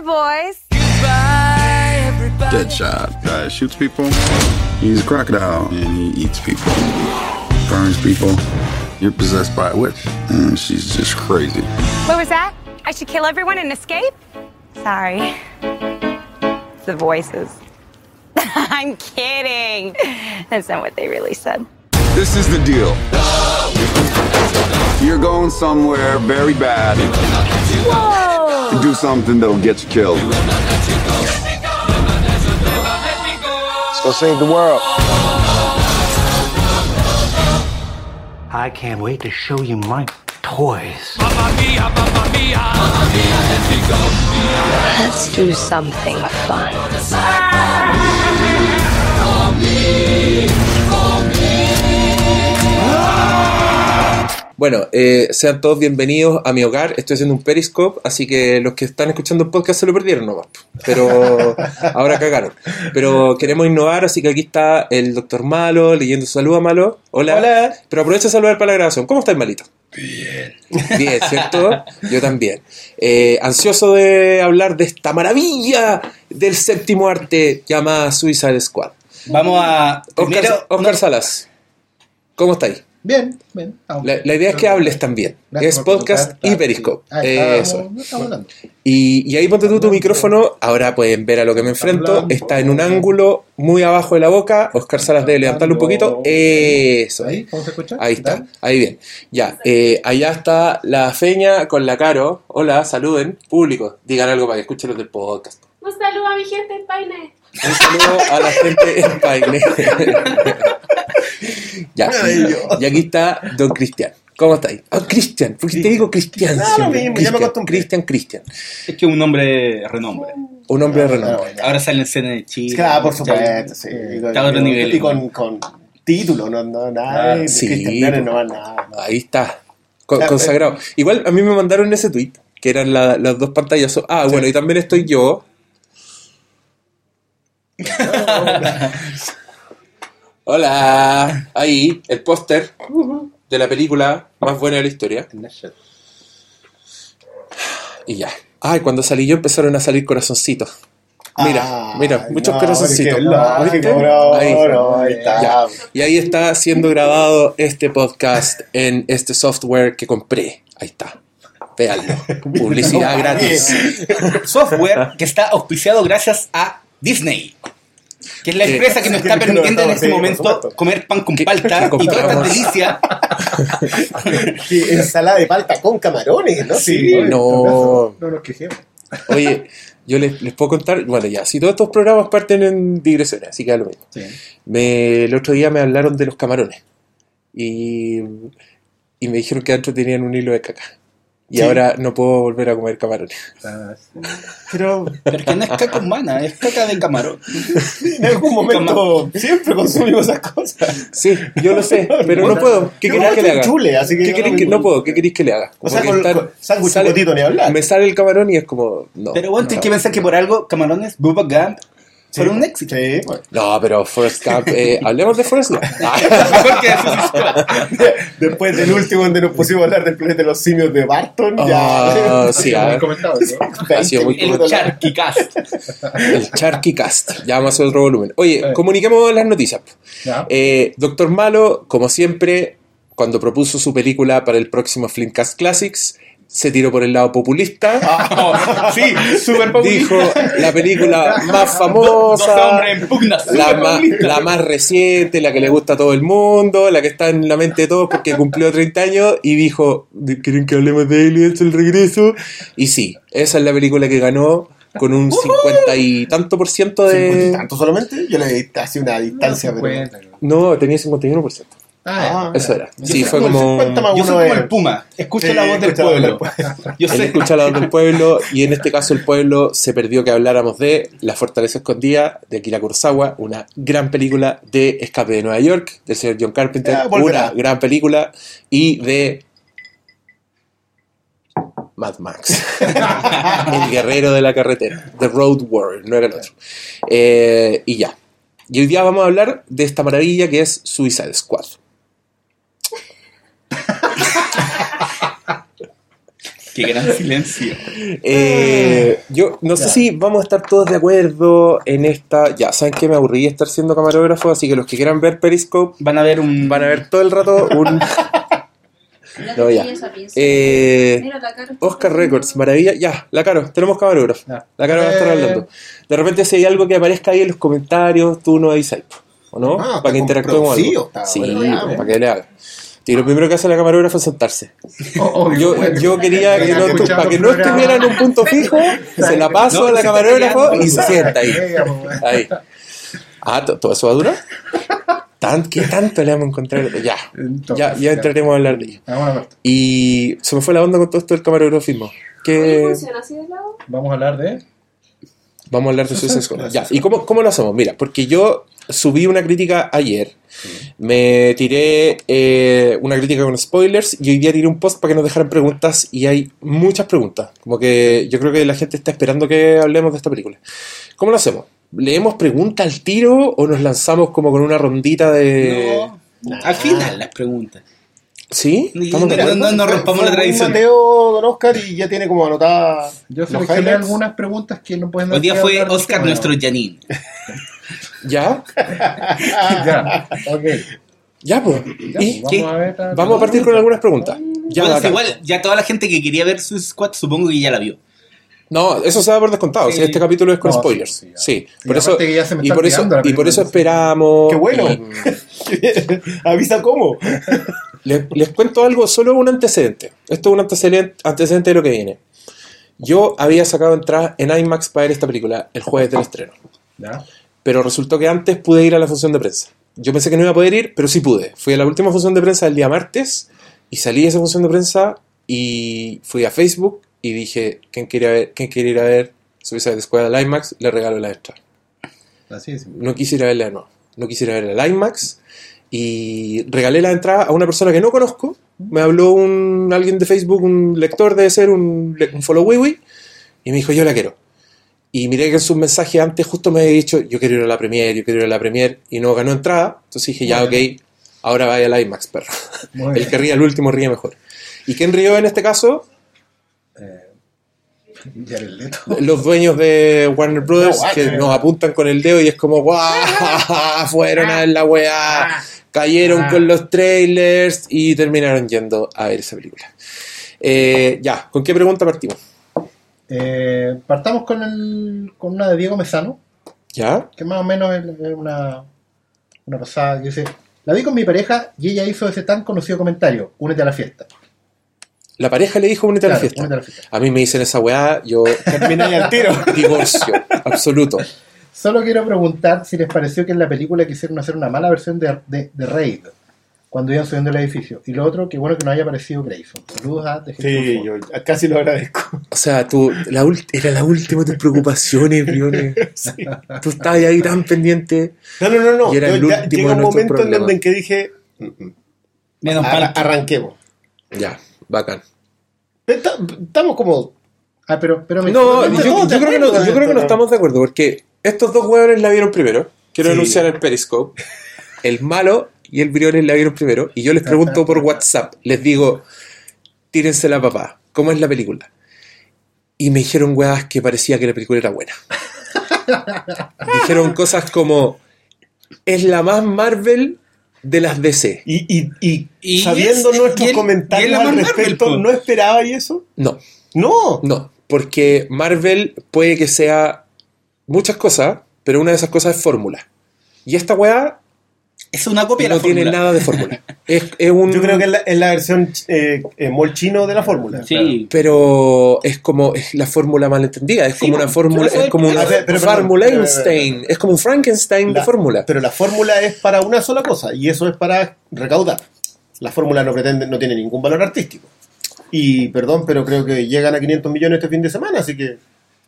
Bye, boys. Deadshot. Guy shoots people. He's a crocodile and he eats people. Burns people. You're possessed by a witch. And she's just crazy. What was that? I should kill everyone and escape? Sorry. It's the voices. I'm kidding. That's not what they really said. This is the deal. You're going somewhere very bad. Whoa! Do something that'll get you killed. Let's go save the world. I can't wait to show you my toys. Let's do something fun. Ah! Bueno, eh, sean todos bienvenidos a mi hogar. Estoy haciendo un Periscope, así que los que están escuchando el podcast se lo perdieron nomás. Pero ahora cagaron. Pero queremos innovar, así que aquí está el doctor Malo leyendo su saludo a Malo. Hola. Hola. Pero aprovecha de saludar para la grabación. ¿Cómo estás, Malito? Bien. Bien, ¿cierto? Yo también. Eh, ansioso de hablar de esta maravilla del séptimo arte llamada Suicide Squad. Vamos a. Oscar, primero, Oscar no- Salas, ¿cómo estáis? Bien, bien. La, la idea es que hables también. Gracias es podcast y Periscope. Ah, Eh, estamos- eso. Y, y ahí ponte tú tu micrófono. Ahora pueden ver a lo que me enfrento. Está en un ángulo muy abajo de la boca. Oscar Salas debe levantarlo un poquito. Eso. ¿Ahí? ¿Cómo se escucha? Ahí está. Ahí bien. Ya. eh, allá está la feña con la caro. Hola, saluden. Público. Digan algo para que escuchen los del podcast. Un saludo a mi gente en Paine. Un saludo a la gente en Paine. ya. Y aquí está Don Cristian. ¿Cómo estáis? Ah, Cristian. ¿Por qué te digo Cristian? Ah, lo mismo, ya me Cristian, acostumbré. Cristian, Cristian. Es que un hombre renombre. Un hombre de Ah, renombre. bueno. Ahora sale en escena de Chile. Claro, por supuesto, sí. Y con- Está a otro nivel. Y con, con título, no, no, nada. Ah, sí, cristianos, po. no, nada. Ahí está. Con- Claro, consagrado. Igual a mí me mandaron ese tweet, que eran la- las dos pantallas. Ah, bueno, y también estoy yo. Hola. Ahí, el póster de la película más buena de la historia. Y ya. Ay, cuando salí yo empezaron a salir corazoncitos. Mira, mira, muchos no, corazoncitos. Ahí. bro, ahí está. Ya. Y ahí está siendo grabado este podcast en este software que compré. Ahí está. Véanlo. Publicidad gratis. Software que está auspiciado gracias a Disney. Que es la Que- empresa que nos está permitiendo en este momento comer pan con palta y todas estas delicias. Sí, ensalada de palta con camarones, ¿no? Sí. No. No nos quejemos. Oye, yo les, les puedo contar. Bueno, ya, si todos estos programas parten en digresiones, así que da lo mismo. Me, el otro día me hablaron de los camarones. Y, y me dijeron que adentro tenían un hilo de caca. Y Sí. ahora no puedo volver a comer camarones. Pero Pero que no es caca humana, es caca de camarón. en algún momento siempre consumimos esas cosas. Sí, yo lo sé, pero no puedo. ¿Qué Yo queréis que le haga? chule, así que ¿Qué no que me- no puedo? ¿Qué queréis que le haga? O sea, con, que con sale- ni hablar. Me sale el camarón y es como no. Pero bueno, no. tienes que pensar que por algo Camarones, Bubba Gump, fueron un éxito. Sí, bueno. No, pero Forrest Gump, eh, hablemos de Forrest Gump. Ah. Después del último donde nos pusimos a hablar del planeta de los simios de Barton, Ah, ya. sí, ah, ha sido muy El Charky Cast. el Charky Cast. Ya vamos a hacer otro volumen. Oye, comuniquemos las noticias. Eh, Doctor Malo, como siempre, cuando propuso su película para el próximo Flimcast Classics, se tiró por el lado populista. Oh, sí, súper populista. Dijo la película más famosa, pugna, la populista. la más reciente, la que le gusta a todo el mundo, la que está en la mente de todos porque cumplió 30 años y dijo, ¿quieren que hablemos de Aliens, el regreso? Y sí, esa es la película que ganó con un 50 y tanto por ciento ¿Cincuenta y de... tanto solamente? Yo le di así una distancia, pero. No, tenía 51 por ciento. Ah, Eso era. Sí, fue como el como... 50 más Yo soy como el Puma, escucha la voz del pueblo. Yo sé. escucha la voz del pueblo y en este caso el pueblo se perdió que habláramos de La Fortaleza Escondida de Akira Kurosawa, una gran película de Escape de Nueva York del señor John Carpenter, volverá. una gran película y de Mad Max, el guerrero de la carretera, The Road Warrior, no era el otro. Eh, y ya. Y hoy día vamos a hablar de esta maravilla que es Suicide Squad. Que Qué gran silencio. Eh, yo no sé si vamos a estar todos de acuerdo en esta. Ya, saben que me aburrí de estar siendo camarógrafo, así que los que quieran ver Periscope Van a ver un. van a ver todo el rato un. No, ya. Eh, Oscar Records, maravilla. Ya, la Caro, tenemos camarógrafo. Ya. La Caro va a estar Eh. hablando. De repente, si hay algo que aparezca ahí en los comentarios, tú no avisas, ¿o no? Ah, para que interactuemos algo. Sí, bueno. para que le haga. Y lo primero que hace la camarógrafa es sentarse. Obvio, Yo, bueno. yo quería que no, para que no estuviera en un punto fijo, se la paso No, a la peleando. y se sienta ahí. Ahí. Ah, ¿to- ¿todo eso va a durar? ¿Tan, ¿Qué tanto le vamos a encontrar? Ya, ya, ya entraremos a hablar de ello. Vamos a, ver. Y se me fue la onda con todo esto del camarógrafismo. ¿Cómo Que funciona así de lado? Vamos a hablar de. vamos a hablar de Suicide Squad. Ya, ¿y cómo, cómo lo hacemos? Mira, porque yo subí una crítica ayer, me tiré eh, una crítica con spoilers y hoy día tiré un post para que nos dejaran preguntas y hay muchas preguntas. Como que yo creo que la gente está esperando que hablemos de esta película. ¿Cómo lo hacemos? ¿Leemos preguntas al tiro o nos lanzamos como con una rondita de... No. Al final, las preguntas. ¿Sí? No, no rompamos la tradición. Mateo, don Oscar, y ya tiene como anotada Yo seleccioné algunas preguntas que no pueden Hoy día fue Oscar nuestro. Janine. ¿Ya? Ya, ok. Ya, pues. Ya, ¿Y vamos a ver, a- Vamos a partir con algunas preguntas. Ya, Bueno, igual, ya toda la gente que quería ver su squad, supongo que ya la vio. No, eso se da por descontado. Sí. Este capítulo es con No, spoilers. sí, Sí, sí, ya. por Y eso, que ya se me y por eso, y por esperamos. Qué bueno. y Avisa cómo. les, les cuento algo, solo un antecedente. Esto es un antecedente, antecedente de lo que viene. Yo había sacado entradas en IMAX para ver esta película el jueves del estreno. Ya. Pero resultó que antes pude ir a la función de prensa. Yo pensé que no iba a poder ir, pero sí pude. Fui a la última función de prensa el día martes y salí de esa función de prensa y fui a Facebook y dije, ¿quién quiere, ver, quién quiere ir a ver Suicide Squad al IMAX? Le regalo la extra. Así es. No quisiera verla de nuevo. No quisiera ver el IMAX y regalé la entrada a una persona que no conozco. Me habló un, alguien de Facebook, un lector, debe ser un, le- un follow y me dijo, yo la quiero. Y miré que en sus mensajes antes justo me había dicho, yo quiero ir a la premier, yo quiero ir a la premier, y no ganó entrada. Entonces dije, ya, ok, ahora vaya al IMAX, perro. El que ríe al último ríe mejor. ¿Y quién rió en este caso? Jared Leto. Los dueños de Warner Brothers No, que Warner. nos apuntan con el dedo y es como, ¡guau! Fueron a ver la weá, cayeron con los trailers y terminaron yendo a ver esa película. Eh, ya, ¿con qué pregunta partimos? Eh, partamos con, el, con una de Diego Mesano, ¿Ya? que más o menos es una, una pasada que dice: La vi con mi pareja y ella hizo ese tan conocido comentario: Únete a la fiesta. La pareja le dijo, únete a la únete a la fiesta. A mí me dicen esa weá, yo Termina ahí al tiro. divorcio, absoluto. Solo quiero preguntar si les pareció que en la película quisieron hacer una mala versión de, de, de Raid cuando iban subiendo el edificio. Y lo otro, que bueno que no haya aparecido Grayson. Saludos a The Sí, yo casi lo agradezco. O sea, tú, la era la última de tus preocupaciones, Briones. Tú estabas ahí tan pendiente. No, no, no, no. Y era Yo el ya- último llega de un momento en problemas. donde en que dije, "Mm, mm, Menos arranquemos. Ya, bacán. Está- Estamos como... Ah, pero, pero me- No, yo, creo que no, estamos de acuerdo porque estos dos hueones la vieron primero. Quiero Sí. anunciar el Periscope. El malo y el Briones la vieron primero. Y yo les pregunto por WhatsApp. Les digo, tírense la papá. ¿Cómo es la película? Y me dijeron huevas que parecía que la película era buena. dijeron cosas como, es la más Marvel de las DC. Y, y, y, Y sabiendo es- nuestros y comentarios al Marvel, respecto. ¿no esperaba y eso? No. No. No, porque Marvel puede que sea muchas cosas, pero una de esas cosas es fórmula. Y esta weá Es una copia de no la tiene fórmula. nada de fórmula. es, es un. Yo creo que es la, es la versión eh, eh, mol chino de la fórmula. Sí. Pero es como es la fórmula malentendida, es Sí, como una fórmula, es como una fórmula Einstein, es como un Frankenstein de La- fórmula. Pero la fórmula es para una sola cosa y eso es para recaudar. La fórmula no pretende, no tiene ningún valor artístico. Y perdón, pero creo que llegan a 500 millones este fin de semana, así que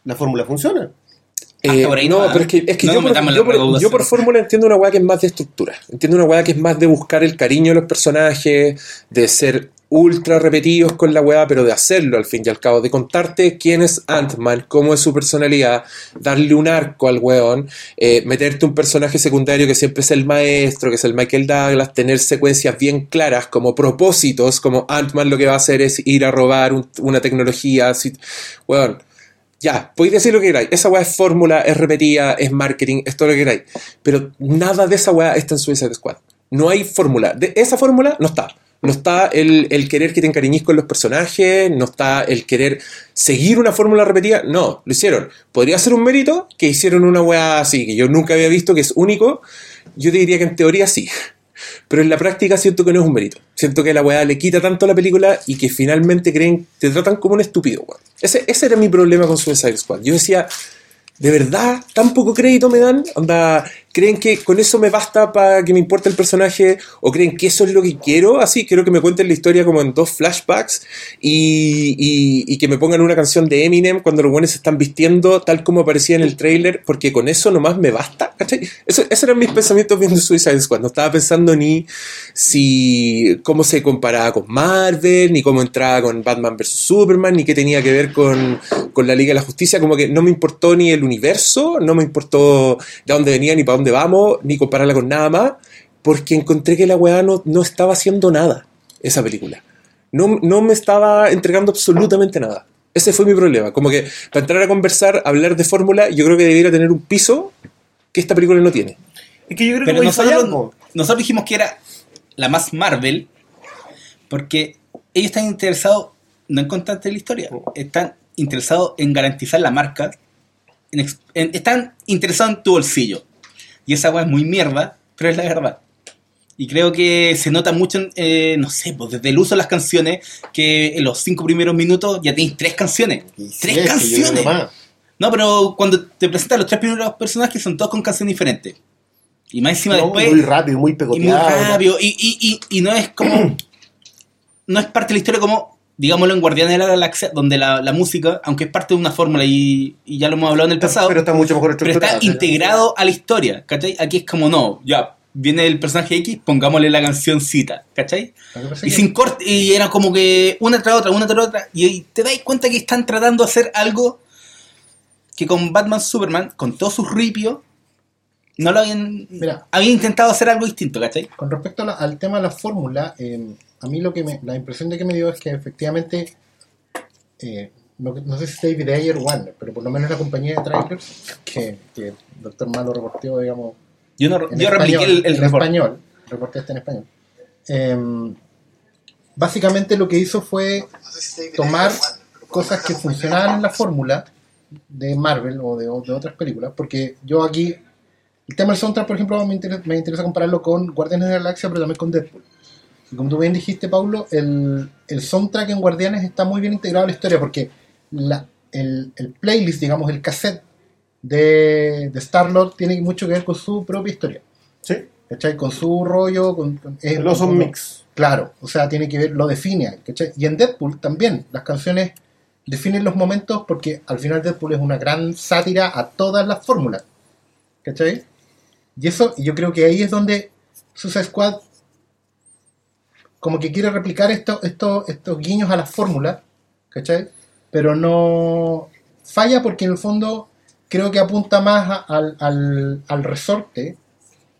la fórmula funciona. Eh, por ahí no, pero es que, es que no por, por, yo por fórmula entiendo una weá que es más de estructura. Entiendo una weá que es más de buscar el cariño de los personajes, de ser ultra repetidos con la weá, pero de hacerlo al fin y al cabo, de contarte quién es Ant-Man, cómo es su personalidad, darle un arco al weón, eh, meterte un personaje secundario que siempre es el maestro, que es el Michael Douglas, tener secuencias bien claras como propósitos, como Ant-Man lo que va a hacer es ir a robar un- una tecnología, así, weón. Ya, podéis decir lo que queráis. Esa weá es fórmula, es repetida, es marketing, es todo lo que queráis. Pero nada de esa weá está en Suicide Squad. No hay fórmula. De esa fórmula no está. No está el, el querer que te encariñes con los personajes, no está el querer seguir una fórmula repetida. No, lo hicieron. Podría ser un mérito que hicieron una weá así, que yo nunca había visto, que es único. Yo te diría que en teoría sí. Pero en la práctica siento que no es un mérito. Siento que la weá le quita tanto a la película y que finalmente creen, te tratan como un estúpido, weón. Ese, ese era mi problema con Suicide Squad. Yo decía, ¿de verdad tan poco crédito me dan? Onda, ¿creen que con eso me basta para que me importe el personaje? ¿O creen que eso es lo que quiero? Así, quiero que me cuenten la historia como en dos flashbacks y, que me pongan una canción de Eminem cuando los buenos se están vistiendo tal como aparecía en el trailer, porque con eso nomás me basta. Eso, esos eran mis pensamientos viendo Suicide Squad. No estaba pensando ni si cómo se comparaba con Marvel, ni cómo entraba con Batman vs. Superman, ni qué tenía que ver con, con la Liga de la Justicia. Como que no me importó ni el universo, no me importó de dónde venía, ni para dónde vamos, ni compararla con nada más, porque encontré que la weá no, no estaba haciendo nada, esa película. No, no me estaba entregando absolutamente nada. Ese fue mi problema. Como que para entrar a conversar, hablar de fórmula, yo creo que debiera tener un piso que esta película no tiene. Es que yo creo Pero que nosotros, nosotros dijimos que era la más Marvel porque ellos están interesados no en contarte la historia, están interesados en garantizar la marca, en ex- en- están interesados en tu bolsillo. Y esa weá es muy mierda, pero es la verdad. Y creo que se nota mucho, en, eh, no sé, pues desde el uso de las canciones, que en los cinco primeros minutos ya tenéis tres canciones. Sí, ¡Tres es canciones! No, pero cuando te presentan los tres primeros personajes son todos con canciones diferentes. Y más encima No, después... muy rápido, muy Y muy pegoteado. rápido. Y, y, y, y no es como. No es parte de la historia como, digámoslo, en Guardianes de la Galaxia, donde la, la música, aunque es parte de una fórmula y, y ya lo hemos hablado en el pasado, Pero pero, está mucho mejor estructurado. está integrado a la historia, ¿cachai? Aquí es como, no, ya, viene el personaje X, pongámosle la cancióncita, ¿cachai? Lo que pasa Y sin corte, y era como que una tras otra, una tras otra, y, y te dais cuenta que están tratando de hacer algo que con Batman Superman, con todos sus ripios, no lo habían. Mira. habían intentado hacer algo distinto, ¿cachai? Con respecto a la- al tema de la fórmula, eh, a mí lo que me, la impresión de que me dio es que efectivamente, eh, no, no sé si David Ayer o Warner, pero por lo menos la compañía de trailers, que, que Doctor Malo reportó, digamos, Yo, no, yo español, repliqué el, el en report. español, reporté este en español. Eh, básicamente lo que hizo fue tomar cosas que funcionaban en la fórmula de Marvel o de, o de otras películas, porque yo aquí, el tema del soundtrack, por ejemplo, me interesa, me interesa compararlo con Guardianes de la Galaxia, pero también con Deadpool. Y como tú bien dijiste, Paulo, el, el soundtrack en Guardianes está muy bien integrado a la historia, porque la, el, el playlist, digamos, el cassette de, de Star-Lord tiene mucho que ver con su propia historia. Sí. ¿Cachai? Con su rollo, con, con- es- El Mix. Claro, o sea, tiene que ver, lo define, ¿cachai? Y en Deadpool también, las canciones definen los momentos porque al final Deadpool es una gran sátira a todas las fórmulas, ¿cachai? Y eso, yo creo que ahí es donde Suicide Squad como que quiere replicar esto, esto- estos guiños a las fórmulas, ¿cachai? Pero no falla porque en el fondo creo que apunta más al, resorte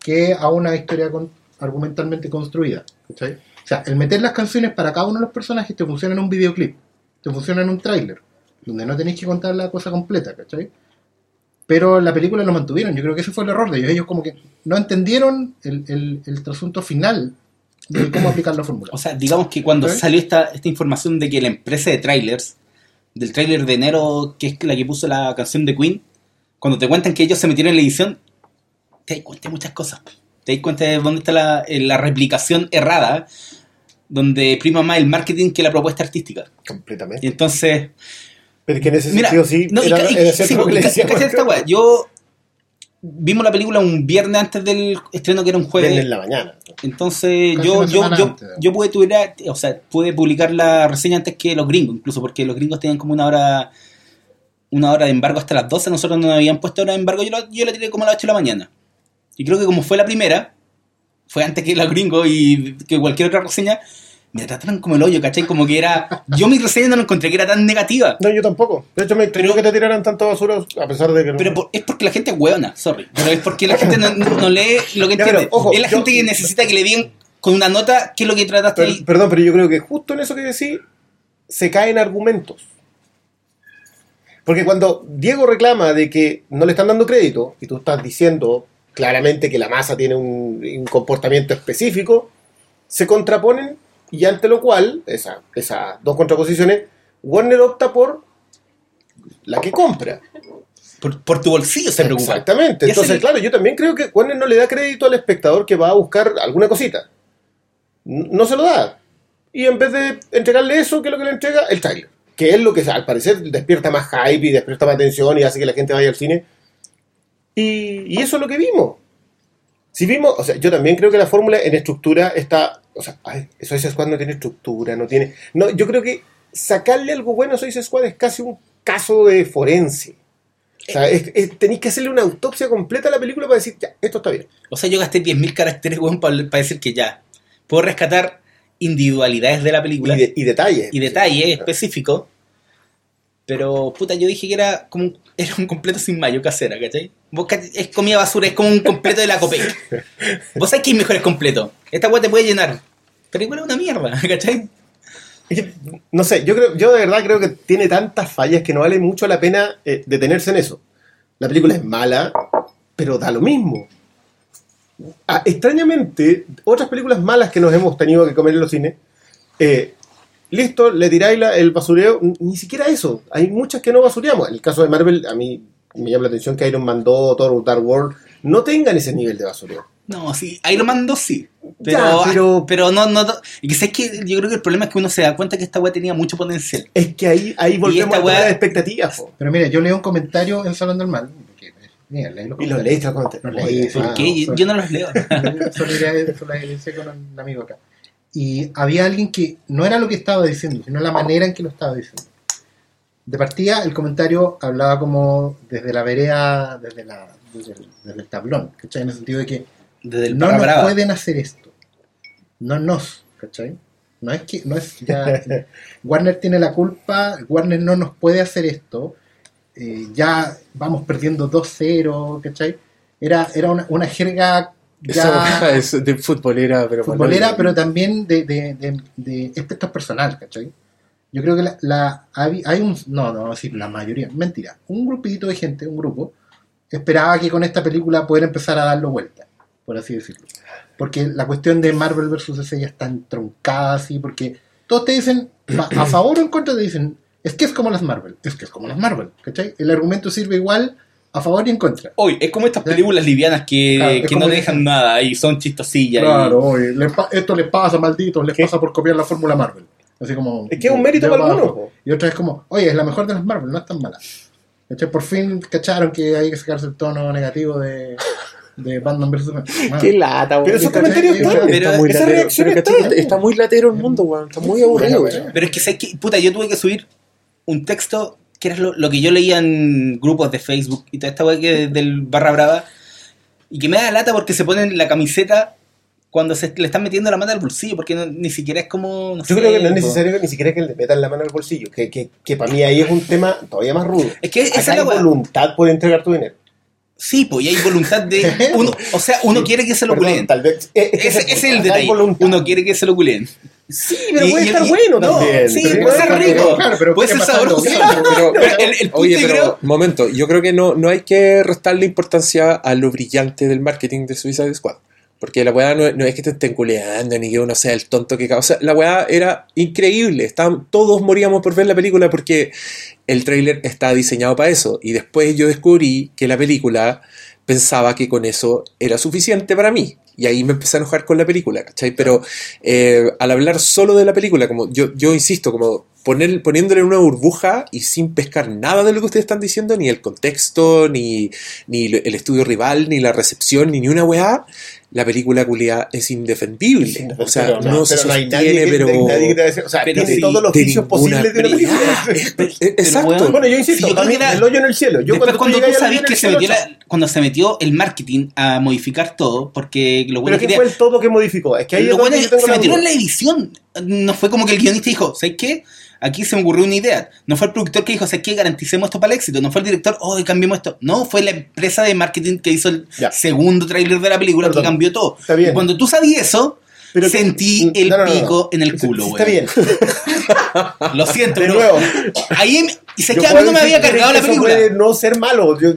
que a una historia con- argumentalmente construida. ¿cachai? O sea, el meter las canciones para cada uno de los personajes te funciona en un videoclip, te funciona en un tráiler, donde no tenéis que contar la cosa completa, ¿cachai? Pero la película lo mantuvieron, yo creo que ese fue el error de ellos. Ellos como que no entendieron el trasunto final de cómo aplicar la fórmula. O sea, digamos que cuando ¿Sí? salió esta, esta información de que la empresa de trailers, del trailer de enero, que es la que puso la canción de Queen, cuando te cuentan que ellos se metieron en la edición, te das cuenta de muchas cosas. Te das cuenta de dónde está la, eh, la replicación errada, donde prima más el marketing que la propuesta artística. Completamente. Y entonces, Pero que en ese Mira, sentido sí, no, y era, y- era sí, esta weá, Yo vimos la película un viernes antes del estreno que era un jueves. Viernes en la mañana. Entonces Casi yo, yo, yo, antes. yo pude, tuviera- o sea, pude publicar la reseña antes que los gringos, incluso porque los gringos tenían como una hora una hora de embargo hasta las 12, nosotros no nos habían puesto hora de embargo, yo, la- yo la tiré como a las 8 de la mañana. Y creo que como fue la primera, fue antes que los gringos y que cualquier otra reseña, me trataron como el hoyo, ¿cachai? Como que era. Yo mi reseña no la encontré que era tan negativa. No, yo tampoco. De hecho, me creo que te tiraran tanta basura a pesar de que no. Pero por- es porque la gente es hueona, sorry. Pero es porque la gente no, no lee lo que Ya, pero, entiende. ojo, es la yo- gente que necesita que le digan con una nota qué es lo que trataste ahí. perdón, pero yo creo que justo en eso que decís se caen argumentos. Porque cuando Diego reclama de que no le están dando crédito y tú estás diciendo claramente que la masa tiene un, un comportamiento específico, se contraponen y ante lo cual, esa- esas dos contraposiciones, Warner opta por la que compra. Por, por tu bolsillo se preocupa. Exactamente. Entonces, claro, yo también creo que Warner no le da crédito al espectador que va a buscar alguna cosita. No se lo da. Y en vez de entregarle eso, ¿qué es lo que le entrega? El trailer. Que es lo que al parecer despierta más hype y despierta más atención y hace que la gente vaya al cine. Y, y eso es lo que vimos. Si vimos, o sea, yo también creo que la fórmula en estructura está. O sea, ay, Suicide Squad no tiene estructura, no tiene. No, yo creo que sacarle algo bueno a Suicide Squad es casi un caso de forense. O sea, es- es- tenéis que hacerle una autopsia completa a la película para decir, ya, esto está bien. O sea, yo gasté 10.000 caracteres, weón, para, decir que ya. Puedo rescatar individualidades de la película Y, de- y detalles. y detalles específicos. Pero, puta, yo dije que era como un, era un completo sin mayo casera, ¿cachai? Vos, es comida basura, es como un completo de la Copec. Vos sabés que hay mejores completos. Esta weá te puede llenar. Pero igual es una mierda, ¿cachai? No sé, yo creo, yo de verdad creo que tiene tantas fallas que no vale mucho la pena eh, detenerse en eso. La película es mala, pero da lo mismo. Ah, extrañamente, otras películas malas que nos hemos tenido que comer en los cines, eh, listo, le tiráis la- el basureo, ni siquiera eso. Hay muchas que no basureamos. El caso de Marvel, a mí me llama la atención que Iron Man 2, Thor, Dark World, no tengan ese nivel de basureo. No, sí, Iron Man 2 sí. Pero, Ya, pero- pero no, no. Y que sabes que yo creo que el problema es que uno se da cuenta que esta weá tenía mucho potencial. Es que ahí, ahí volvemos a weá- las expectativas. po. Pero mira, yo leo un comentario en Salón del Mal. porque, mira, leí los Y los los. Los leí, sí. ah, ¿Por qué? Yo, yo no los leo. Solidaridad con un amigo acá. Y había alguien que no era lo que estaba diciendo, sino la manera en que lo estaba diciendo. De partida, el comentario hablaba como desde la vereda, desde, la, desde, el, desde el tablón, ¿cachai? En el sentido de que Desde el no nos brava. pueden hacer esto. No nos, ¿cachai? No es que, no es ya. Warner tiene la culpa, Warner no nos puede hacer esto. eh, ya vamos perdiendo 2-0, ¿cachai? Era, era una, una jerga ya Esa es de futbolera, pero futbolera, pero también de, de, de, de aspectos personal, ¿cachai? Yo creo que la, la- hay, un, no, no, sí, la mayoría, mentira, un grupito de gente, un grupo, esperaba que con esta película pudiera empezar a darlo vuelta, por así decirlo. Porque la cuestión de Marvel vs. DC ya está entroncada así, porque todos te dicen, a favor o en contra, te dicen, es que es como las Marvel, es que es como las Marvel, ¿cachai? El argumento sirve igual a favor y en contra. Hoy, es como estas películas livianas que, Claro, que no que- dejan nada y son chistosillas. y- Claro, oye, le esto les pasa, malditos, les pasa por copiar la fórmula Marvel. Así como. Es que es un mérito para algunos. Y otra es como, oye, es la mejor de las Marvel, no es tan mala. ¿Cachai? Por fin cacharon que hay que sacarse el tono negativo de, de Batman vs. Superman. Qué lata, weón. Pero esos comentarios Pero- están. pero está muy esa latero, reacción pero, está. muy latero el mundo, weón. Está muy aburrido, weón. Pero es que sé que, puta, yo tuve que subir un texto que era lo, lo que yo leía en grupos de Facebook y toda esta weá que del barra brava y que me da lata porque se ponen la camiseta cuando se le están metiendo la mano al bolsillo porque no- ni siquiera es como no Yo sé, creo que no es necesario ni siquiera que le metan la mano al bolsillo, que, que, que para mí ahí es un tema todavía más rudo. Es que Acá es la hay voluntad por entregar tu dinero. Sí, pues y hay voluntad de uno, o sea, uno quiere que se lo Perdón, culeen. tal vez. es que es el detalle. voluntad. Uno quiere que se lo culeen. Sí, pero Y- puede y- estar y- bueno no, también. sí, Pero puede ser rico. bueno. Claro, pero puede ser sabroso. bien, pero- Pero el, el punto Oye, que pero, creo- momento, yo creo que no, no hay que restarle importancia a lo brillante del marketing de Suicide Squad. Porque la weá no, es que te estén culeando ni que uno sea el tonto que causa. La weá era increíble. Estaban, todos moríamos por ver la película porque el tráiler está diseñado para eso. Y después yo descubrí que la película pensaba que con eso era suficiente para mí. Y ahí me empecé a enojar con la película, ¿cachai? Pero eh, al hablar solo de la película, como yo, yo insisto, como poner, poniéndole una burbuja y sin pescar nada de lo que ustedes están diciendo, ni el contexto, ni, ni el estudio rival, ni la recepción, ni, ni una weá, la película culiada es indefendible. o sea, Pero no, se pero no hay sostiene, nadie que, pero... nadie que te decir- o sea, pero tiene sí, todos los vicios posibles de una película. película. Eh, Exacto. Bueno, yo insisto, Sí, yo era- el hoyo en el cielo. Yo Después cuando, cuando tú sabes que se metió chao. la- cuando se metió el marketing a modificar todo, porque lo bueno Pero ¿qué quería- fue el todo que modificó? Es que ahí lo es bueno tengo se metieron en la edición. No fue como que el guionista dijo, ¿sabes qué? Aquí se me ocurrió una idea. No fue el productor que dijo, ¿sabes qué? Garanticemos esto para el éxito. No fue el director, oh, cambiemos esto. No, fue la empresa de marketing que hizo el Ya. segundo tráiler de la película Perdón. que cambió todo. Está bien. Y cuando tú sabías eso, Pero que- sentí el No, no, no, no. pico en el culo, güey. Está bien. Lo siento, De pero nuevo. ahí me- y sé que a mí no me había cargado la película. puede no ser malo. Yo-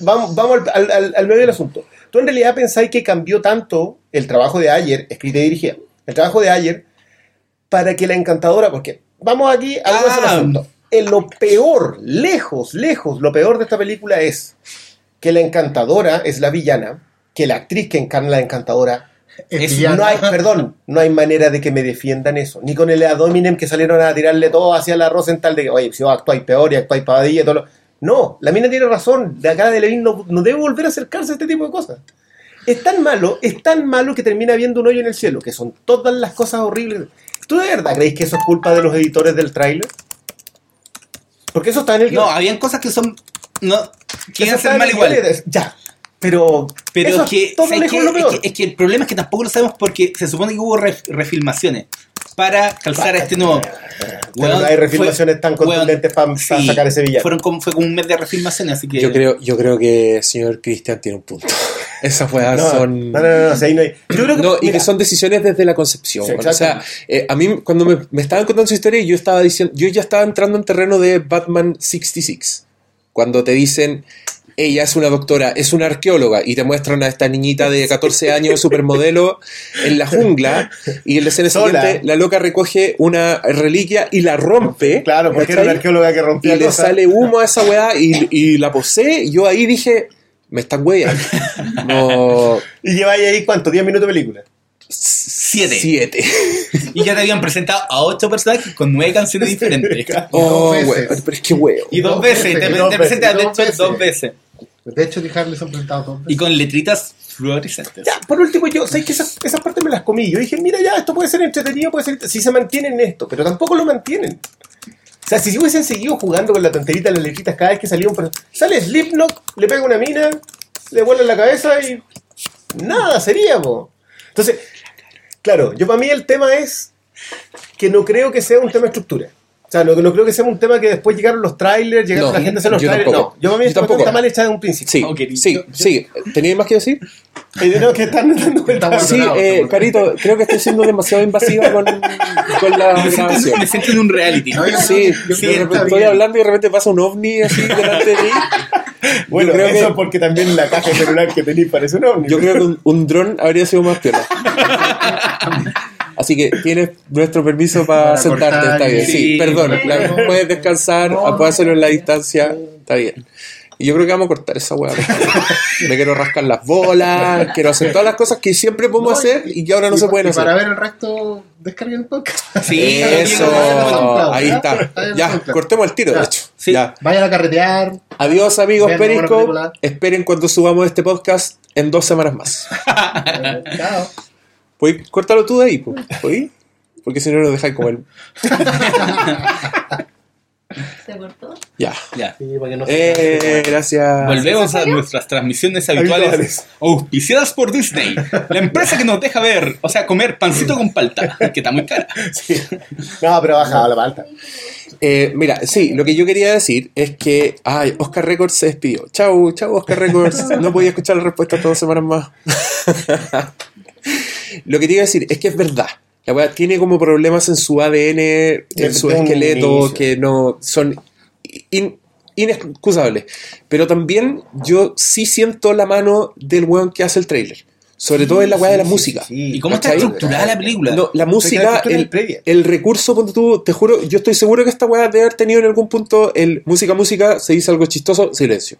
vamos vamos al, al- al medio del asunto. Tú en realidad pensáis que cambió tanto el trabajo de Ayer, escrita y dirigida, el trabajo de Ayer, para que la encantadora, porque vamos aquí del Ah. asunto. En lo peor, lejos, lejos, lo peor de esta película es que la encantadora es la villana, que la actriz que encarna la encantadora Es no hay, perdón, no hay manera de que me defiendan eso. Ni con el Adominem que salieron a tirarle todo hacia la Rosenthal de que, oye, si vos actuáis peor y actuáis pavadilla y todo lo... No, la mina tiene razón. De acá de Levin no, no debe volver a acercarse a este tipo de cosas. Es tan malo, es tan malo que termina viendo un hoyo en el cielo, que son todas las cosas horribles. ¿Tú de verdad creéis que eso es culpa de los editores del tráiler? Porque eso está en el No, habían cosas que son. No, está ser mal igual. Ya, pero... Pero eso es que, todo ¿sabes lejos qué? de lo Es peor. que- es que el problema es que tampoco lo sabemos porque se supone que hubo ref- refilmaciones para calzar a este nuevo. Pero no hay refilmaciones tan weón, contundentes para sí, sacar ese villano. Fueron como, fue como un mes de refilmaciones, así que. Yo creo, yo creo que el señor Cristian tiene un punto. Esas weas No, son... no, no, no, no, o sea, ahí no hay- Yo creo que, No, y que son decisiones desde la concepción. Sí, bueno, o sea, eh, a mí cuando me, me estaban contando su historia, yo estaba diciendo, yo ya estaba entrando en terreno de Batman 66. Cuando te dicen, ella es una doctora, es una arqueóloga, y te muestran a esta niñita de 14 años, supermodelo, en la jungla, y en la escena Sola. siguiente, la loca recoge una reliquia y la rompe. Claro, porque era una arqueóloga que Y rompía le cosas. sale humo a esa weá y, y la posee. y Yo ahí dije, me están weyando. No. Y lleváis ahí, ¿cuánto? ¿10 minutos de película? Siete. Siete. Y ya te habían presentado a ocho personajes con nueve canciones diferentes. Oh, veces. weón, pero es que weón. Y dos Dos veces, veces, te, y te y de hecho dos veces. De hecho, Lee Harley se han presentado dos Y con letritas fluorescentes. Ya, por último, yo, ¿sabes que esas, esas partes me las comí? Yo dije, mira, ya, esto puede ser entretenido, puede ser. Si se mantienen esto, pero tampoco lo mantienen. O sea, si hubiesen seguido jugando con la tonterita de las letritas cada vez que salía un. Sale Slipknot, le pega una mina, le vuela en la cabeza y. Nada sería, po. Entonces, claro, yo para mí el tema es que no creo que sea un tema de estructura. O sea, no, no creo que sea un tema que después llegaron los trailers, llegaron No, la gente a hacer los yo trailers. tampoco. No, yo mí Yo tampoco. está mal hecha desde un principio. Sí, sí, sí. ¿Tenías más que decir? No, que están dando vueltas. Sí, eh, no. Carito, creo que estoy siendo demasiado invasiva con, con la Me siento, me siento en un reality. No, yo- Sí, yo- de yo- repente está estoy hablando y de repente pasa un ovni así delante de mí. Bueno, creo eso que- es porque también la caja de celular que tenéis parece un ovni. Yo creo que un, un dron habría sido más piola. Así que tienes nuestro permiso para Para sentarte, cortar está bien. Sí, Sí, perdón, la- puedes descansar, No, puedes hacerlo en la distancia, está bien. Y yo creo que vamos a cortar esa weá. Me quiero rascar las bolas, quiero hacer todas las cosas que siempre podemos No, hacer y que ahora no y se pueden y hacer. Para ver el resto, descarguen el podcast. Sí, Eso, ahí está. Ya, cortemos el tiro, de hecho. Sí. Ya. Vayan a carretear. Adiós amigos película. Esperen cuando subamos este podcast en dos semanas más. Eh, Chao. ¿Puedes cortarlo tú de ahí? po? ¿Puedes? Porque si no nos dejáis como el... ¿Se cortó? Ya. Ya. Sí, para que no se- Eh, gracias. Volvemos a nuestras transmisiones habituales, Habituales. auspiciadas por Disney, la empresa que nos deja ver, o sea, comer pancito con palta, que está muy cara. Sí. No, pero baja la palta. Eh, mira, sí, lo que yo quería decir es que, ay, Oscar Records se despidió. Chau, chau, Oscar Records. No podía escuchar la respuesta todas semanas más. Lo que te iba a decir es que es verdad. La weá tiene como problemas en su ADN, en su Desde esqueleto, que no son in- inexcusables. Pero también yo sí siento la mano del weón que hace el trailer. Sobre todo en la weá de la Sí, música. ¿Y cómo está estructurada la película? No, la música, el, recurso, ponte tú, te juro, yo estoy seguro que esta weá debe haber tenido en algún punto el música, música, se dice algo chistoso, silencio.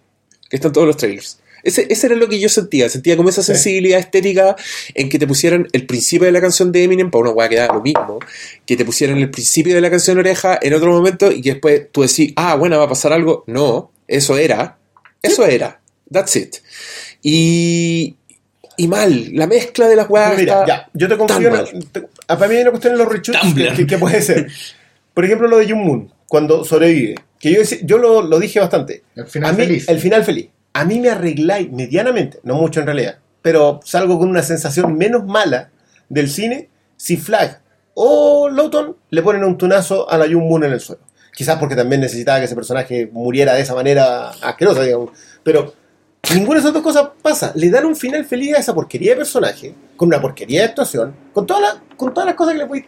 Que están todos los trailers. Ese, ese era lo que yo sentía, sentía como esa sensibilidad estética en que te pusieran el principio de la canción de Eminem, para una weá que da lo mismo, que te pusieran el principio de la canción Oreja en otro momento y que después tú decís, ah, bueno, va a pasar algo. No, eso era, eso era, that's it. Y y mal. La mezcla de las weas Mira, está ya, yo te confío. mal. en- te- ah, para mí hay una cuestión en los Tumblr. que, que- puede ser. Por ejemplo, lo de Jung Moon, cuando sobrevive. Que yo, yo lo, lo dije bastante. El final A mí- feliz. El final feliz. A mí me arregláis medianamente, no mucho en realidad, pero salgo con una sensación menos mala del cine si Flag o Lawton le ponen un tunazo a la Jung Moon en el suelo. Quizás porque también necesitaba que ese personaje muriera de esa manera asquerosa, digamos. Pero ninguna de esas dos cosas pasa. Le dan un final feliz a esa porquería de personaje, con una porquería de actuación, con, todas las cosas que le podéis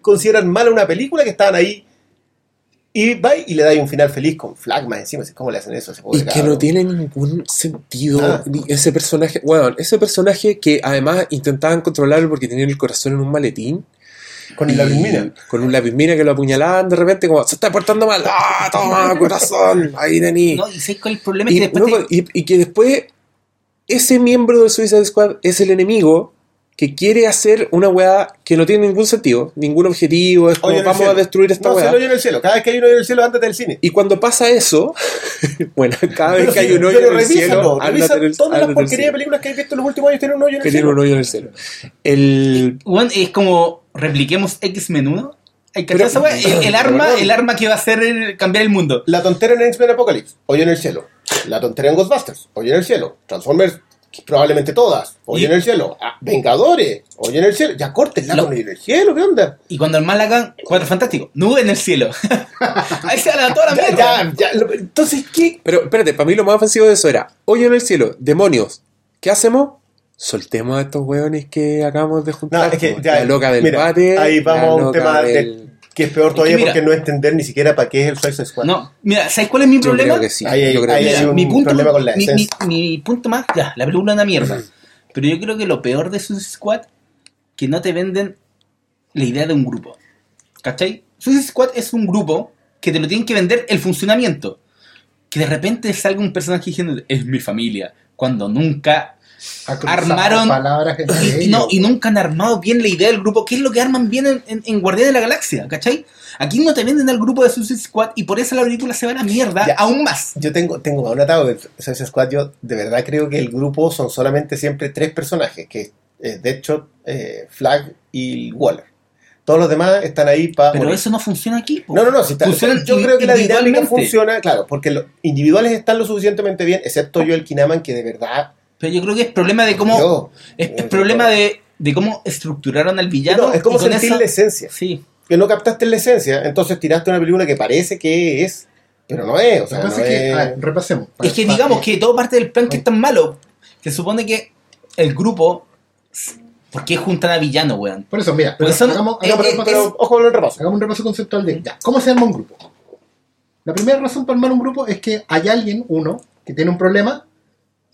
considerar mal una película que estaban ahí. Y va y le dais un final feliz con Flagma encima. ¿Cómo le hacen eso Y que no tiene ningún sentido Ah. ni ese personaje. Bueno, ese personaje que además intentaban controlarlo porque tenían el corazón en un maletín. Con y- la mina. Con un lápiz mina que lo apuñalaban de repente, como se está portando mal. ¡Ah, toma, corazón! Ahí tení. No, y ¿sabes cuál es el problema? y, es que después no, te- y- y que después ese miembro del Suicide Squad es el enemigo que quiere hacer una weá que no tiene ningún sentido, ningún objetivo. Es como vamos a destruir esta no, weá. el hoyo en el cielo. Cada vez que hay un hoyo en el cielo, ándate del cine. Y cuando pasa eso, bueno, cada vez Pero que hay un hoyo en el cielo, revisa ándate del- todas las porquerías de películas que hay visto en los últimos años tienen un hoyo en el que cielo. tiene un hoyo en el cielo. El, Bueno, es como repliquemos X-Men 1. Hay que Pero- hacer esa weá. el, el arma, el arma que va a hacer el- cambiar el mundo. La tontera en X-Men Apocalypse, hoyo en el cielo. La tontera en Ghostbusters, hoyo en el cielo. Transformers, probablemente todas, hoyo Y- en el cielo. Ah, Vengadores, hoyo en el cielo. Ya cortenla Lo- con hoyo en el cielo, ¿qué onda? Y cuando el mal hagan cuatro fantásticos, nube en el cielo. Ahí se van a toda la mierda. ya, Entonces, ¿qué? pero espérate, para mí lo más ofensivo de eso era hoyo en el cielo, demonios. ¿Qué hacemos? Soltemos a estos hueones que acabamos de No, juntar. es que po. ya. la loca del mira, bate. Ahí vamos la a un tema de- que es peor que todavía mira- porque no entender ni siquiera para qué es el Suicide Squad. No, mira, ¿sabes cuál es mi Yo problema? creo que sí. Ahí hay- yo creo ahí que hay sí. un mi punto, problema con la mi, mi- esencia. mi punto más, ya, la película es una mierda. Pero yo creo que lo peor de Suicide Squad, que no te venden la idea de un grupo. ¿Cachai? Suicide Squad es un grupo que te lo tienen que vender el funcionamiento. Que de repente salga un personaje diciendo, es mi familia, cuando nunca Armaron- palabras y, y ellos. no, y nunca han armado bien la idea del grupo. ¿Qué es lo que arman bien en, en, en Guardián de la Galaxia? ¿Cachai? Aquí no te venden al grupo de Suicide Squad y por eso la película se va a la mierda Ya. aún más. Yo tengo, tengo un atado de Suicide Squad. Yo de verdad creo que el grupo son solamente siempre tres personajes, que es Deadshot, eh, Flag y Waller. Todos los demás están ahí para... Pero eso no funciona aquí. po. No, no, no. si está- Funcionan yo creo que la dinámica funciona, claro, porque los individuales están lo suficientemente bien, excepto yo, el Kinaman, que de verdad... Pero yo creo que es problema de cómo. es, es eh, problema de, de cómo estructuraron al villano. No, es como sentir esa- la esencia. Sí. Que no captaste la esencia, entonces tiraste una película que parece que es, pero no es. O sea, no es que, es- a ver, repasemos. Es que digamos que todo parte del plan que es tan malo. Se supone que el grupo. ¿Por qué juntan a villano, weón? Por eso, mira, Pues son- hagamos, eh, eh, es- ojo con el repaso. hagamos un repaso conceptual de ya, ¿cómo se arma un grupo? La primera razón para armar un grupo es que hay alguien, uno, que tiene un problema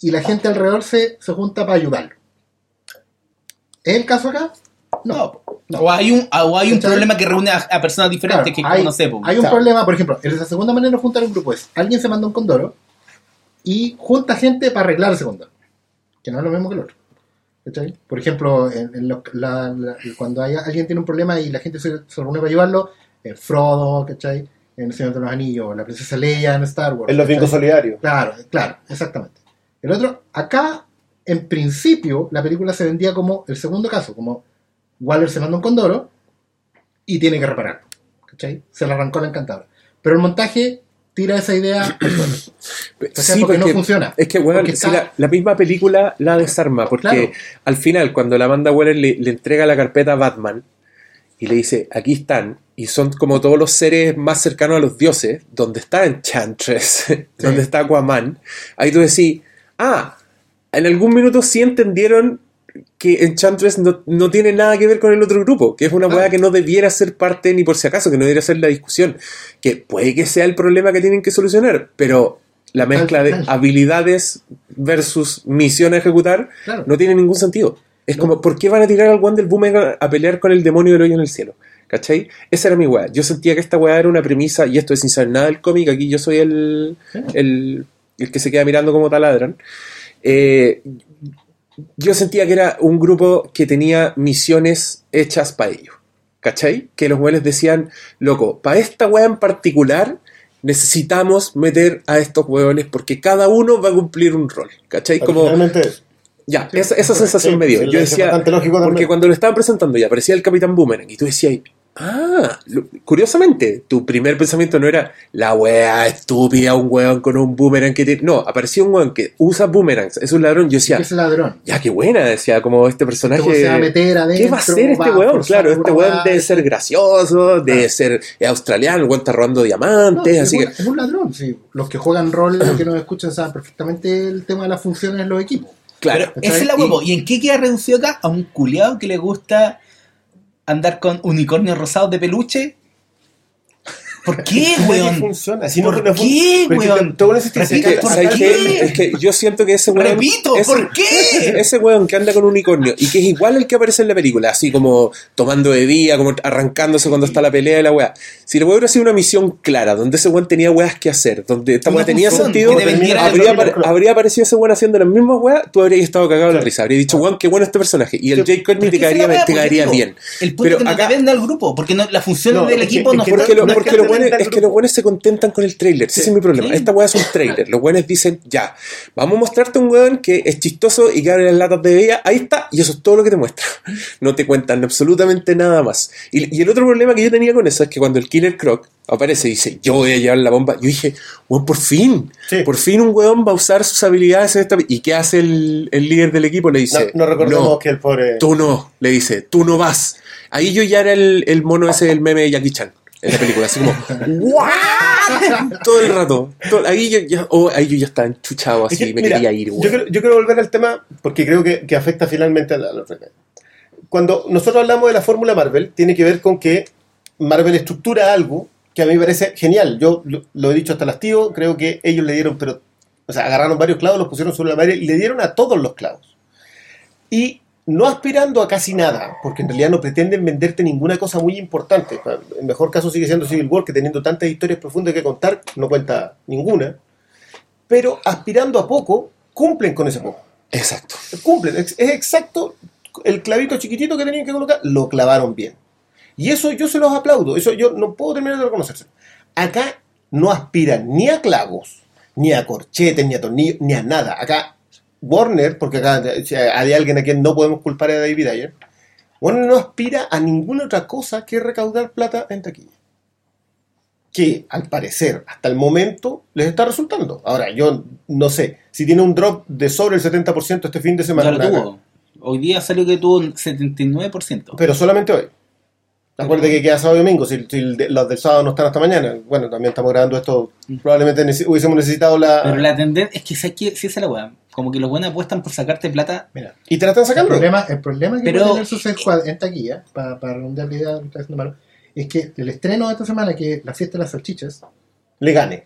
y la gente alrededor se, se junta para ayudarlo. ¿Es el caso acá? No. no. O hay un, o hay un problema que reúne a, a personas diferentes Claro, que hay, como no sé, po. hay un Claro. problema, por ejemplo, en la segunda manera de juntar un grupo es alguien se manda un condoro y junta gente para arreglar ese condoro, que no es lo mismo que el otro. ¿Cachai? Por ejemplo, en, en lo- la- la- cuando hay, alguien tiene un problema y la gente se, se reúne para ayudarlo, eh, Frodo, ¿cachai? En El Señor de los Anillos, la princesa Leia en Star Wars. En los ¿cachai? bingos solidarios. Claro, claro, exactamente. El otro, acá, en principio, la película se vendía como el segundo caso, como Waller se manda un condoro y tiene que repararlo. ¿Cachai? Se le arrancó la encantadora. Pero el montaje tira esa idea. ¿cachai? porque, no funciona. Es que, bueno, si está- la, la misma película la desarma, porque Claro. al final, cuando la Amanda Waller le, le entrega la carpeta a Batman y le dice, aquí están, y son como todos los seres más cercanos a los dioses, donde está Enchantress, donde está Aquaman, ahí tú decís, ah, en algún minuto sí entendieron que Enchantress no, no tiene nada que ver con el otro grupo, que es una Claro. weá que no debiera ser parte ni por si acaso, que no debiera ser la discusión, que puede que sea el problema que tienen que solucionar, pero la mezcla de habilidades versus misión a ejecutar Claro. no tiene ningún sentido. Es como, ¿por qué van a tirar al One del Boomerang a pelear con el demonio del hoyo en el cielo? ¿Cachai? Esa era mi weá. Yo sentía que esta weá era una premisa, y esto es sin saber nada del cómic, aquí yo soy el, el, el que se queda mirando como taladran. Eh, yo sentía que era un grupo que tenía misiones hechas para ellos. ¿Cachai? Que los weones decían, loco, para esta weá en particular necesitamos meter a estos weones porque cada uno va a cumplir un rol. ¿Cachai? Como. Ya, esa, esa sensación Sí, me dio. Yo decía, porque cuando lo estaban presentando ya aparecía el Capitán Boomerang y tú decías, ah, lo- curiosamente, tu primer pensamiento no era la wea estúpida, un weón con un boomerang que tiene. No, aparecía un weón que usa boomerangs, es un ladrón. Yo decía, es ladrón. ya, qué buena, decía, como este personaje. Este se va a meter adentro, ¿Qué va a hacer este va weón? Claro, este weón debe ser gracioso, debe ser eh, australiano, el weón está robando diamantes, es, así un, que. es un ladrón. sí. Los que juegan rol, los que nos escuchan, saben perfectamente el tema de las funciones en los equipos. Claro. Pero esa es la huevo. ¿Y en qué queda reducido acá? A un culiado que le gusta andar con unicornios rosados de peluche. ¿Por qué, weón? funciona. Si no, ¿Por no qué, weón? si es que- ¿por ¿Sabes qué? qué? Es que yo siento que ese weón. Repito, ese- ¿por qué? Ese weón que anda con unicornio y que es igual al que aparece en la película, así como tomando día, como arrancándose cuando está la pelea de la weá. Si la weá hubiera sido una misión clara, donde ese weón tenía weas que hacer, donde esta weá tenía función sentido, habría, el- apare- habría aparecido ese weón haciendo las mismas weas, tú habrías estado cagado de la risa. Habrías dicho, weón, qué bueno este personaje. Y el Jake Courtney te caería, la te caería bien. El punto Pero que no acá- te al grupo, porque funciones No, del equipo no que Porque, es que los buenos, vendan es que grupo. los buenos se contentan con el trailer. Ese es mi problema. Esta weá es un trailer. Los buenos dicen, ya, vamos a mostrarte un weón que es chistoso y que abre las latas de bebida. Ahí está. Y eso es todo lo que te muestra. No te cuentan absolutamente nada más. Y, y el otro problema que yo tenía con eso es que cuando el Killer Croc aparece y dice, yo voy a llevar la bomba, yo dije, weón, por fin. Sí. Por fin un weón va a usar sus habilidades en esta... ¿Y qué hace el, el líder del equipo? Le No, dice, no recordemos "No, que el pobre. Tú no, le dice, tú no vas. Ahí yo ya era el, el mono ese del meme de Jackie Chan en la película, así como, "What?" Todo el rato. Todo- ahí, yo ya, oh, ahí yo ya estaba enchuchado así, me mira, quería ir, yo, quiero, yo quiero volver al tema porque creo que, que afecta finalmente a la, a la. Cuando nosotros hablamos de la fórmula Marvel, tiene que ver con que Marvel estructura algo que a mí me parece genial. Yo lo, lo he dicho hasta el hastío, creo que ellos le dieron, pero, o sea, agarraron varios clavos, los pusieron sobre la madre y le dieron a todos los clavos. Y no aspirando a casi nada, porque en realidad no pretenden venderte ninguna cosa muy importante. El mejor caso sigue siendo Civil War, que teniendo tantas historias profundas que contar, no cuenta ninguna. Pero aspirando a poco, cumplen con ese poco. Exacto. Cumplen. Es, es exacto el clavito chiquitito que tenían que colocar, lo clavaron bien. Y eso yo se los aplaudo. Eso yo no puedo terminar de reconocerse. Acá no aspiran ni a clavos, ni a corchetes, ni a tornillos, ni a nada. Acá Warner, porque acá si hay alguien a quien no podemos culpar a David Ayer, Warner no aspira a ninguna otra cosa que recaudar plata en taquilla. Que al parecer, hasta el momento, les está resultando. Ahora, yo no sé, si tiene un drop de sobre el 70% este fin de semana, Ya lo tuvo. Hoy día salió que tuvo un 79%. pero solamente hoy. Acuérdate que queda sábado y domingo, si, si el los del sábado no están hasta mañana. Bueno, también estamos grabando esto, probablemente hubiésemos necesitado la... Pero la tendencia es que sé que si esa es la weá. Como que los buenos apuestan por sacarte plata. Mira, Y te la están el sacando. problema, el problema que Pero- puede tener Squad en taquilla, para, para redondear la idea de lo que está diciendo Manu, es que el estreno de esta semana, que es la fiesta de las salchichas, Le gane.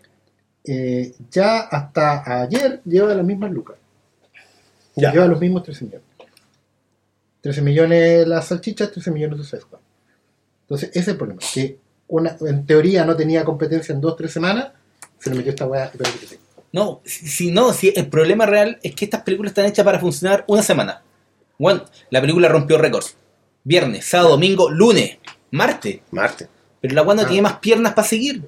eh, ya hasta ayer lleva las mismas lucas. Ya. Lleva los mismos 13 millones. 13 millones las salchichas, 13 millones de Squad. Entonces, ese es el problema. Que una, en teoría no tenía competencia en 2-3 semanas, se le metió esta weá y parece que sí. No, si, si no, si el problema real es que estas películas están hechas para funcionar una semana. Bueno, la película rompió récords. Viernes, sábado, domingo, lunes, martes. Marte. Pero la weá no Ah. tiene más piernas para seguir.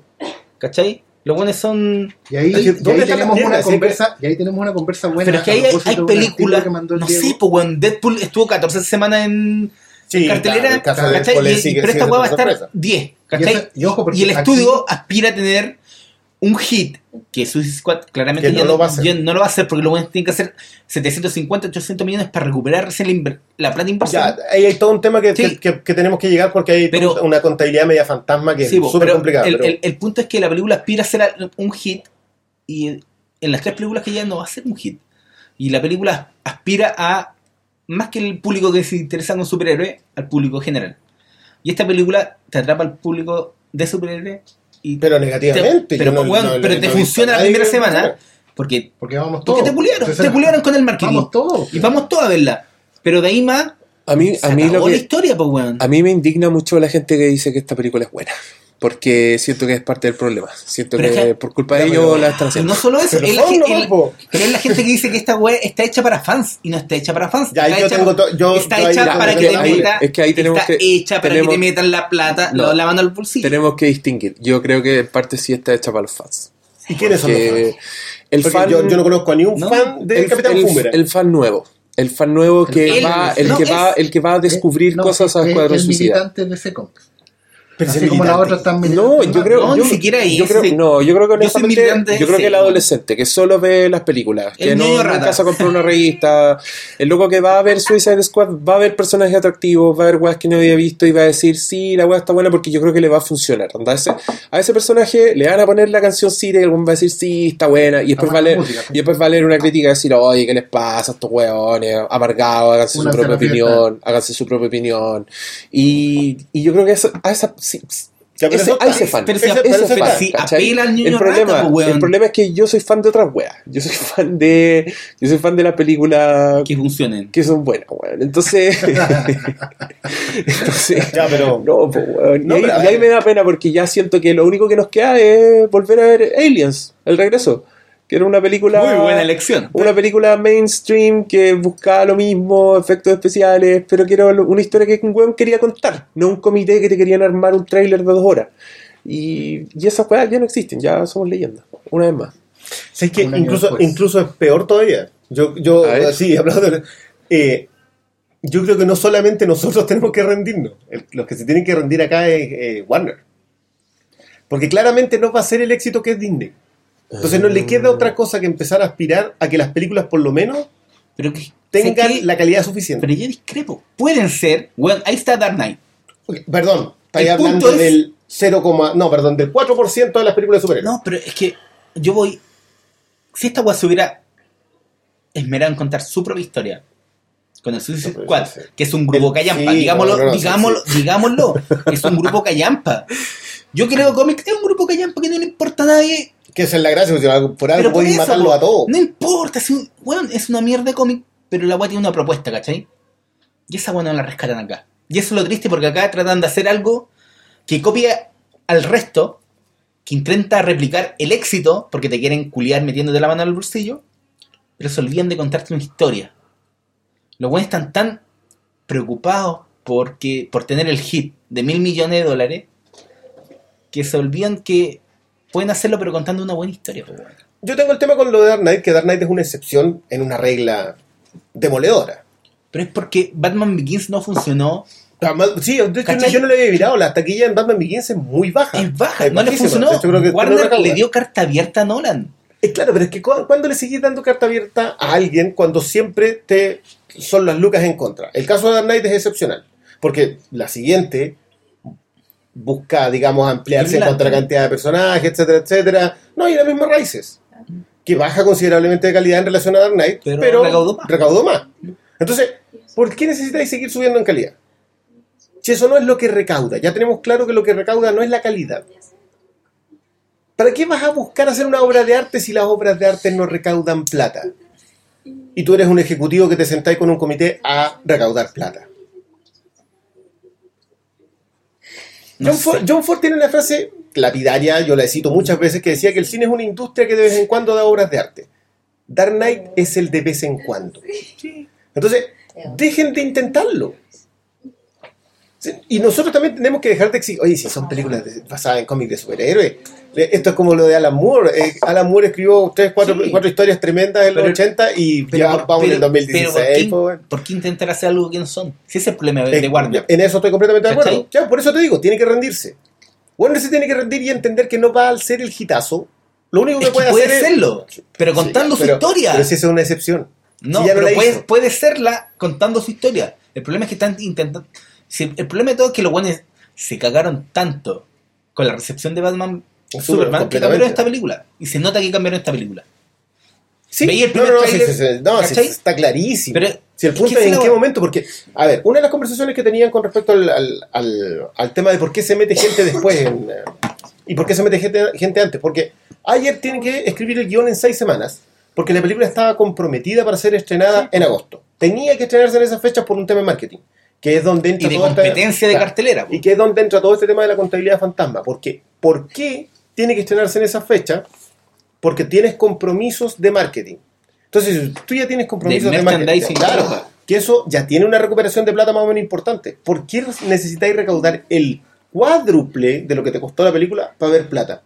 ¿Cachai? Los buenos son. Y ahí, Es que, y ¿dónde ahí están tenemos una conversa, y ahí tenemos una conversa buena. Pero es que ahí hay, hay películas. No Diego. sé, pues weón. Deadpool estuvo 14 semanas en, Sí, cartelera. claro, el de sigue pero esta va a estar sorpresa. 10. Y, y ojo, Y el aquí- estudio aspira a tener un hit que Suicide Squad claramente Que no ya lo va a hacer. ya no lo va a hacer porque lo bueno tienen que hacer 750, 800 millones para recuperar la, la plata inversión. Ahí hay todo un tema que, Sí. que, que- tenemos que llegar porque hay Pero- una contabilidad media fantasma que Sí, es súper complicada. el, pero- el- el punto es que la película aspira a ser un hit y en las tres películas que ya no va a ser un hit. Y la película aspira a, más que el público que se interesa en un superhéroe, al público general. Y esta película te atrapa al público de superhéroe y pero negativamente. te- pero, yo no- weón, no- pero no- te no- funciona la primera me semana porque, Porque vamos todos. porque te puliaron, Entonces, te puliaron con el marketing. Vamos todos. Y vamos todos a verla. Pero de ahí más, A mí, se a mí acabó lo la que... historia, pues weón. A mí me indigna mucho la gente que dice que esta película es buena. Porque siento que es parte del problema. Siento Pero que, por culpa de ellos la están haciendo. no solo eso, Pero es la, el- es la gente que dice que esta web está hecha para fans y no está hecha para fans. Ya, está yo hecha, tengo to- yo- está yo ahí hecha ya- para es que que te ahí- meta, es que ahí tenemos está que- hecha para tenemos- que te metan la plata, No. lo- la mano al bolsillo. Tenemos que distinguir. Yo creo que en parte sí está hecha para los fans. ¿Y quiénes son los fans? el Porque fan, yo, yo no conozco a ni un No, fan del el, Capitán el- el fan nuevo. El fan nuevo que va, el no, que va, el que va a descubrir cosas a es Escuadrón el Suicida. militante de. Pero Así como la otra están No, yo creo, No, yo, ni siquiera yo creo, no, yo creo que Yo honestamente, de yo creo que el adolescente que solo ve las películas, que El no niño nunca rata. se compró una revista, el loco que va a ver Suicide Squad, va a ver personajes atractivos, va a ver weas que no había visto y va a decir, sí, la wea está buena porque yo creo que le va a funcionar. Onda, ese- a ese personaje le van a poner la canción Siri y el va a decir, sí, está buena, y después, va a leer, y después va a leer una crítica y decir, oye, ¿qué les pasa a estos weones? Amargados, háganse Una su propia opinión, háganse su propia opinión. Y, y yo creo que eso, a esa, sí, Ya, pero ese, eso a ese está- fan. pero si- ese pero eso fan, está- si ¿cachai? apela al niño el problema, rata, pues, weón. el problema es que yo soy fan de otras weas. Yo soy fan de. Yo soy fan de las películas Que funcionen. que son buenas, weón. Entonces. entonces. Ya, pero- No, pues, weón. No, y, ahí, pero y ahí me da pena porque ya siento que lo único que nos queda es volver a ver Aliens, el regreso. Que era una película. Muy buena elección. Una película mainstream que buscaba lo mismo, efectos especiales, pero que era una historia que un weón quería contar, no un comité que te querían armar un tráiler de dos horas. Y, y esas weas ya no existen, ya somos leyendas, una vez más. ¿Sabes que Un año incluso, después. incluso es peor todavía? Yo, yo A ver. sí, hablando eh, yo creo que no solamente nosotros tenemos que rendirnos, el- los que se tienen que rendir acá es eh, Warner. Porque claramente no va a ser el éxito que es Disney. Entonces no le queda otra cosa que empezar a aspirar a que las películas por lo menos Pero que tengan que- la calidad suficiente. Pero yo discrepo. Pueden ser. Bueno, ahí está Dark Knight. Perdón, estáis hablando es- del 0, no, perdón, del 4% de las películas de superhéroes. No, pero es que yo voy. Si esta weá se hubiera esmerado en contar su propia historia con el Suicide No, Squad, sí. que es un grupo callampa, sí, digámoslo, no, no, no, sí, digámoslo, digámoslo, es un grupo callampa. Yo creo que cómics es un grupo callampa que no le importa a nadie. Que esa es la gracia, porque por algo por pueden eso, matarlo a todos. No importa, es, un, weón, es una mierda de cómic, pero la weá tiene una propuesta, ¿cachai? Y esa weá no la rescatan acá. Y eso es lo triste porque acá tratan de hacer algo que copia al resto, que intenta replicar el éxito, porque te quieren culiar metiéndote la mano el bolsillo, pero se olvidan de contarte una historia. Los buenos están tan preocupados porque, por tener el hit de mil millones de dólares que se olvidan que pueden hacerlo pero contando una buena historia. weón. Yo tengo el tema con lo de Dark Knight, que Dark Knight es una excepción en una regla demoledora. Pero es porque Batman Begins no funcionó. Sí, de yo no lo había mirado, la taquilla en Batman Begins es muy baja. Es baja, Es no le funcionó. De hecho, creo que no Warner le dio carta abierta a Nolan. Eh, claro, pero es que cu- cuando le seguís dando carta abierta a alguien cuando siempre te son las lucas en contra. El caso de Dark Knight es excepcional, porque la siguiente busca, digamos, ampliarse en cuanto a la cantidad de personajes, etcétera, etcétera. No, y la misma Raíces, que baja considerablemente de calidad en relación a Dark Knight, Pero pero, recaudó más. recaudó más. Entonces, ¿por qué necesitáis seguir subiendo en calidad? Si eso no es lo que recauda, ya tenemos claro que lo que recauda no es la calidad. ¿Para qué vas a buscar hacer una obra de arte si las obras de arte no recaudan plata? Y tú eres un ejecutivo que te sentáis con un comité a recaudar plata. John, sé. Ford, John Ford tiene una frase lapidaria, yo la cito muchas veces, que decía que el cine es una industria que de vez en cuando da obras de arte. Dark Knight es el de vez en cuando. Entonces, dejen de intentarlo. Y nosotros también tenemos que dejar de exigir, oye, si son películas basadas en cómics de superhéroes, eh, esto es como lo de Alan Moore. eh, Alan Moore escribió tres, cuatro, Sí. cuatro historias tremendas en los Pero- 80 y Pero, ya vamos en el pero- 2016. pero ¿por, qué, pues, bueno. por qué intentar hacer algo que no son? Si ese es el problema de, Eh, de Warner. En eso estoy completamente de acuerdo. Ya, por eso te digo, tiene que rendirse. Warner se tiene que rendir y entender que no va a ser el hitazo. Lo único que Es que puede, puede hacer es- serlo, pero Sí, contando pero- su historia. Pero si esa es una excepción. No, Si ya no pero puede, puede serla contando su historia. El problema es que están intentando. Si- el problema de todo es que los buenos se cagaron tanto con la recepción de Batman Súper, Superman que cambiaron esta película. Y se nota que cambiaron esta película. Sí, el no, primer no, no, sí, sí, sí, no, está clarísimo. Pero, si el punto es en qué momento, porque, a ver, una de las conversaciones que tenían con respecto al, al- al- al tema de por qué se mete gente después en, eh, y por qué se mete gente, gente antes, porque ayer tienen que escribir el guion en seis semanas, porque la película estaba comprometida para ser estrenada en agosto. Tenía que estrenarse en esas fechas por un tema de marketing, que es donde entra Y de toda esta- competencia de cartelera. y que es donde entra todo este tema de la contabilidad fantasma. Porque, ¿Por qué tiene que estrenarse en esa fecha? Porque tienes compromisos de marketing. Entonces, si tú ya tienes compromisos De de, marketing, claro, claro. que eso ya tiene una recuperación de plata más o menos importante. ¿Por qué necesitáis recaudar el cuádruple de lo que te costó la película para ver plata?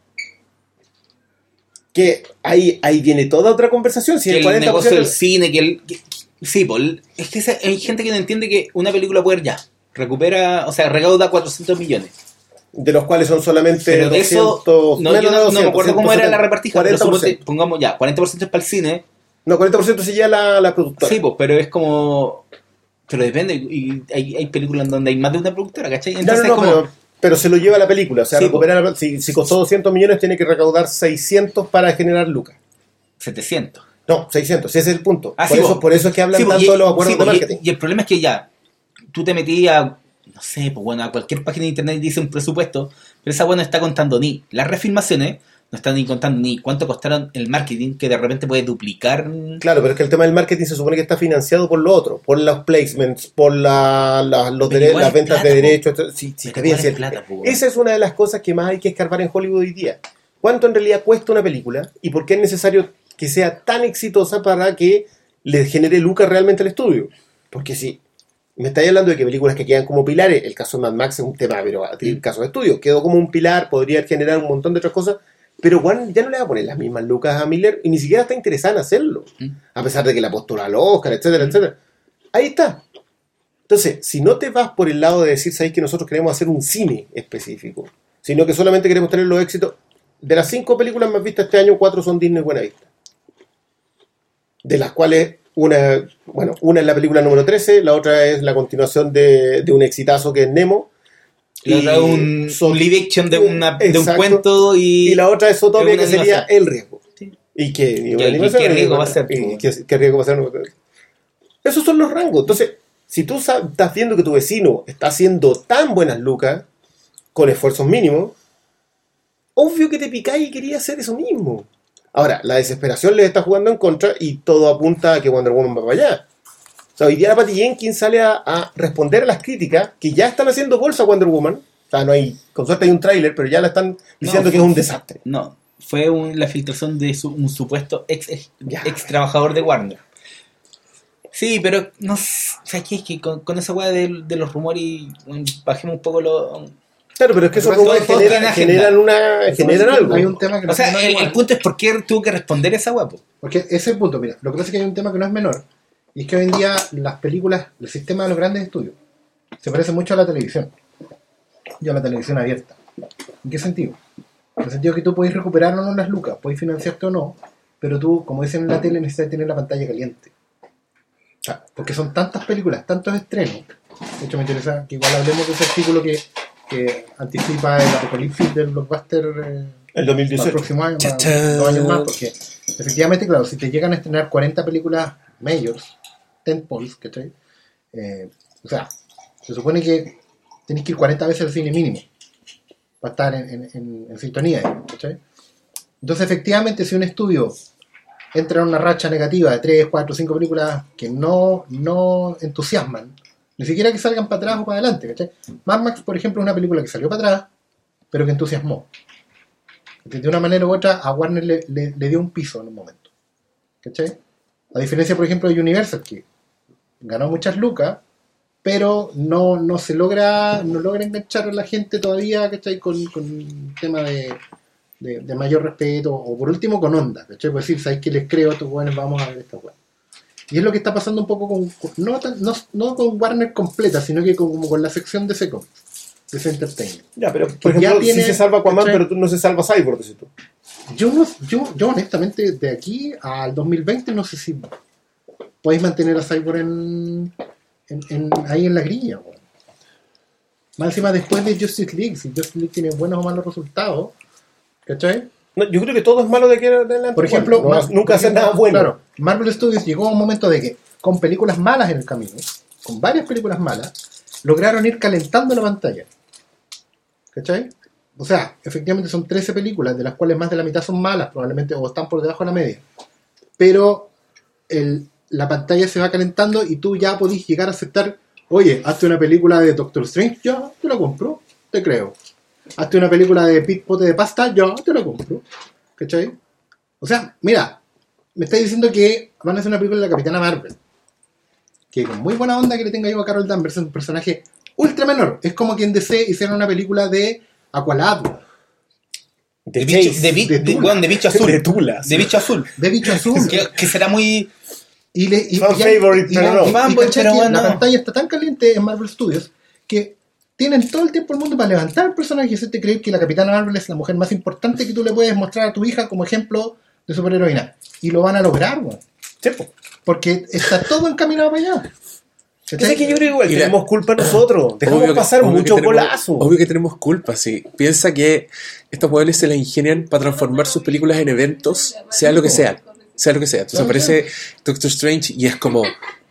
Que ahí, ahí viene toda otra conversación. Si que el el 40% negocio del cine, que el. que- Sí, pues, es que hay gente que no entiende que una película puede ya. Recupera, o sea, recauda 400 millones. De los cuales son solamente Pero de eso, 200, no, menos yo no, no me 200, acuerdo cómo era la 170, repartija, pero 40%. suponte- pongamos ya, 40% es para el cine. No, 40% se lleva la, la productora. Sí, pues, pero es como. Pero depende, y hay, hay películas donde hay más de una productora, ¿cachai? No, Entonces, no, no, como. pero, pero se lo lleva la película. O sea, Sí, recupera la- si, si costó 200 millones, tiene que recaudar 600 para generar lucas. 700. No, 600, ese es el punto. Ah, por, sí, eso, vos. por eso es que hablan Sí, tanto y- de los acuerdos sí, de pues, y- marketing. Y, el problema es que ya, tú te metías, no sé, pues bueno, a cualquier página de internet dice un presupuesto, pero esa bueno está contando ni las refilmaciones, no están ni contando ni cuánto costaron el marketing, que de repente puede duplicar. Claro, pero es que el tema del marketing se supone que está financiado por lo otro, por los placements, por la, la- los Pero dere- igual las ventas plata, de derechos. Sí, está bien, es plata. Esa es una de las cosas que más hay que escarbar en Hollywood hoy día. ¿Cuánto en realidad cuesta una película y por qué es necesario que sea tan exitosa para que le genere lucas realmente al estudio? Porque si me estáis hablando de que películas que quedan como pilares, el caso de Mad Max es un tema, pero el caso de estudio, quedó como un pilar, podría generar un montón de otras cosas, pero Warner ya no le va a poner las mismas lucas a Miller y ni siquiera está interesada en hacerlo, a pesar de que la postura al Oscar, etcétera, etcétera. Ahí está. Entonces, si no te vas por el lado de decir, sabéis que nosotros queremos hacer un cine específico, sino que solamente queremos tener los éxitos, de las cinco películas más vistas este año, cuatro son Disney Buena Vista. De las cuales una, bueno, una es la película número 13, la otra es la continuación de, de un exitazo que es Nemo. La otra es un, son- un live action de, una, de un cuento y, Y la otra es Zootopia, que sería. El Riesgo. Sí. ¿Y qué? ¿Y una ¿Y animación? qué riesgo va a ser? ¿Y qué, qué riesgo va a ser? Esos son los rangos. Entonces, si tú estás viendo que tu vecino está haciendo tan buenas lucas, con esfuerzos mínimos, obvio que te picáis y querías hacer eso mismo. Ahora, la desesperación les está jugando en contra y todo apunta a que Wonder Woman va para allá. O sea, hoy día la Patty Jenkins sale a, a responder a las críticas que ya están haciendo bolsa a Wonder Woman. O sea, no hay, con suerte hay un tráiler, pero ya la están diciendo No, que es un desastre. No, fue un- la filtración de su- un supuesto ex, ex, Ya. ex trabajador de Warner. Sí, pero no sé, o sea, que es que con, con esa weá de, de los rumores y bajemos un poco lo... Claro, pero es que esos Pero rumores todos generan, una, generan algo. Hay un tema que no O sea, no el, punto es por qué tuvo que responder esa weá, po. Porque ese es el punto, mira, lo que pasa es que hay un tema que no es menor, y es que hoy en día las películas, el sistema de los grandes estudios, se parece mucho a la televisión, y a la televisión abierta. ¿En qué sentido? En el sentido que tú podés recuperar o no las lucas, podés financiarte o no, pero tú, como dicen en la tele, necesitas tener la pantalla caliente. O sea, porque son tantas películas, tantos estrenos. De hecho, me interesa que igual hablemos de ese artículo que, que anticipa el apocalipsis del blockbuster. eh, El para el 2018. próximo año, para Chachán. dos años más, porque efectivamente, claro, si te llegan a estrenar 40 películas majors, tentpoles, ¿cachai? Eh, o sea, se supone que tenés que ir 40 veces al cine mínimo para estar en, en- en- en sintonía, ¿cachai? Entonces, efectivamente, si un estudio entra en una racha negativa de 3, 4, 5 películas que no, no entusiasman, ni siquiera que salgan para atrás o para adelante, ¿cachai? Mad Max, por ejemplo, es una película que salió para atrás, pero que entusiasmó de una manera u otra a Warner le, le- dio un piso en un momento. ¿Cachai? A diferencia, por ejemplo, de Universal, que ganó muchas lucas, pero no, no se logra no logra enganchar a la gente todavía, ¿cachai? Con, con tema de, de- mayor respeto, o por último con onda, ¿cachai? Por decir, ¿sabes que les creo a estos buenos? Vamos a ver esta weá. Y es lo que está pasando un poco con, con- no, tan- no, no con Warner completa, sino que con, como con la sección de Seco, de ese Entertainment. Ya, pero por ya ejemplo, tiene- sí se salva Aquaman, pero tú no se salva Cyborg, dices tú. Yo, no- yo, yo honestamente, de aquí al 2020, no sé si podéis mantener a Cyborg en, en- en- ahí en la grilla. weón. Más encima, después de Justice League, si Justice League tiene buenos o malos resultados, ¿cachai? No, yo creo que todo es malo de aquí en adelante. Por ejemplo, No, nunca hacer nada bueno. Claro, Marvel Studios llegó a un momento de que, con películas malas en el camino, con varias películas malas, lograron ir calentando la pantalla. ¿Cachai? O sea, efectivamente son 13 películas, de las cuales más de la mitad son malas, probablemente, o están por debajo de la media. Pero el- la pantalla se va calentando y tú ya podís llegar a aceptar, oye, hazte una película de Doctor Strange, ya, te la compro, te creo. Hazte una película de Pit Pote de Pasta, ya, te la compro. ¿Cachai? O sea, mira, me estáis diciendo que van a hacer una película de la Capitana Marvel. Que con muy buena onda que le tenga yo a Carol Danvers, es un personaje ultra menor. Es como quien DC hiciera una película de Aqualad, De, De bicho, de, bi- de Tula. bicho azul. de Tulas. De bicho azul. de bicho azul. que, que será muy. Y, le, y, Fan y hay- favorite, y- pero y- no. y- Fanboy, ¿cachai pero que bueno. La pantalla está tan caliente en Marvel Studios que tienen todo el tiempo el mundo para levantar el personaje y hacerte creer que la Capitana Marvel es la mujer más importante que tú le puedes mostrar a tu hija como ejemplo de superheroína. Y lo van a lograr, weón. Sí, po. Porque está todo encaminado para allá. Es que yo creo igual Y la- tenemos culpa nosotros. Dejamos que- pasar mucho tenemos- golazo. Obvio que tenemos culpa, sí. Piensa que estos modelos se la ingenian para transformar sus películas en eventos, sea lo que sea. Sea lo que sea. Entonces aparece Doctor Strange y es como.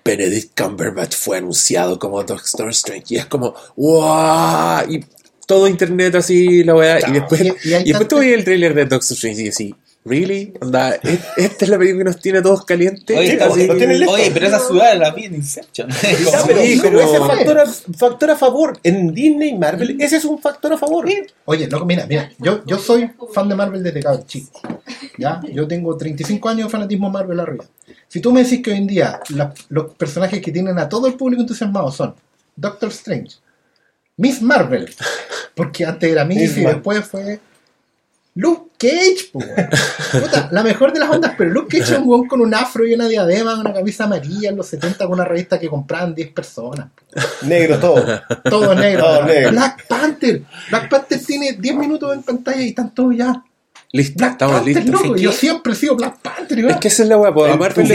Benedict Cumberbatch fue anunciado como Doctor Strange. Y es como. ¡Wow! Y todo internet así, la weá. Y después, Y- y, y después tanto- ves el trailer de Doctor Strange y decís. ¿Really? Onda, ¿e- ¿Esta es la película que nos tiene a todos calientes? Oye, está- pues, oye, pero esa ciudad la vi en Inception. Ya, Como- pero, Sí, pero como- ese factor a, factor a favor. En Disney y Marvel, ese es un factor a favor. Oye, loco, mira, mira, yo, yo soy fan de Marvel desde cada chico. ¿ya? Yo tengo 35 años de fanatismo Marvel arriba. Si tú me decís que hoy en día la- los personajes que tienen a todo el público entusiasmado son Doctor Strange, Miss Marvel, porque antes era Miss, y después fue Luke Cage, po. Puta, la mejor de las ondas, pero Luke Cage es un weón con un afro y una diadema, una camisa amarilla en los 70 con una revista que compraban 10 personas. Negro todo. Todo negro. Todo negro. Black Panther. Black Panther tiene 10 minutos en pantalla y están todos ya. Listo, Black estamos Panther, listos. loco. ¿Sí Yo siempre he sido Black Panther. igual. Es que esa es la weá, a no. A Marvel,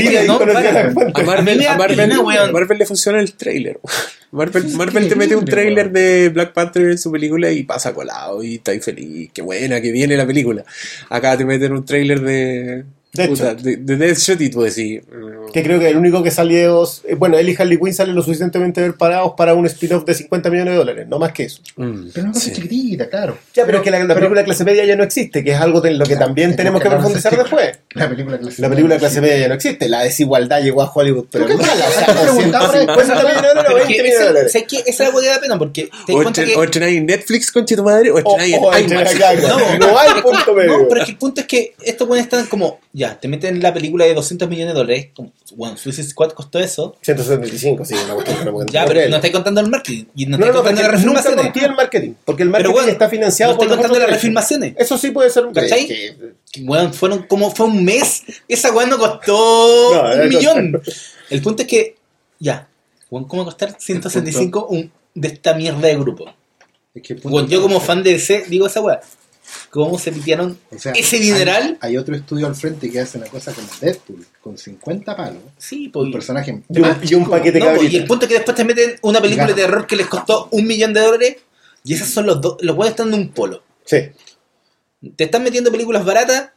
A le funciona el trailer. Marvel, Marvel te mete un trailer de Black Panther en su película y pasa colado y está ahí feliz. Qué buena que viene la película. Acá te meten un trailer de, Deadshot. puta, de, de Deadshot y tú decís. Que creo que el único que salió. eh, Bueno, él y Harley Quinn salen lo suficientemente preparados para un spin-off de 50 millones de dólares, no más que eso. mm, Pero una cosa sí. chiquitita, claro. Ya, pero, es que la, la película clase media ya no existe, que es algo de lo que también tenemos que profundizar decir. después. La película clase La película clase media ya no existe. La desigualdad llegó a Hollywood, pero ¿Tú qué mala, o sea, te preguntaba por ahí? 150 millones de dólares o Pero es 20 que millones de dólares. ¿sabes qué? Esa es la hueá que da pena porque te O, estrenáis en Netflix, conche tu madre, o O, estrenáis en no, no hay punto medio. No, pero es que el punto es que estos buenos están como, ya, te meten la película de 200 millones de dólares, como, bueno, Suicide Squad costó eso, 175, sí, una cuestión que no ya, pero no estáis contando el marketing, y no No, no, contando las nunca refilmaciones. conté el marketing, porque el marketing bueno, está financiado no por contando las refilmaciones. Eso sí puede ser un ¿Cachai? que- weón, fueron como fue un mes, esa weá no costó No, un millón. El punto es que, ya, weón, ¿cómo va a costar 165 un, de esta mierda de grupo? Es que Weón, yo como fan de DC digo esa weá. ¿Cómo se pitearon O sea, ese dineral? Hay, otro estudio al frente que hace una cosa como Deadpool, con 50 palos. Sí, Un pues. personaje. Y un- y un paquete No, pues, y el punto es que después te meten una película de terror que les costó un millón de dólares y esos son los dos. Los weones están en un polo. Sí. Te están metiendo películas baratas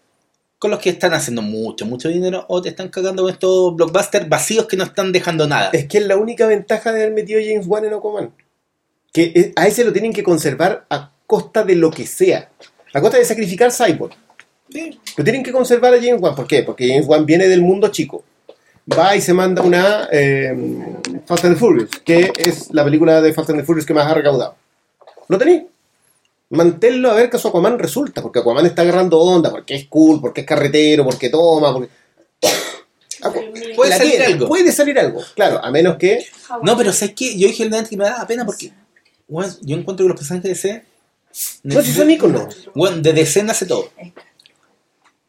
con los que están haciendo mucho, mucho dinero o te están cagando con estos blockbusters vacíos que no están dejando nada. Es que es la única ventaja de haber metido James Wan en Aquaman. Que a ese lo tienen que conservar a costa de lo que sea. A costa de sacrificar Cyborg. Sí. Lo tienen que conservar a James Wan. ¿Por qué? Porque James Wan viene del mundo chico. Va y se manda una eh, Fast and the Furious, que es la película de Fast and the Furious que más ha recaudado. Lo tenéis. Manténlo a ver que su Aquaman resulta, porque Aquaman está agarrando onda, porque es cool, porque es carretero, porque toma, porque... Puede la salir tiene, algo. Puede salir algo, claro, a menos que... No, pero ¿sabes qué? Yo dije el antes que me daba pena porque yo encuentro que los personajes de DC. No, si son íconos. Bueno, de DC nace todo.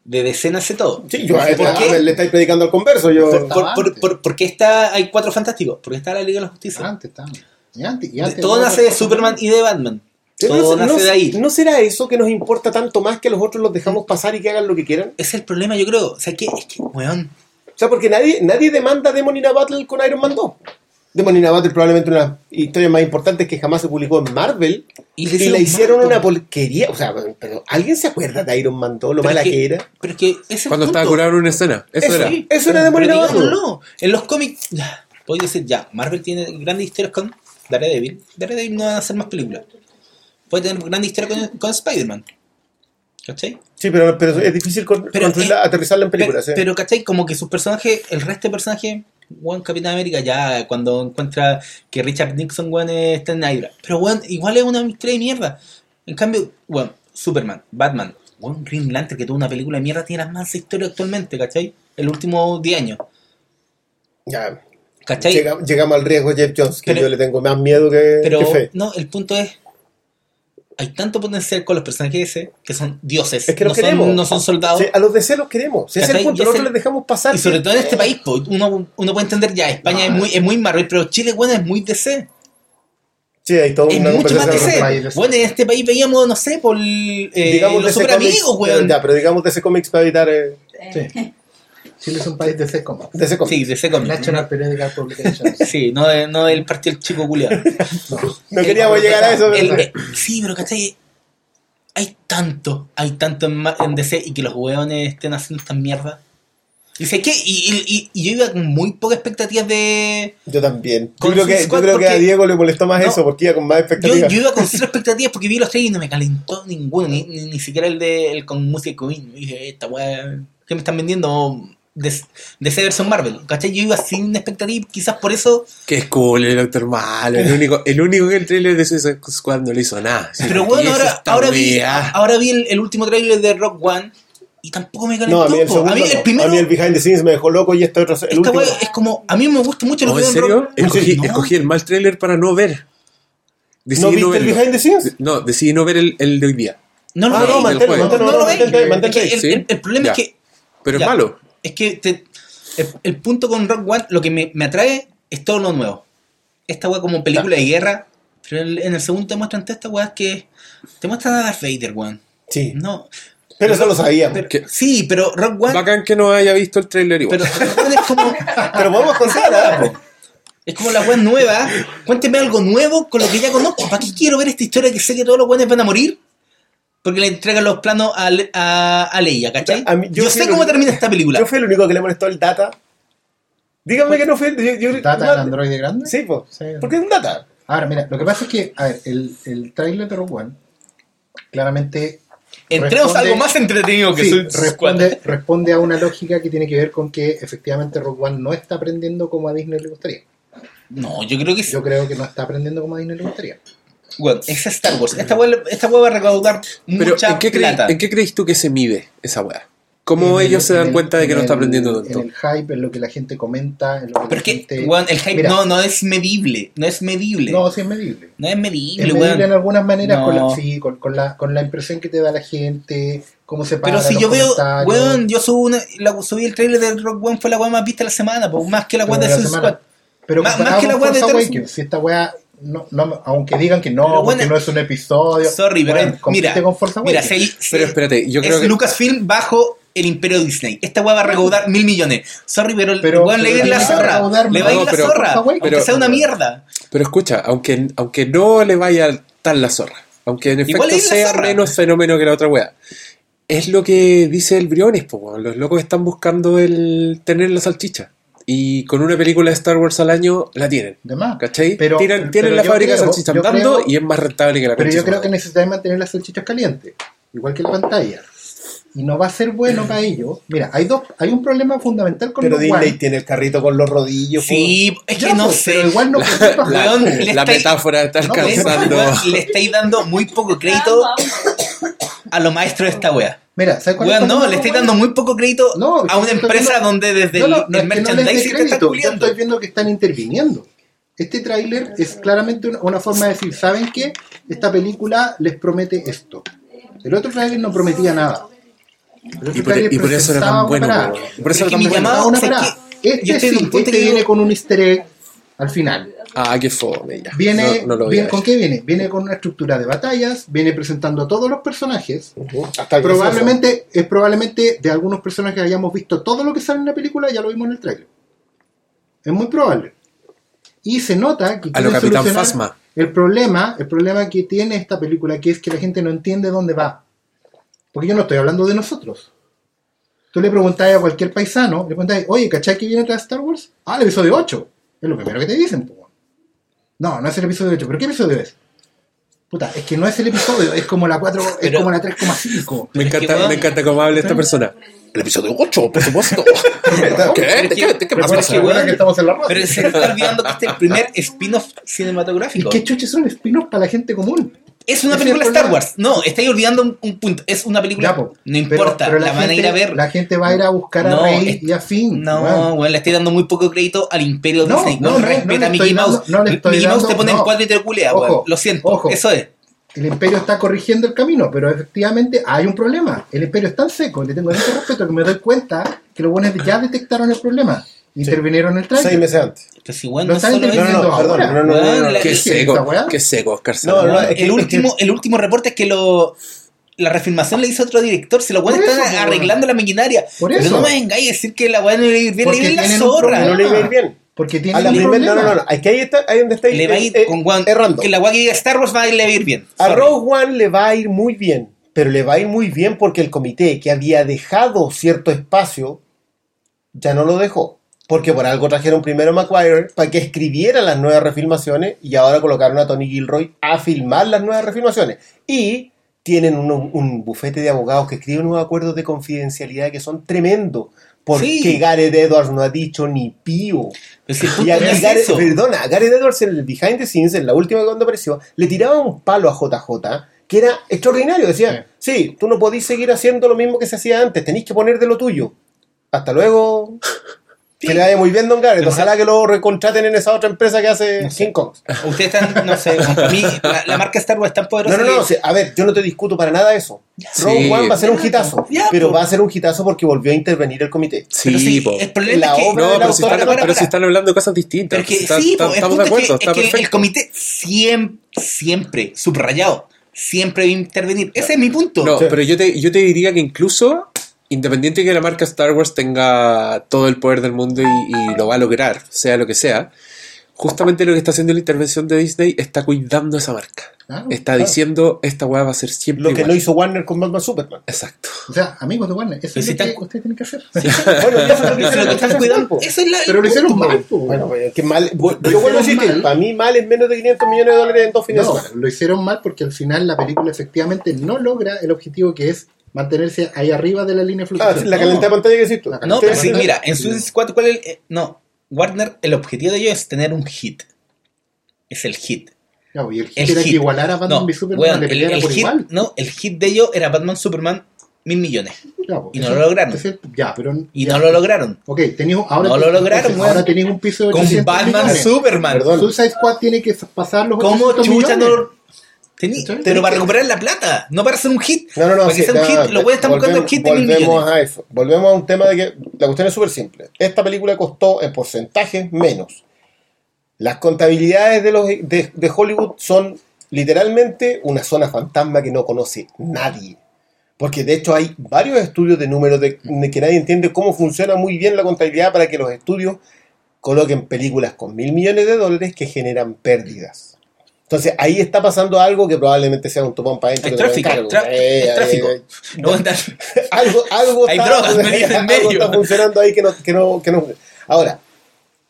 De DC nace todo. Sí, yo ¿Por a- qué? le estáis predicando al converso, yo... Por, por, por, antes. por- porque está, hay cuatro fantásticos. Porque está la Liga de la Justicia. Antes estamos. Y antes, y antes todo nace de Superman y de Batman. Todo no, nace no- de ahí. ¿No será eso que nos importa tanto más que a los otros los dejamos pasar y que hagan lo que quieran? Es el problema, yo creo. O sea, que es que, weón. O sea, porque nadie, nadie demanda Demon in a Battle con Iron Man 2. Demon in a Battle probablemente una de las historias más importantes que jamás se publicó en Marvel. Y, Y, le la hicieron una po. porquería. O sea, pero ¿alguien se acuerda de Iron Man 2? Lo Pero mala es que, era. Pero es que ese Cuando estaba punto. curado en una escena. Eso, Eso, era. sí, eso era Demon in Pero a Battle. digámoslo, en los cómics, podéis decir, ya, Marvel tiene grandes historias con Daredevil. Daredevil no van a hacer más películas. Puede tener grandes historias con, con Spider-Man. ¿Cachai? Sí, pero, pero es difícil con- Pero, eh, aterrizarla en Pero, películas. ¿eh? pero, ¿cachai? Como que sus personajes, el resto de personajes, weón, Capitán América, ya cuando encuentra que Richard Nixon, weón, está en Hydra. Pero, weón, igual es una historia de mierda. En cambio, weón, Superman, Batman, weón, Green Lantern, que tuvo una película de mierda, tiene la más historia actualmente, ¿cachai? El último 10 años. ya, ¿Cachai? llega- llegamos al riesgo Jeff Jones, que Pero- yo le tengo más miedo que, Pero que fe. no, el punto es, hay tanto potencial con los personajes ese que son dioses. Es que no, los queremos. son, no son soldados. Sí, a los DC los queremos. Si es el punto, nosotros el- les dejamos pasar. Y sobre todo en este Eh, país, po, uno, uno puede entender ya, España es muy es muy Marvel, pero Chile, bueno, es muy DC. Sí, hay todo Es una mucho más DC. Bueno, en este país veíamos, no sé, por eh, Digamos los super amigos, weón. Ya, pero digamos DC Comics para evitar eh, Sí. Chile es un país de seco. DC Comics. Sí, DC Comics. National Periodical Publications. Sí, no, de- no del partido el chico culiado. No queríamos llegar a eso, pero... sí, pero ¿cachai? Hay tanto, hay tanto en, en DC y que los weones estén haciendo esta mierda. Y sé que, y, y- yo iba con muy pocas expectativas de. Yo también. Yo creo que, yo creo que a Diego le molestó más No. eso porque iba con más expectativas. yo iba con cero expectativas porque vi los trailers y no me calentó ninguno, ni, ni, ni siquiera el de el con música Queen. Y dije, esta weá, ¿qué me están vendiendo? De, DC versus Marvel, ¿cachai? Yo iba sin expectativas, quizás por eso. Que es cool el Doctor Malo. El único, el único que el trailer de Suicide Squad no le hizo nada. Pero ¿qué bueno, ahora, ahora, vi, wea? ahora vi el, el último trailer de Rock One y tampoco me calentó. No, a mí el segundo a mí el no. primero. A mí el behind the scenes me dejó loco y este otro... El esta último... weá es como. A mí me gusta mucho lo ¿Oh, que ¿En veo serio? Rock- Escogí, No. escogí el mal trailer para no ver. Decidí ¿No viste el behind the scenes? No, decidí no ver el, el de hoy día. No lo Ah, no. Pero es malo. Es que te- el, el punto con Rock One, lo que me, me atrae es todo lo nuevo. Esta weá como película de guerra, pero en el, en el segundo te muestran todas estas weas que. Te muestran a Darth Vader, weón. Sí. No. Pero eso lo sabíamos. sí, pero Rock One. Bacán que no haya visto el trailer igual. Pero Rock One es como. Pero podemos considerar. po. Es como la wea nueva. Cuénteme algo nuevo con lo que ya conozco. ¿Para qué quiero ver esta historia que sé que todos los buenos van a morir? Porque le entregan los planos a, Le- a, a Leia, ¿cachai? A mí- yo yo sé cómo el- termina esta película. Yo fui el único que le molestó el data. Díganme que no fue... Yo, yo- ¿Data no- el androide grande? Sí, pues. Sí. Porque es un data. Ahora, mira, lo que pasa es que, a ver, el, el trailer de Rogue One, claramente Entremos a algo más entretenido que sí, Squad. responde, responde a una lógica que tiene que ver con que efectivamente Rogue One no está aprendiendo como a Disney le gustaría. No, yo creo que sí. Yo creo que no está aprendiendo como a Disney le gustaría. Bueno, es Star Wars. Esta wea, esta va a recaudar Pero mucha ¿en qué, creí- plata. ¿en qué creéis tú que se mide esa weá? ¿Cómo En el- ellos se dan el- cuenta de que no está aprendiendo tanto? En el hype, en lo que la gente comenta, en lo que Pero es que, gente... weón, el hype Mira, no, no es medible. No es medible. No, sí es medible. No es medible, Es weón. medible en algunas maneras con, la, sí, con, con la, con la impresión que te da la gente, cómo se Pero si los yo veo, weón, yo subo una, la, subí el trailer de Rock One, fue la weá más vista de la semana, pues, más que la weá Pero de Suicide Squad. Pero Más- más que la con weá de Force Awakens, si esta weá, no, no, aunque digan que no, Pero porque bueno, no es un episodio. Sorry, pero weón, compite mira, con Force mira, si, si- Pero espérate, yo creo es que... Lucasfilm bajo el imperio Disney. Esta weá va a recaudar mil millones. Sorry, pero Pero- le va a ir pero la zorra. Le va a ir la pero- zorra. pero- Aunque sea una mierda. Pero escucha, aunque, aunque no le vaya tan la zorra, aunque en efecto sea zorra. menos fenómeno que la otra wea, es lo que dice el Briones, po, los locos están buscando el tener la salchicha. Y con una película de Star Wars al año la tienen. De más. ¿Cachai? Pero- tienen pero tienen la yo fábrica de creo- salchicha yo andando creo- y es más rentable que la Pero yo creo que necesitan mantener las salchichas calientes, igual que la pantalla. Y no va a ser bueno para ellos. Mira, hay dos, hay un problema fundamental con Pero los Disney One. tiene el carrito con los rodillos. Sí, es Ya, que no pues, sé. Pero igual no La, le la estáis- metáfora está No, alcanzando. Le estáis dando muy poco crédito a los maestros de esta wea. Mira, ¿sabes cuál es Weón, el no, le con dando muy poco crédito No, a una estoy empresa viendo- donde desde No, no, el, no el es no merchandising te está crédito, yo culiando. estoy viendo que están interviniendo. Este tráiler es claramente una, una forma de decir, ¿saben qué? Esta película les promete esto. El otro tráiler no prometía nada. Y por, tráiler y por eso era tan bueno. Y por eso Es era tan bueno. Una o sea, es Este estoy sí, este viene con un easter egg al final. Ah, qué fome. ya. Viene, No- no lo voy a viene-. ¿Con qué viene? Viene con una estructura de batallas, viene presentando a todos los personajes. Hasta Probablemente, es probablemente de algunos personajes que hayamos visto todo lo que sale en la película, ya lo vimos en el trailer. Es muy probable. Y se nota que A lo Capitán Phasma. el problema, el problema que tiene esta película, que es que la gente no entiende dónde va. Porque yo no estoy hablando de nosotros. Tú le preguntáis a cualquier paisano, le preguntáis, oye, ¿cachai que viene tras Star Wars? Ah, el episodio 8. Es lo primero que te dicen. po. No, no es el episodio 8. ¿Pero qué episodio es? Puta, es que no es el episodio, es como la 4, es Pero- como la 3,5. Me encanta, me encanta cómo habla esta persona. El episodio 8, por supuesto. ¿Qué? ¿De qué, de qué más Pero es pasa? que, weón, que estamos en la radio. Pero se está olvidando que este es el primer spin-off ¿Y cinematográfico. qué chuches son spin-offs para la gente común? Es una película es el Star. Wars. No, estáis olvidando un, un punto. Es una película. Ya, po. no Pero- importa, pero la, van a ir a ver. La gente va a ir a buscar a No, Rey es- y a Finn. No, weón. weón, le estoy dando muy poco crédito al Imperio No, Disney. no, No, no, respeta a Mickey Mouse. dando- Mickey Mouse te pone en no. cuatro y te culea, Ojo. Lo siento, ojo. eso es. el imperio está corrigiendo el camino, pero efectivamente hay un problema. El imperio es tan seco, le tengo tanto respeto que me doy cuenta que los buenos ya detectaron el problema. Intervinieron en el Seis trailer. meses antes. Pero no están solo interviniendo No, no, perdón, ahora. no, no, no, no, no, Weón, Qué la- ¿Esa seco, weá? qué seco, Oscar No, no, Salomón. es que- el, es último, el último reporte es que lo, la refilmación le hizo otro director. Si weones eso, están arreglando la maquinaria. Por Pero eso. no me vengáis a decir que la weá no le iba a ir bien, le iba a ir la zorra. No le iba a ir bien. Porque A tiene la un primera, no, no, no. Aquí ahí está, ahí donde está Le va a ir con weón, errando. que la weá que diga Star Wars va a ir, le va a ir bien. A. Rogue One le va a ir muy bien, pero le va a ir muy bien porque el comité que había dejado cierto espacio ya no lo dejó. Porque por algo trajeron primero a McGuire para que escribiera las nuevas refilmaciones y ahora colocaron a Tony Gilroy a filmar las nuevas refilmaciones. Y tienen un, un bufete de abogados que escriben unos acuerdos de confidencialidad que son tremendos. Porque Sí. Gareth Edwards no ha dicho ni pío. Y a es Gareth- perdona, a Gareth Edwards en el Behind the Scenes, en la última cuando apareció, le tiraba un palo a JJ que era extraordinario. Decía, sí, tú no podís seguir haciendo lo mismo que se hacía antes, tenéis que poner de lo tuyo. Hasta luego. Que le vaya muy bien, Don Gareth. Pero Ojalá que lo recontraten en esa otra empresa que hace King Kong. Ustedes están, no sé, mí, la, la marca Star Wars es tan No, poderosa. no, no, que- sí, a ver, yo no te discuto para nada eso. Rogue Sí. One va a ser un hitazo, Ya, pero va a ser un hitazo porque volvió a intervenir el comité. Pero Sí, sí, po. el problema La es que. obra No, pero, si están, para, para, pero si están hablando de cosas distintas. Pero es que Está- sí, está- po, el estamos de acuerdo, es que, está es que el comité siempre, siempre, subrayado, siempre va a intervenir. Ese es mi punto. No, Sí. pero yo te, yo te diría que incluso, independiente de que la marca Star Wars tenga todo el poder del mundo y, y lo va a lograr, sea lo que sea, justamente lo que está haciendo la intervención de Disney está cuidando esa marca. Claro, está claro. diciendo, esta weá va a ser siempre Lo que igual. no hizo Warner con Batman Superman. Exacto. O sea, amigos de Warner, eso es si lo que ustedes tienen que hacer. Bueno, ya se lo Eso es lo que están cuidando. Eso es la. Pero lo hicieron mal. po. Bueno, que mal. Yo Lo vuelvo a decir hicieron que mal. para mí mal es menos de 500 millones de dólares en dos fines de No, semana. lo hicieron mal porque al final la película efectivamente no logra el objetivo que es mantenerse ahí arriba de la línea de Ah, la No. calidad de pantalla que hiciste No, pero sí, mira, en Suicide Squad, ¿cuál es el- eh, No, Warner, el objetivo de ellos es tener un hit. Es el hit. No, y el hit El era hit. que igualara a Batman No, v Superman le el, el por hit, igual. no, el hit de ellos era Batman Superman mil millones. Ya, pues, y no eso- lo lograron. ya, pero. Y ya. no lo lograron. Ok, tenéis- ahora, No lo lograron, entonces, ahora tenéis un piso de Con 800 Batman millones. Superman. Perdón. Suicide Squad tiene que pasar los ¿Cómo 800 chucha millones. no.? Tení- pero para recuperar la plata, no para hacer un hit. No, no, no. Para que sí, un hit, no, los güeyes están buscando volvemos- hit de mil Volvemos millones. a eso. Volvemos a un tema de que la cuestión es súper simple. Esta película costó en porcentajes menos. Las contabilidades de, los, de, de Hollywood son literalmente una zona fantasma que no conoce nadie. Porque de hecho hay varios estudios de números de, de que nadie entiende cómo funciona muy bien la contabilidad para que los estudios coloquen películas con mil millones de dólares que generan pérdidas. Entonces ahí está pasando algo que probablemente sea un topón para adentro. Hay tráfico, Eh, eh, tráfico. eh, No, algo, algo, Hay está, drogas algo medio. está funcionando ahí que no, que no, que no. Ahora,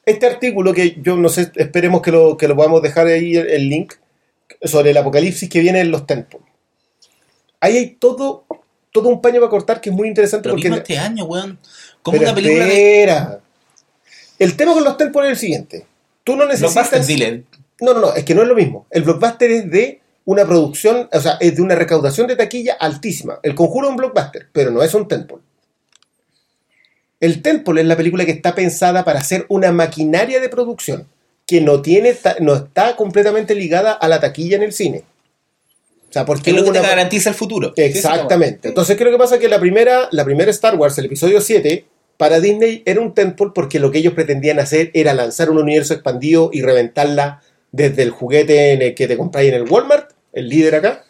este artículo que yo no sé, esperemos que lo, que lo podamos dejar ahí el, el link sobre el apocalipsis que viene en los templos. Ahí hay todo, todo un paño para cortar que es muy interesante Pero porque mismo este año, weón. Como una película de. espera. El tema con los templos es el siguiente. Tú no necesitas. Dile. No, no, no, es que no es lo mismo. El blockbuster es de una producción, o sea, es de una recaudación de taquilla altísima. El conjuro es un blockbuster, pero no es un temple. El temple es la película que está pensada para ser una maquinaria de producción que no tiene, no está completamente ligada a la taquilla en el cine. O sea, porque Que es lo que una- te garantiza el futuro. Exactamente. Entonces creo que pasa que la primera, la primera Star Wars, el episodio 7, para Disney era un temple porque lo que ellos pretendían hacer era lanzar un universo expandido y reventarla desde el juguete en el que te compráis en el Walmart, el líder acá,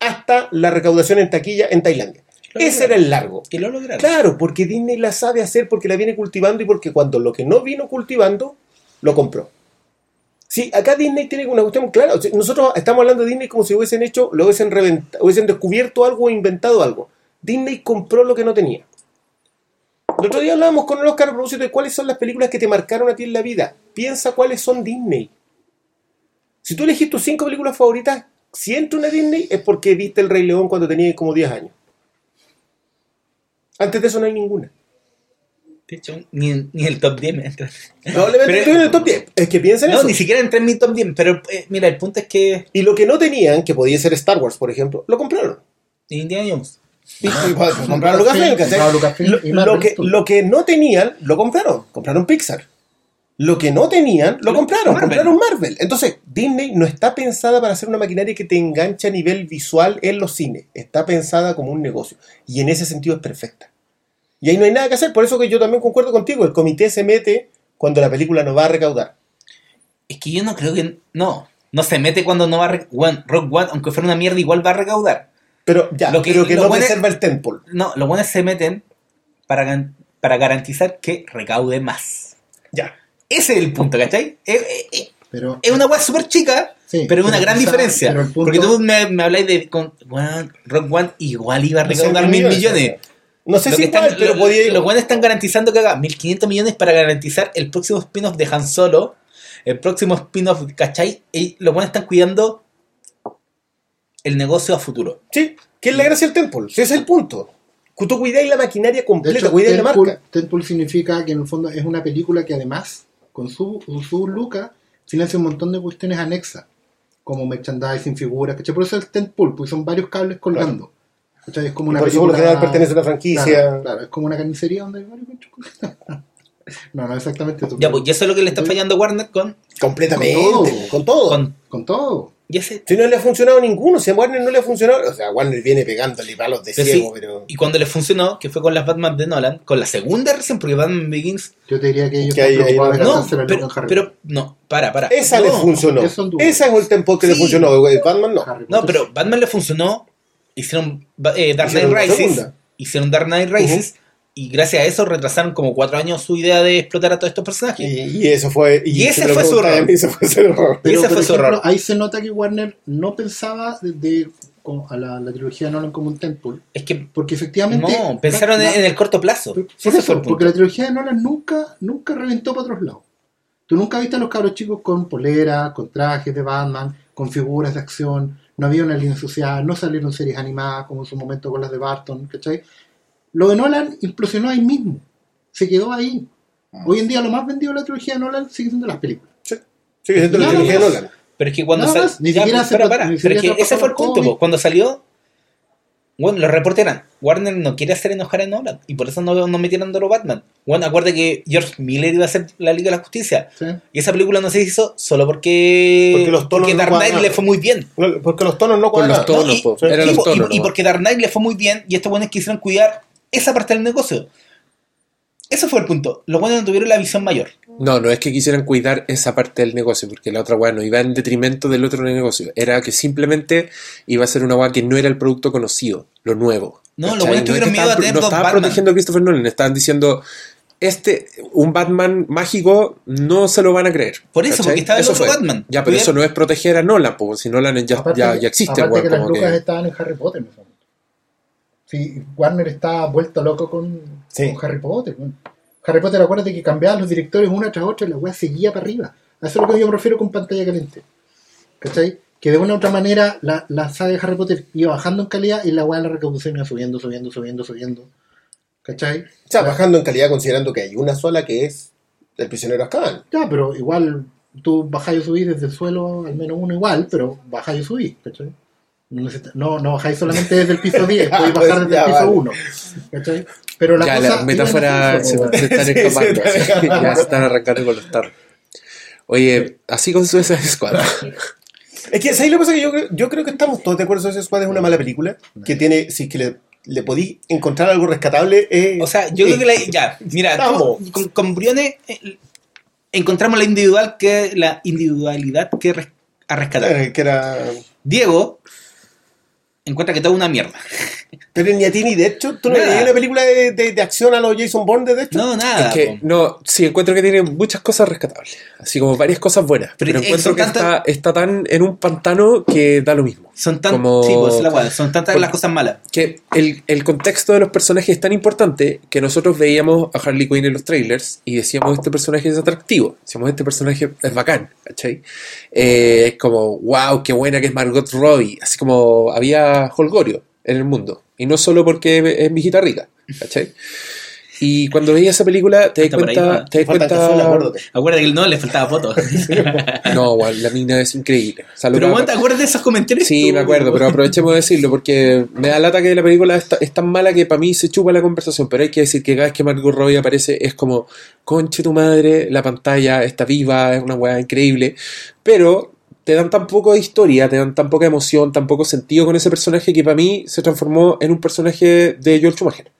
hasta la recaudación en taquilla en Tailandia. Lo Ese lograron. era el largo. Que lo lograron. Claro, porque Disney la sabe hacer porque la viene cultivando y porque cuando lo que no vino cultivando, lo compró. Sí, acá Disney tiene una cuestión clara. O sea, nosotros estamos hablando de Disney como si hubiesen hecho, lo hubiesen, reventa- hubiesen descubierto algo o inventado algo. Disney compró lo que no tenía. El otro día hablábamos con el Oscar a propósito de cuáles son las películas que te marcaron a ti en la vida. Piensa cuáles son Disney. Si tú elegís tus cinco películas favoritas, si entra una Disney es porque viste El Rey León cuando tenías como 10 años. Antes de eso no hay ninguna. De hecho, ni, ni el top 10 me entra. Probablemente Pero- estoy en el top 10. Es que piensen No, eso. ni siquiera entré en mi top 10. Pero eh, mira, el punto es que. Y lo que no tenían, que podía ser Star Wars, por ejemplo, lo compraron. Indiana Jones. Y, y, pues, compraron Studios. lo que no tenían, lo compraron. Compraron Pixar. Lo que no tenían, lo Lo- compraron, Marvel. compraron Marvel. Entonces, Disney no está pensada para hacer una maquinaria que te enganche a nivel visual en los cines. Está pensada como un negocio. Y en ese sentido es perfecta. Y ahí no hay nada que hacer. Por eso que yo también concuerdo contigo. El comité se mete cuando la película no va a recaudar. Es que yo no creo que. No. No se mete cuando no va a. re- One, Rock One, aunque fuera una mierda, igual va a recaudar. Pero ya, Lo que- pero que lo no bueno es- preserva el temple. No, los buenos se meten para garantizar que recaude más. Ya. Ese es el punto, ¿cachai? Es, es- Pero, es una weá súper chica, Sí, pero es una gran diferencia. punto- Porque tú me, me habláis de. Con, weón, Rock One igual iba a recaudar 200 mil millones. No sé Lo si que están- igual, pero lo- podía ir. Los buenos están garantizando que haga 1500 millones para garantizar el próximo spin-off de Han Solo. El próximo spin-off, ¿cachai? Y los buenos están cuidando el negocio a futuro. Sí, que es la gracia del temple. Ese es el punto. Tú cuidáis la maquinaria completa, cuidáis la marca. Deadpool significa que en el fondo es una película que además, con su, con su lucas, financia un montón de cuestiones anexas, como merchandising, figuras, ¿cachai? Por eso es Deadpool, porque son varios cables colgando. ¿cachai? Es como Y una por eso por lo película- general pertenece a una franquicia. Claro, claro, es como una carnicería donde hay varios. No, no exactamente eso. Ya, pues, y eso es lo que le está fallando a Warner con. Completamente. Con todo. Con todo. con Con todo. Y ese- Si no le ha funcionado a ninguno, si a Warner no le ha funcionado, o sea, Warner viene pegándole palos de pero ciego, sí, pero. Y cuando le funcionó, que fue con las Batman de Nolan, con la segunda recién, porque Batman Begins. Yo te diría que ellos Que preocupados de no- No, pero, loca en Harry pero no, para, para. Esa le No, funcionó. son dudas. Esa es el tempo que le Sí. funcionó. güey. Batman no. Harry No, pero Batman le funcionó. Hicieron eh, Dark Knight Rises. segunda. Hicieron Dark Knight Rises. Y gracias a eso retrasaron como cuatro años su idea de explotar a todos estos personajes. Y, y eso fue. Y ese fue su error. mí, ese fue su error. Pero, ese por fue su ejemplo, error. ahí se nota que Warner no pensaba de, a la, la trilogía de Nolan como un temple. Es que Porque efectivamente. no, pensaron la- en, el corto plazo. Por eso, punto. porque la trilogía de Nolan nunca, nunca reventó para otros lados. Tú nunca viste a los cabros chicos con polera, con trajes de Batman, con figuras de acción, no había una línea social, no salieron series animadas como en su momento con las de Barton, ¿cachai? Lo de Nolan implosionó ahí mismo, se quedó ahí. Ah. Hoy en día lo más vendido de la trilogía de Nolan sigue siendo las películas. Sí, sigue siendo la trilogía de. Nolan. Pero es que cuando salió. ni siquiera para, para. ni Pero es que ese fue el punto. po. Cuando salió. Bueno, los reportes eran. Warner no quiere hacer enojar a Nolan. Y por eso no, no metieron Doro Batman. Bueno, acuérdate que George Miller iba a hacer la Liga de la Justicia. ¿sí? Y esa película no se hizo solo porque. Porque los tonos no Dark Knight cuadraban. le fue muy bien. No, Porque los tonos no Con los cuadran. tonos, y- po. y, los y- tonos. y nomás. porque Dark Knight le fue muy bien. Y estos buenos quisieron cuidar esa parte del negocio. Ese fue el punto. Los buenos no tuvieron la visión mayor. No, no es que quisieran cuidar esa parte del negocio, porque la otra weá no iba en detrimento del otro negocio. Era que simplemente iba a ser una weá que no era el producto conocido, lo nuevo. No, los buenos es tuvieron miedo a tener No estaban Batman. protegiendo a Christopher Nolan, estaban diciendo. Este, un Batman mágico, no se lo van a creer. Por eso, ¿cachai? porque estaba el Eso otro fue. Batman. Ya, pero Cuidar- eso no es proteger a Nolan, porque si Nolan ya, Aparte ya, existe, aparte weón, que las como lucas que- estaban en Harry Potter. Sí, Warner está vuelto loco con, Sí. con Harry Potter. Harry Potter, acuérdate que cambiaban los directores una tras otra y la weá seguía para arriba. A eso es lo que yo me refiero con pantalla caliente. ¿Cachai? Que de una u otra manera la, la saga de Harry Potter iba bajando en calidad y la weá de la recaudación iba subiendo, subiendo, subiendo, subiendo. ¿Cachai? O sea, bajando en calidad considerando que hay una sola que es El prisionero Azkaban. Ya, pero igual tú bajáis y subís desde el suelo, al menos uno igual, pero bajáis y subís, ¿cachai? No, no, bajáis solamente desde el piso 10, Ya, podéis pues, bajar desde ya, el piso vale. 1. ¿cachai? Pero la ya cosa las metáforas se, se están Sí, se escapando. están así, escapando. ya se están arrancando con los tarros. Oye, así con Suicide Squad. Es que, ¿sabes lo que pasa? Que yo, creo- yo creo que estamos todos de acuerdo que Suicide Squad es una mala película. Que tiene, si es que le, le podí encontrar algo rescatable. eh, O sea, yo eh, creo que la, ya, mira, tú, con, con Briones eh, encontramos la individual que la individualidad que res- a rescatar. eh, que era. Diego encuentra que todo es una mierda. Pero ni a ti ni de hecho, ¿tú no veías una película de, de, de acción a los Jason Bourne de hecho? No, nada. Es que, no, sí, encuentro que tiene muchas cosas rescatables. Así como varias cosas buenas. Pero encuentro que está, está tan en un pantano que da lo mismo. Son tan, como- sí, pues, la son tantas las cosas malas. Que el, el contexto de los personajes es tan importante que nosotros veíamos a Harley Quinn en los trailers y decíamos este personaje es atractivo. Decíamos este personaje es bacán, ¿cachai? Eh, es como, wow, qué buena que es Margot Robbie. Así como había holgorio en el mundo. Y no solo porque es viejita rica, ¿cachai? Y cuando veías esa película, te das ahí, cuenta. ¿no? Te das cuenta acuérdate. Acuérdate que no le faltaba foto. no, weón, la mina es increíble. Salud, Pero papá. bueno, ¿te acuerdas de esos comentarios? Sí, Tú, me acuerdo, pero aprovechemos de decirlo porque me da lata que la película es, es tan mala que para mí se chupa la conversación, pero hay que decir que cada vez que Margot Robbie aparece es como, conche tu madre, la pantalla está viva, es una weá increíble, pero te dan tan poco de historia, te dan tan poca emoción, tan poco sentido con ese personaje que para mí se transformó en un personaje de George Schumacher.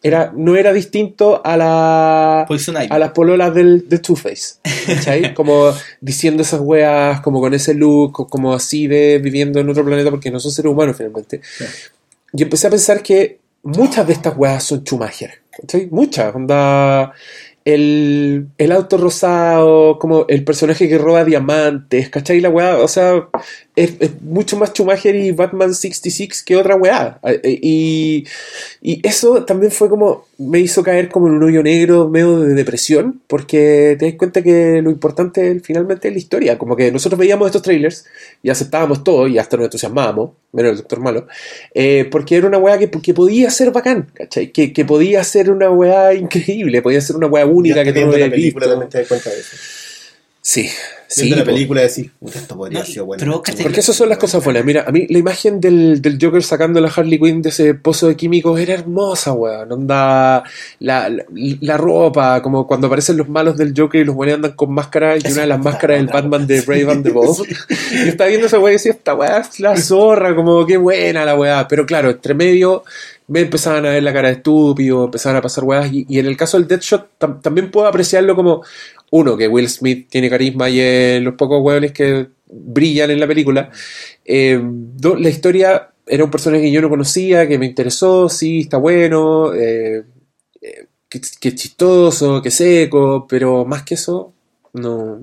Era, no era distinto a la a las pololas del, de Two-Face. ¿cachai? Como diciendo esas weas, como con ese look, co- como así de viviendo en otro planeta, porque no son seres humanos finalmente. Y empecé a pensar que muchas de estas weas son Schumacher. ¿cachai? Muchas. Onda, el, el auto rosado, como el personaje que roba diamantes, ¿cachai? La wea, o sea, es, es mucho más Schumacher y Batman 66 que otra weá. Eh, Y, y eso también fue como, me hizo caer como en un hoyo negro medio de depresión, porque te das cuenta que lo importante finalmente es la historia. Como que nosotros veíamos estos trailers y aceptábamos todo y hasta nos entusiasmábamos, menos el Doctor Malo, eh, porque era una weá que, que podía ser bacán, ¿cachai? Que, que podía ser una weá increíble, podía ser una weá única que tú no habías película visto. también te das cuenta de eso. Sí, sí. La po. película decís, puta, esto podría No, sido bueno. pero. Porque esas son las cosas buenas. Mira, a mí la imagen del, del Joker sacando a la Harley Quinn de ese pozo de químicos era hermosa, weón. Onda, la, la, la ropa, como cuando aparecen los malos del Joker y los buenos andan con máscara y una de las máscaras del Batman de Brave and the Bold. Yo estaba viendo esa weá y decía, esta weá es la zorra, como qué buena la weá. Pero claro, entre medio me empezaban a ver la cara de estúpido, empezaban a pasar weas. Y, y en el caso del Deadshot tam- también puedo apreciarlo como, uno, que Will Smith tiene carisma y es los pocos weones que brillan en la película. Eh, dos, la historia era un personaje que yo no conocía, que me interesó, sí, está bueno, eh, eh, que, que chistoso, que seco, pero más que eso, no.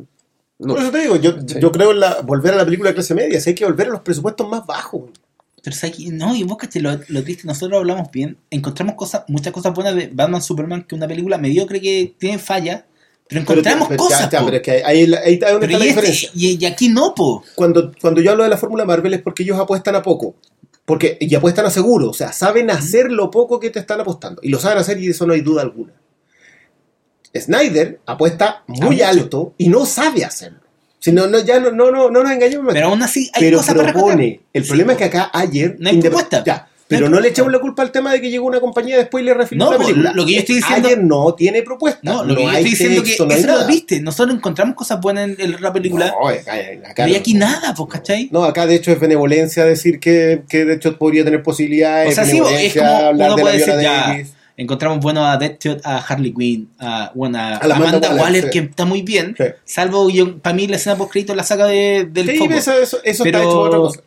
no. Por eso te digo, yo, Sí. yo creo en la, volver a la película de clase media, si hay que volver a los presupuestos más bajos. Pero no, y vos que lo, lo triste, nosotros hablamos bien, encontramos cosas, muchas cosas buenas de Batman Superman, que una película mediocre que tiene fallas, pero encontramos pero, cosas, ya, ya, po. pero es que ahí, ahí, ahí está donde Pero está la y, este- y- y aquí no, po. Cuando, cuando yo hablo de la fórmula Marvel es porque ellos apuestan a poco. Porque, y apuestan a seguro, o sea, saben hacer lo poco que te están apostando. Y lo saben hacer y de eso no hay duda alguna. Snyder apuesta muy alto y no sabe hacerlo. Si no, no, ya no, no, no, no nos engañemos. Pero aún así hay pero cosas propone. El Sí, problema es que acá ayer. No hay propuesta. Ya, pero no, le echamos la culpa al tema de que llegó una compañía después y le refiló No, la película. lo que yo estoy diciendo- Ayer no tiene propuesta. No, lo que yo estoy diciendo texto, que no eso lo nada. viste. Nosotros encontramos cosas buenas en la película. No, acá, acá aquí nada, pues, ¿cachai? No, acá de hecho es benevolencia decir que, que de hecho podría tener posibilidades. O sea, sí, es como hablar uno de la puede decir, ya. Encontramos bueno a Deadshot, a Harley Quinn, a, bueno, a, Amanda Amanda Waller, Waller, sí. que está muy bien, Sí. salvo yo, para mí la escena post crédito la saca de, del Sí, foco. eso, eso, eso Pero- está hecho por otra cosa.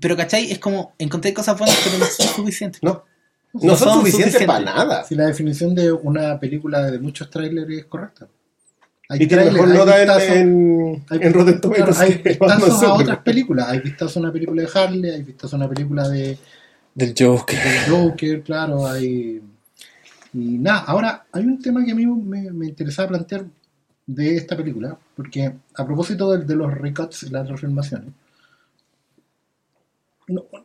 Pero, ¿cachai? Es como, encontré cosas buenas, pero no son suficientes. No, no, No son, son suficientes suficientes. para nada. Si la definición de una película de muchos trailers es correcta. Hay Y tiene trailers, mejor nota vistazos- en, en, hay- en Rotten Tomatoes. claro, hay vistazos a otras películas. Hay vistazo a una película de Harley, hay vistazo a una película de, Del Joker. de Joker, claro, hay... Y nada, ahora hay un tema que a mí me, me interesaba plantear de esta película, porque a propósito de, de los recuts y las refilmaciones,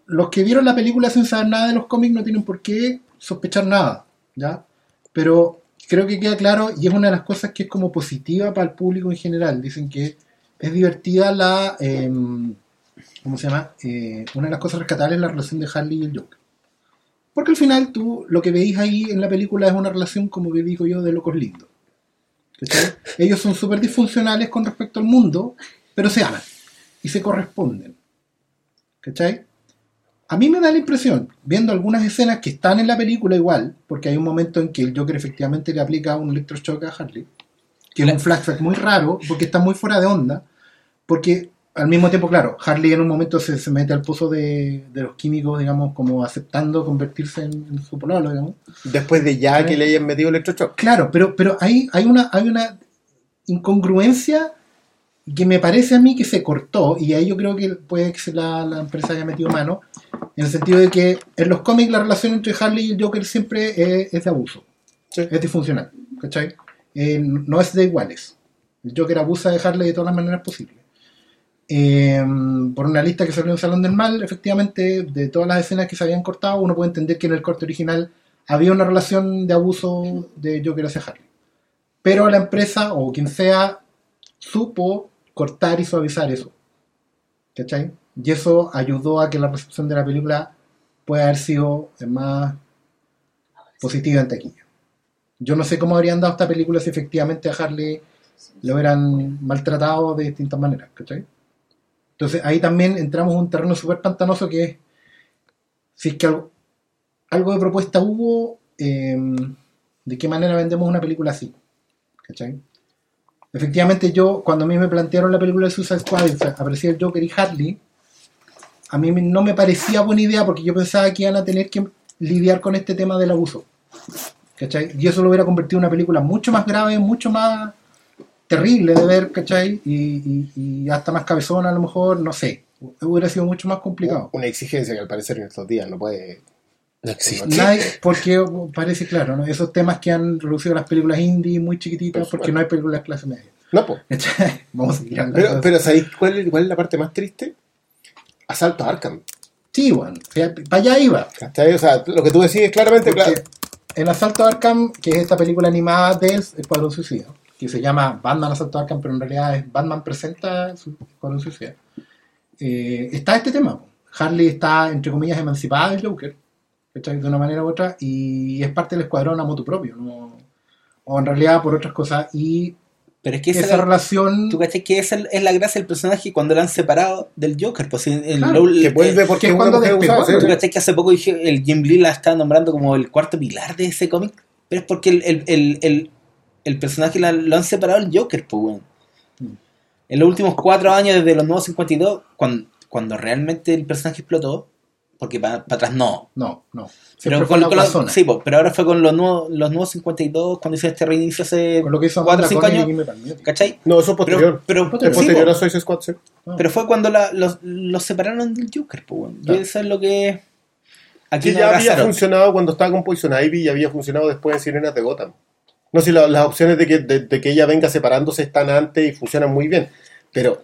los que vieron la película sin saber nada de los cómics no tienen por qué sospechar nada, ¿ya? Pero creo que queda claro y es una de las cosas que es como positiva para el público en general. Dicen que es divertida la... em, ¿Cómo se llama? Eh, una de las cosas rescatables es la relación de Harley y el Joker. Porque al final tú lo que veis ahí en la película es una relación, como que digo yo, de locos lindos. ¿Cachai? Ellos son súper disfuncionales con respecto al mundo, pero se aman y se corresponden. ¿Cachai? A mí me da la impresión, viendo algunas escenas que están en la película igual, porque hay un momento en que el Joker efectivamente le aplica un electroshock a Harley, que es un flashback muy raro, porque está muy fuera de onda, porque al mismo tiempo, claro, Harley en un momento se, se mete al pozo de, de los químicos, digamos, como aceptando convertirse en, en su pololo, digamos. Después de ya que le hayan metido electroshock. Claro, pero, pero hay, hay, una, hay una incongruencia que me parece a mí que se cortó, y ahí yo creo que puede que la, la empresa haya metido mano, en el sentido de que en los cómics la relación entre Harley y el Joker siempre es, es de abuso, Sí. es disfuncional, ¿cachai? Eh, no es de iguales. El Joker abusa de Harley de todas las maneras posibles. Eh, por una lista que salió en Salón del Mal, efectivamente, de todas las escenas que se habían cortado, uno puede entender que en el corte original había una relación de abuso de Joker hacia Harley. Pero la empresa o quien sea supo cortar y suavizar eso. ¿Cachai? Y eso ayudó a que la recepción de la película pueda haber sido más positiva en taquilla. Yo no sé cómo habrían dado esta película si efectivamente a Harley lo hubieran maltratado de distintas maneras, ¿cachai? Entonces ahí también entramos en un terreno súper pantanoso que es si es que algo, de propuesta hubo, eh, de qué manera vendemos una película así, ¿cachai? Efectivamente yo, cuando a mí me plantearon la película de Suicide Squad aparecía el Joker y Harley, a mí no me parecía buena idea porque yo pensaba que iban a tener que lidiar con este tema del abuso. ¿Cachai? Y eso lo hubiera convertido en una película mucho más grave, mucho más terrible de ver, ¿cachai? Y, y- y hasta más cabezona a lo mejor, no sé. Hubiera sido mucho más complicado. Una exigencia que al parecer en estos días no puede. No existe. Nadie- porque parece claro, ¿no? Esos temas que han reducido las películas indie muy chiquititas porque no hay películas clase media. No, pues. ¿Cachai? Vamos a seguir hablando Pero, pero ¿sabéis cuál, es- cuál es la parte más triste? Asalto a Arkham. Sí, bueno, para allá iba. ¿Cachai? O sea, lo que tú decís es claramente, Porque claro. el Asalto a Arkham, que es esta película animada del Escuadrón Suicida, que se llama Batman Asalto Arkham, pero en realidad es Batman presenta su Escuadrón Suicida, eh, está este tema. Harley está, entre comillas, emancipada del Joker, ¿cachai? de una manera u otra, y es parte del escuadrón a motu propio, ¿no? o en realidad por otras cosas, y Pero es que esa, esa es la- relación... tú cachai que esa es la gracia del personaje cuando lo han separado del Joker. Pues en- en Claro, Que vuelve eh, porque que es cuando despegó. Tú cachai que hace poco dije, el Jim Lee la está nombrando como el cuarto pilar de ese cómic. Pero es porque el, el, el, el, el personaje la- lo han separado del Joker, pues, weón. Mm. En los últimos cuatro años, desde los nuevos 52, cuando, cuando realmente el personaje explotó, porque para atrás no. No, no. Pero, Siempre con, la con guasona. sí, pero ahora fue con los nuevos, los nuevos 52, cuando hizo este reinicio hace Con lo que hizo 4 o Amanda 5 Conner y años. ¿Cachai? No, eso es posterior. Pero, pero, sí, posterior po. a Suicide Squad, sí. Pero fue cuando la- los, los separaron del Joker, pues, weón. Y Claro. eso es lo que. Aquí Que no ya había funcionado cuando estaba con Poison Ivy y había funcionado después en Sirenas de Gotham. No sé, la- las opciones de que, de, de que ella venga separándose están antes y funcionan muy bien. Pero,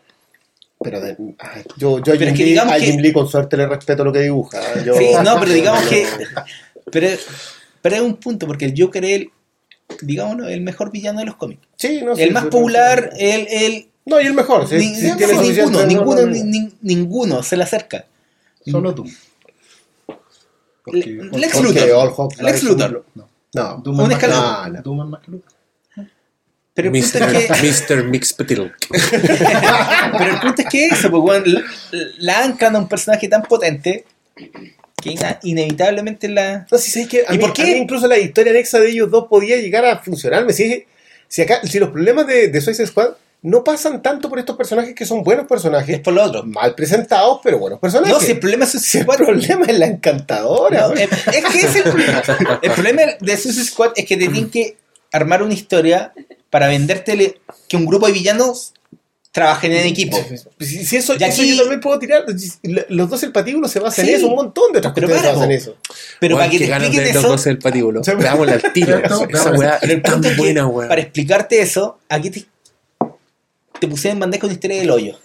pero de- ay, yo, yo a, Pero Jim es que Lee, a que- Jim Lee con suerte le respeto lo que dibuja. ¿eh? Yo- Sí, no, pero digamos no, que. no. Pero, pero es un punto, porque el Joker es el, digámoslo, el mejor villano de los cómics. Sí, no, sí, el más popular, sí. el. el No, y el mejor. Sí, ni- tiene ninguno, ninguno, no, no, no. ni- ni- ninguno se le acerca. Solo tú. Le- Lex Porque Luthor. Lex Dies Luthor. No. No. Doom Un escalón. No, no. Luthor. Pero el punto es que. Mr. Mixpetil. Pero el punto es que eso, pues, weón, la, la anclan a un personaje tan potente que ina- inevitablemente la. No, si sabes que ¿Y mí, por qué? incluso la historia anexa de ellos dos podía llegar a funcionarme. Si, si, acá, si los problemas de, de Suicide Squad no pasan tanto por estos personajes que son buenos Es personajes, por lo otro. mal presentados, pero buenos personajes. No, si el problema es Si el problema es la encantadora. No, es, es que ese es el problema. El problema de Suicide Squad es que te tienen que armar una historia para vendértele que un grupo de villanos trabajen en equipo. si, si eso, Y eso aquí- yo también puedo tirar. Los dos el patíbulo se basan Sí. en eso, un montón de otras Pero cuestiones se para, basan en eso. Pero para que qué te expliquen ver los eso, dos el patíbulo. Al tiro. Esa weá pero el es tan es que buena, weón. para explicarte eso, aquí te, te pusieron en bandeja una historia del hoyo.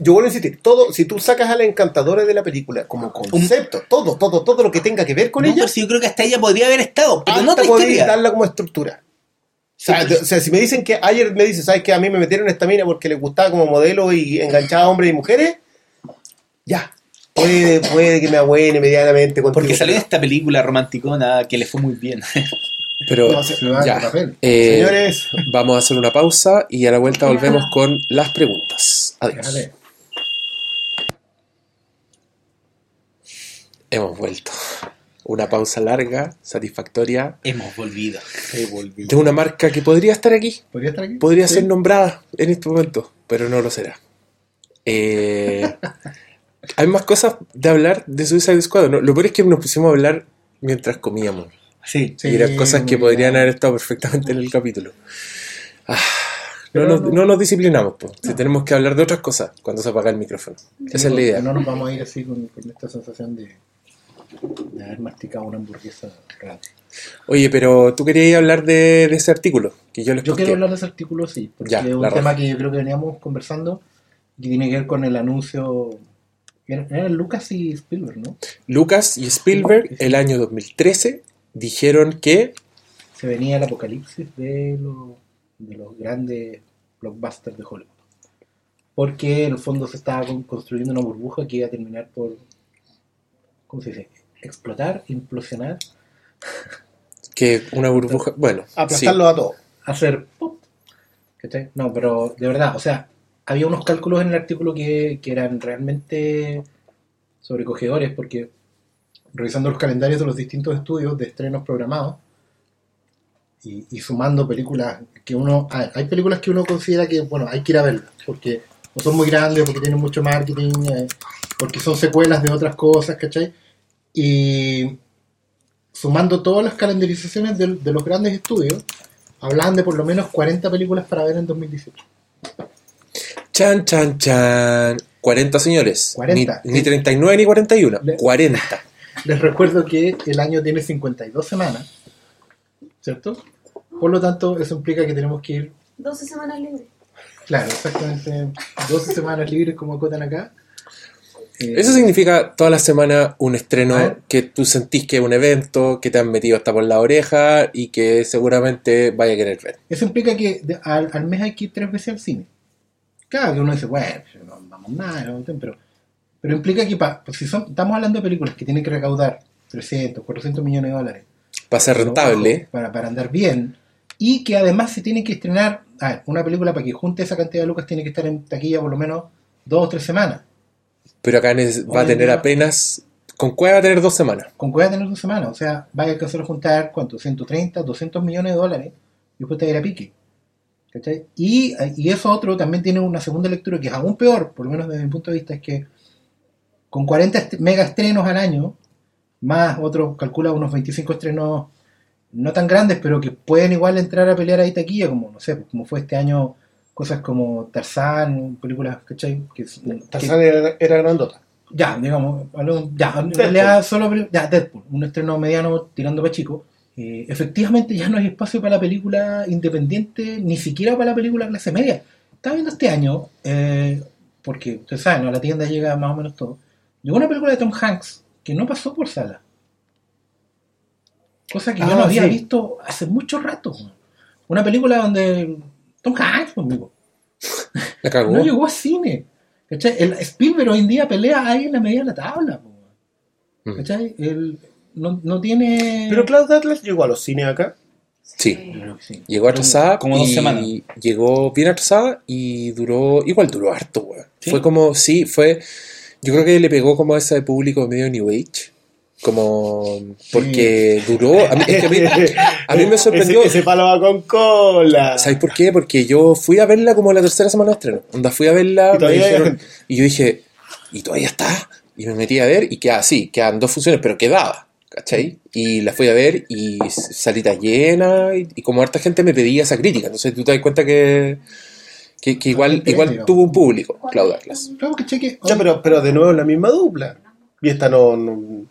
Yo vuelvo a insistir, todo, si tú sacas a la encantadora de la película como concepto, todo, todo, todo lo que tenga que ver con No, ella, pero si yo creo que hasta ella podría haber estado, pero no otra historia. darla como estructura. O sea, Sí, o sea, si me dicen que ayer me dice, ¿sabes que A mí me metieron esta mina porque les gustaba como modelo y enganchaba a hombres y mujeres, ya. Puede, puede que me abuene medianamente. Porque salió esta película romanticona que le fue muy bien. Pero No, se- ya. Eh, Señores, Vamos a hacer una pausa y a la vuelta volvemos con las preguntas. Adiós. Dale. Hemos vuelto. Una pausa larga, satisfactoria, Hemos volvido. de una marca que podría estar aquí, ¿Podría estar aquí? podría Sí. ser nombrada en este momento, pero no lo será. Eh, hay más cosas de hablar de Suicide Squad. ¿no? Lo peor es que nos pusimos a hablar mientras comíamos. Sí. Sí, y eran cosas que podrían bien. haber estado perfectamente en el capítulo. Ah, no, nos, no- no nos disciplinamos, po. Si tenemos que hablar de otras cosas cuando se apaga el micrófono. Esa es la idea. No nos vamos a ir así con, con esta sensación de, de haber masticado una hamburguesa real. Oye, pero tú querías hablar de, de ese artículo que yo les Yo quiero hablar de ese artículo, sí, porque Ya, es un tema que yo creo que veníamos conversando y tiene que ver con el anuncio eran Lucas y Spielberg, ¿no? Lucas y Spielberg, el año 2013, dijeron que Se venía el apocalipsis de, lo- de los grandes blockbusters de Hollywood. Porque en el fondo se estaba con- construyendo una burbuja que iba a terminar por, ¿cómo se dice? Explotar, implosionar, que una burbuja, bueno, sí. Aplastarlo a todos. hacer pop. ¿Cachai? No, pero de verdad, o sea, había unos cálculos en el artículo que, que eran realmente sobrecogedores porque revisando los calendarios de los distintos estudios de estrenos programados y, y sumando películas que uno... ver, hay películas que uno considera que, bueno, hay que ir a verlas porque o son muy grandes, porque tienen mucho marketing, eh, porque son secuelas de otras cosas, ¿cachai? Y sumando todas las calendarizaciones de, de los grandes estudios, hablaban de por lo menos 40 películas para ver en 2018. Chan, chan, chan. 40 señores. 40. Ni, ni 39 ni 41. Le- 40. Les recuerdo que el año tiene 52 semanas, ¿cierto? Por lo tanto, eso implica que tenemos que ir, 12 semanas libres. claro, exactamente 12 semanas libres como acotan acá. Eh, Eso significa toda la semana un estreno A ver. que tú sentís que es un evento, que te han metido hasta por la oreja y que seguramente vaya a querer ver. Eso implica que de- al, al mes hay que ir tres veces al cine. Claro que uno dice, bueno, no vamos nada, no, pero, pero implica que pa- pues si son, estamos hablando de películas que tienen que recaudar 300, 400 millones de dólares Para ser rentable. para, para andar bien y que además se tiene que estrenar, a ver, una película para que junte esa cantidad de lucas tiene que estar en taquilla por lo menos dos o tres semanas. Pero acá va a tener apenas. Con Cueva va a tener dos semanas. Con cueva tener dos semanas, o sea, vaya a alcanzar a juntar, ¿cuánto? 130, 200 millones de dólares y después te va a ir a pique. ¿Cachai? Y, y eso otro también tiene una segunda lectura que es aún peor, por lo menos desde mi punto de vista, es que con 40 est- mega estrenos al año, más otro calcula unos 25 estrenos no tan grandes, pero que pueden igual entrar a pelear ahí taquilla, como no sé, como fue este año cosas como Tarzán, películas, ¿cachai? Que, que- Tarzán era, era grandota. ya, digamos, ya, en realidad solo ya, Deadpool, un estreno mediano tirando para chico. Eh, efectivamente ya no hay espacio para la película independiente, ni siquiera para la película clase media. Estaba viendo este año, eh, porque ustedes saben, ¿no? a la tienda llega más o menos todo. Llegó una película de Tom Hanks que no pasó por sala. Cosa que yo Ah, no había sí. visto hace mucho rato. Una película donde Tom Hanks, conmigo, La cagó. no llegó a cine. ¿Cachai? El Spielberg hoy en día pelea ahí en la media de la tabla. Mm. ¿Cachai? Él no, no tiene. Pero Cloud Atlas llegó a los cines acá. Sí. Llegó atrasada. Como dos y semanas. Llegó bien atrasada y duró. Igual duró harto, weón. ¿Sí? Fue como. Sí, fue. Yo creo que le pegó como a ese público medio New Age. Como. Porque duró. A mí, es que a mí, a mí me sorprendió. Ese, ese palo va con cola. ¿Sabes por qué? Porque yo fui a verla como la tercera semana de estreno. Onda, fui a verla Y dijeron- yo dije, ¿y todavía está? Y me metí a ver y queda así, quedan dos funciones, pero quedaba, ¿cachai? Y la fui a ver y salita llena y, y como harta gente me pedía esa crítica. Entonces tú te das cuenta que, que, que igual, igual tuvo un público, Claudia Atlas. Claro. Que, Ya, pero, pero de nuevo la misma dupla. Y esta no. no-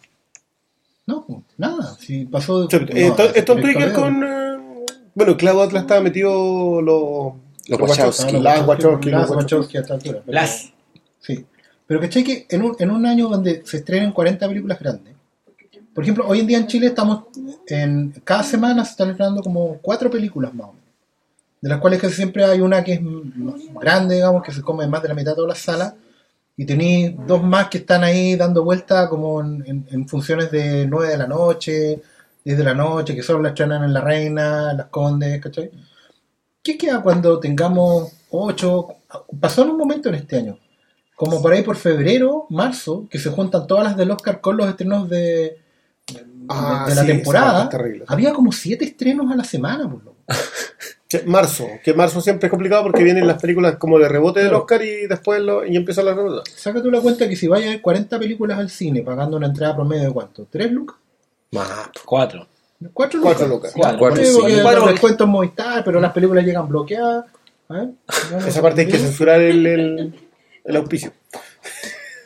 No, pues, nada. Si pasó. Yo- no, eh, Tom- ese es Tom director Trigger es- con. eh, bueno, Cloud Atlas estaba metido los. Los Wachowski. Las Wachowski. Las Wachowski. A esta altura. pero- Las. Sí. Pero. Que en un, en un año donde se estrenen 40 películas grandes. Por ejemplo, hoy en día en Chile estamos. en Cada semana se están estrenando como cuatro películas más o menos. De las cuales casi siempre hay una que es grande, digamos, que se come más de la mitad de todas las salas. Y tenéis dos más que están ahí dando vuelta como en, en- en funciones de 9 de la noche, 10 de la noche, que solo la estrenan en La Reina, en Las Condes, ¿cachai? ¿Qué queda cuando tengamos 8? Pasó en un momento en este año, como por ahí por febrero, marzo, que se juntan todas las del Oscar con los estrenos de, de- Ah, de la sí, temporada. Había como 7 estrenos a la semana, por loco. Che, Marzo, que marzo siempre es complicado porque vienen las películas como de rebote del. Oscar y después lo, y empieza la rebota. Saca tú la cuenta que si vayas a ver 40 películas al cine pagando una entrada promedio de cuánto? ¿3 lucas? Más. Cuatro. ¿4 lucas? Cuatro lucas. Cuatro. Cuatro, Sí, descuentos en Movistar, pero las películas llegan bloqueadas. Ver, bueno, Esa parte hay que censurar el, el, el auspicio.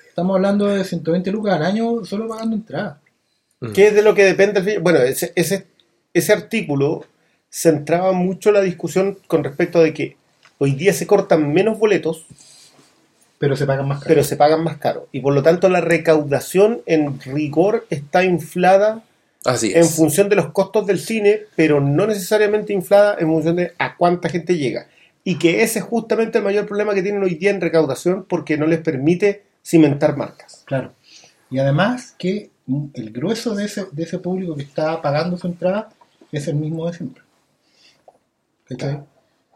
Estamos hablando de 120 lucas al año solo pagando entrada. ¿Qué es de lo que depende? el fin? Bueno, ese, ese, ese artículo centraba mucho la discusión con respecto de que hoy día se cortan menos boletos pero se pagan más caro. pero se pagan más caro. Y por lo tanto la recaudación en rigor está inflada Así en función de los costos del cine, pero no necesariamente inflada en función de a cuánta gente llega. Y que ese es justamente el mayor problema que tienen hoy día en recaudación porque no les permite cimentar marcas. Claro. Y además que el grueso de ese, de ese público que está pagando su entrada es el mismo de siempre. ¿Cachai?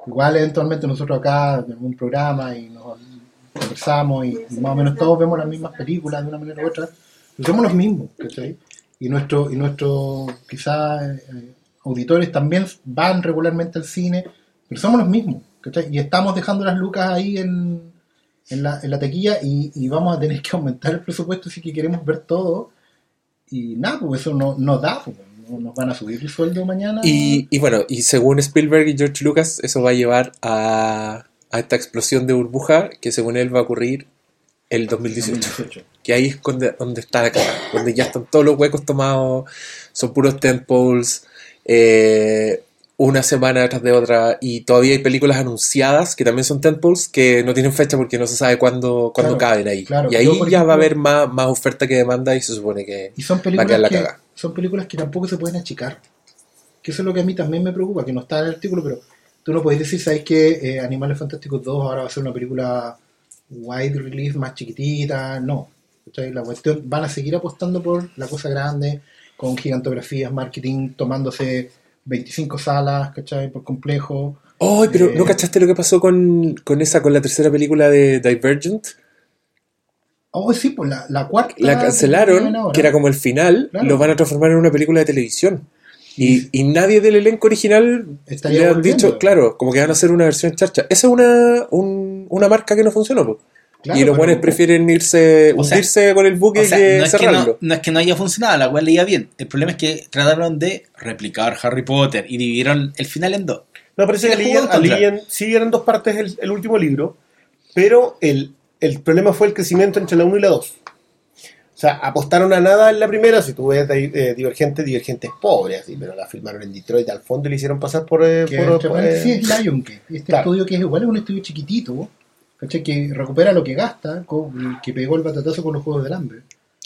Igual eventualmente nosotros acá en un programa y nos conversamos y, y más o menos todos vemos las mismas películas de una manera u otra, pero somos los mismos, ¿cachai? Y nuestro, y nuestro quizás eh, auditores también van regularmente al cine, pero somos los mismos, ¿cachai? Y estamos dejando las lucas ahí en, en la, en la taquilla y, y vamos a tener que aumentar el presupuesto si que queremos ver todo. Y nada, pues eso no, no da, pues, nos van a subir el sueldo mañana. Y, y bueno, y según Spielberg y George Lucas, eso va a llevar a, a esta explosión de burbuja que según él va a ocurrir el 2018. 2018. Que ahí es donde, donde está la cara, donde ya están todos los huecos tomados, son puros tentpoles, eh, una semana tras de otra, y todavía hay películas anunciadas que también son tentpoles que no tienen fecha porque no se sabe cuándo, cuándo Claro, caben ahí. claro. y ahí ya va a haber más, más oferta que demanda y se supone que Y son va a quedar la que, cagada. Son películas que tampoco se pueden achicar. Que eso es lo que a mí también me preocupa, que no está en el artículo, pero tú no puedes decir, ¿sabes que Animales Fantásticos 2 ahora va a ser una película wide release, más chiquitita? No. ¿Cachai? La cuestión, van a seguir apostando por la cosa grande, con gigantografías, marketing, tomándose 25 salas, ¿cachai? Por complejo. ¡Ay, pero Eh, ¿no cachaste lo que pasó con, con esa, con la tercera película de Divergent? Oh, sí, pues la, la cuarta. La que cancelaron, que era como el final, Claro. lo van a transformar en una película de televisión. Y, y nadie del elenco original Estaría le han volviendo. dicho, claro, como que van a hacer una versión charcha. Esa es una, un- una marca que no funcionó. po. Claro, y los buenos prefieren irse, O sea, hundirse con el buque O sea, que no, es que cerrarlo. no, no es que no haya funcionado, la cual leía bien. El problema es que trataron de replicar Harry Potter y dividieron el final en dos. No, parece que. Alien sí eran dos partes el, el último libro, pero el, el problema fue el crecimiento entre la 1 y la 2. O sea, apostaron a nada en la primera, si tú ves eh, Divergente, Divergente es pobre, así, pero la filmaron en Detroit al fondo y le hicieron pasar por... eh, que por- por, eh, es Lionsgate, este claro. estudio que es igual es un estudio chiquitito, ¿cachai? que recupera lo que gasta, con- que pegó el batatazo con los juegos del hambre.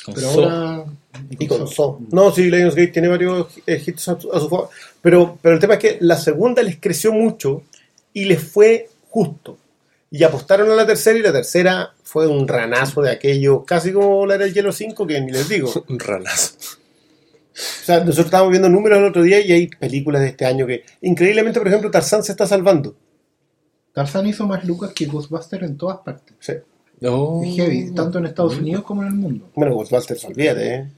Con Pero ahora. y con Saw. No, sí, Lionsgate tiene varios eh, hits a, su a su favor. Pero, pero el tema es que la segunda les creció mucho y les fue justo. Y apostaron a la tercera y la tercera fue un ranazo de aquello, casi como la del Hielo 5, que ni les digo. O Un ranazo. sea, nosotros estábamos viendo números el otro día y hay películas de este año que, increíblemente, por ejemplo, Tarzán se está salvando. Tarzan hizo más lucas que Ghostbusters en todas partes. Sí. Es heavy, tanto en Estados Unidos como en el mundo. Bueno, Ghostbusters, olvídate, ¿eh?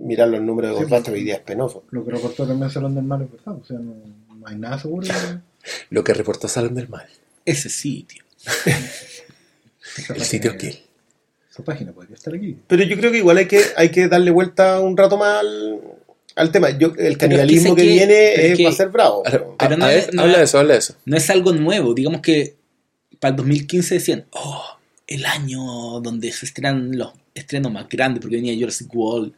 Mirar los números de Sí, Ghostbusters hoy día es penoso. Lo que reportó también Salón del Mal es verdad, o sea, no, no hay nada seguro. de- Lo que reportó Salón del Mal. Ese sitio. El sitio Kill. Esa página podría estar aquí. Pero yo creo que igual hay que, hay que darle vuelta un rato más al, al tema. Yo, el canibalismo que, que- viene es que- va a ser bravo. Pero- no a es- ver, no habla de eso, habla de eso. No es algo nuevo. Digamos que para el 2015 decían, oh, el año donde se estrenan los estrenos más grandes, porque venía Jurassic World,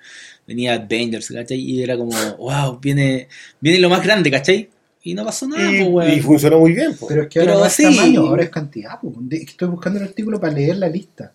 venía Avengers, ¿cachai? Y era como, wow, viene, viene lo más grande, ¿cachai? Y no pasó nada, y, pues, weón. y funcionó muy bien. pues. Pero es que ahora Pero no es sí. tamaño, ahora es cantidad. De- Estoy buscando el artículo para leer la lista.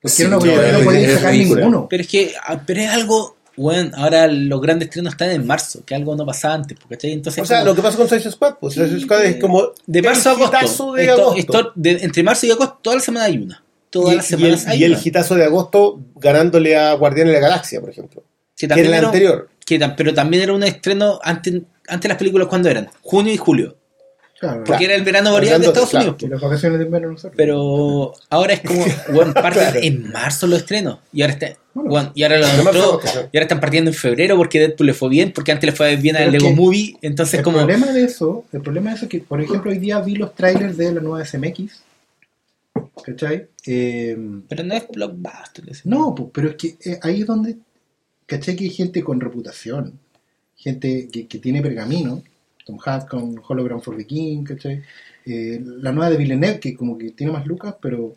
Porque Sí, no, podía sacar ridícula. ninguno. Pero es que, ah, pero es algo, bueno, ahora los grandes estrenos están en marzo, que algo no pasaba antes, pues, ¿cachai? Entonces, o sea, como- lo que pasa con Suicide Squad, pues Sí, Suicide Squad es como de marzo a agosto. de Esto- agosto. esto- de- entre marzo y agosto, toda la semana hay una. Todas y, las y el, semanas hay y el una. hitazo de agosto ganándole a Guardianes de la Galaxia, por ejemplo. que era el anterior. que pero también era un estreno antes, antes las películas cuando eran, junio y julio. Claro, Porque era el verano boreal de Estados claro. Unidos. Y po. las vacaciones de invierno nosotros. Pero ahora es como, bueno, Claro. en marzo los estrenos. Y ahora, está, Bueno, bueno, y ahora lo sí. y ahora están partiendo en febrero porque Deadpool le fue bien, porque antes le fue bien al Lego que Movie. Entonces, el como. problema de eso, el problema de eso es que, por ejemplo, hoy día vi los trailers de la nueva SMX. ¿Cachai? Eh, Pero no es blockbuster. no, pues, pero es que eh, ahí es donde, ¿cachai? Que hay gente con reputación, gente que, que tiene pergamino, Tom Hanks con Hologram for the King, ¿cachai? Eh, la nueva de Villeneuve, que como que tiene más lucas, pero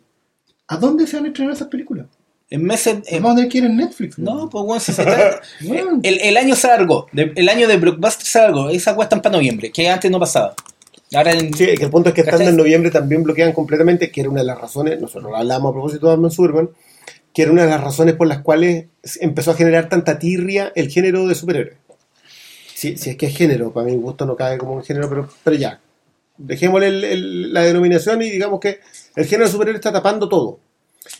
¿a dónde se van a estrenar esas películas? En meses. en- Vamos a tener que ir en Netflix. no, pues bueno, si se Bueno. el, el año se alargó. el año de blockbuster se alargó. Esa cuestan para noviembre, que antes no pasaba. Ahora en- Sí, que el punto es que estando ¿Cachai? en noviembre también bloquean completamente, que era una de las razones, nosotros lo hablamos a propósito de Batman Superman, que era una de las razones por las cuales empezó a generar tanta tirria el género de superhéroes. Si, si es que es género, para mi gusto no cae como un género, pero, pero ya. Dejémosle el- el- la denominación y digamos que el género de superhéroes está tapando todo.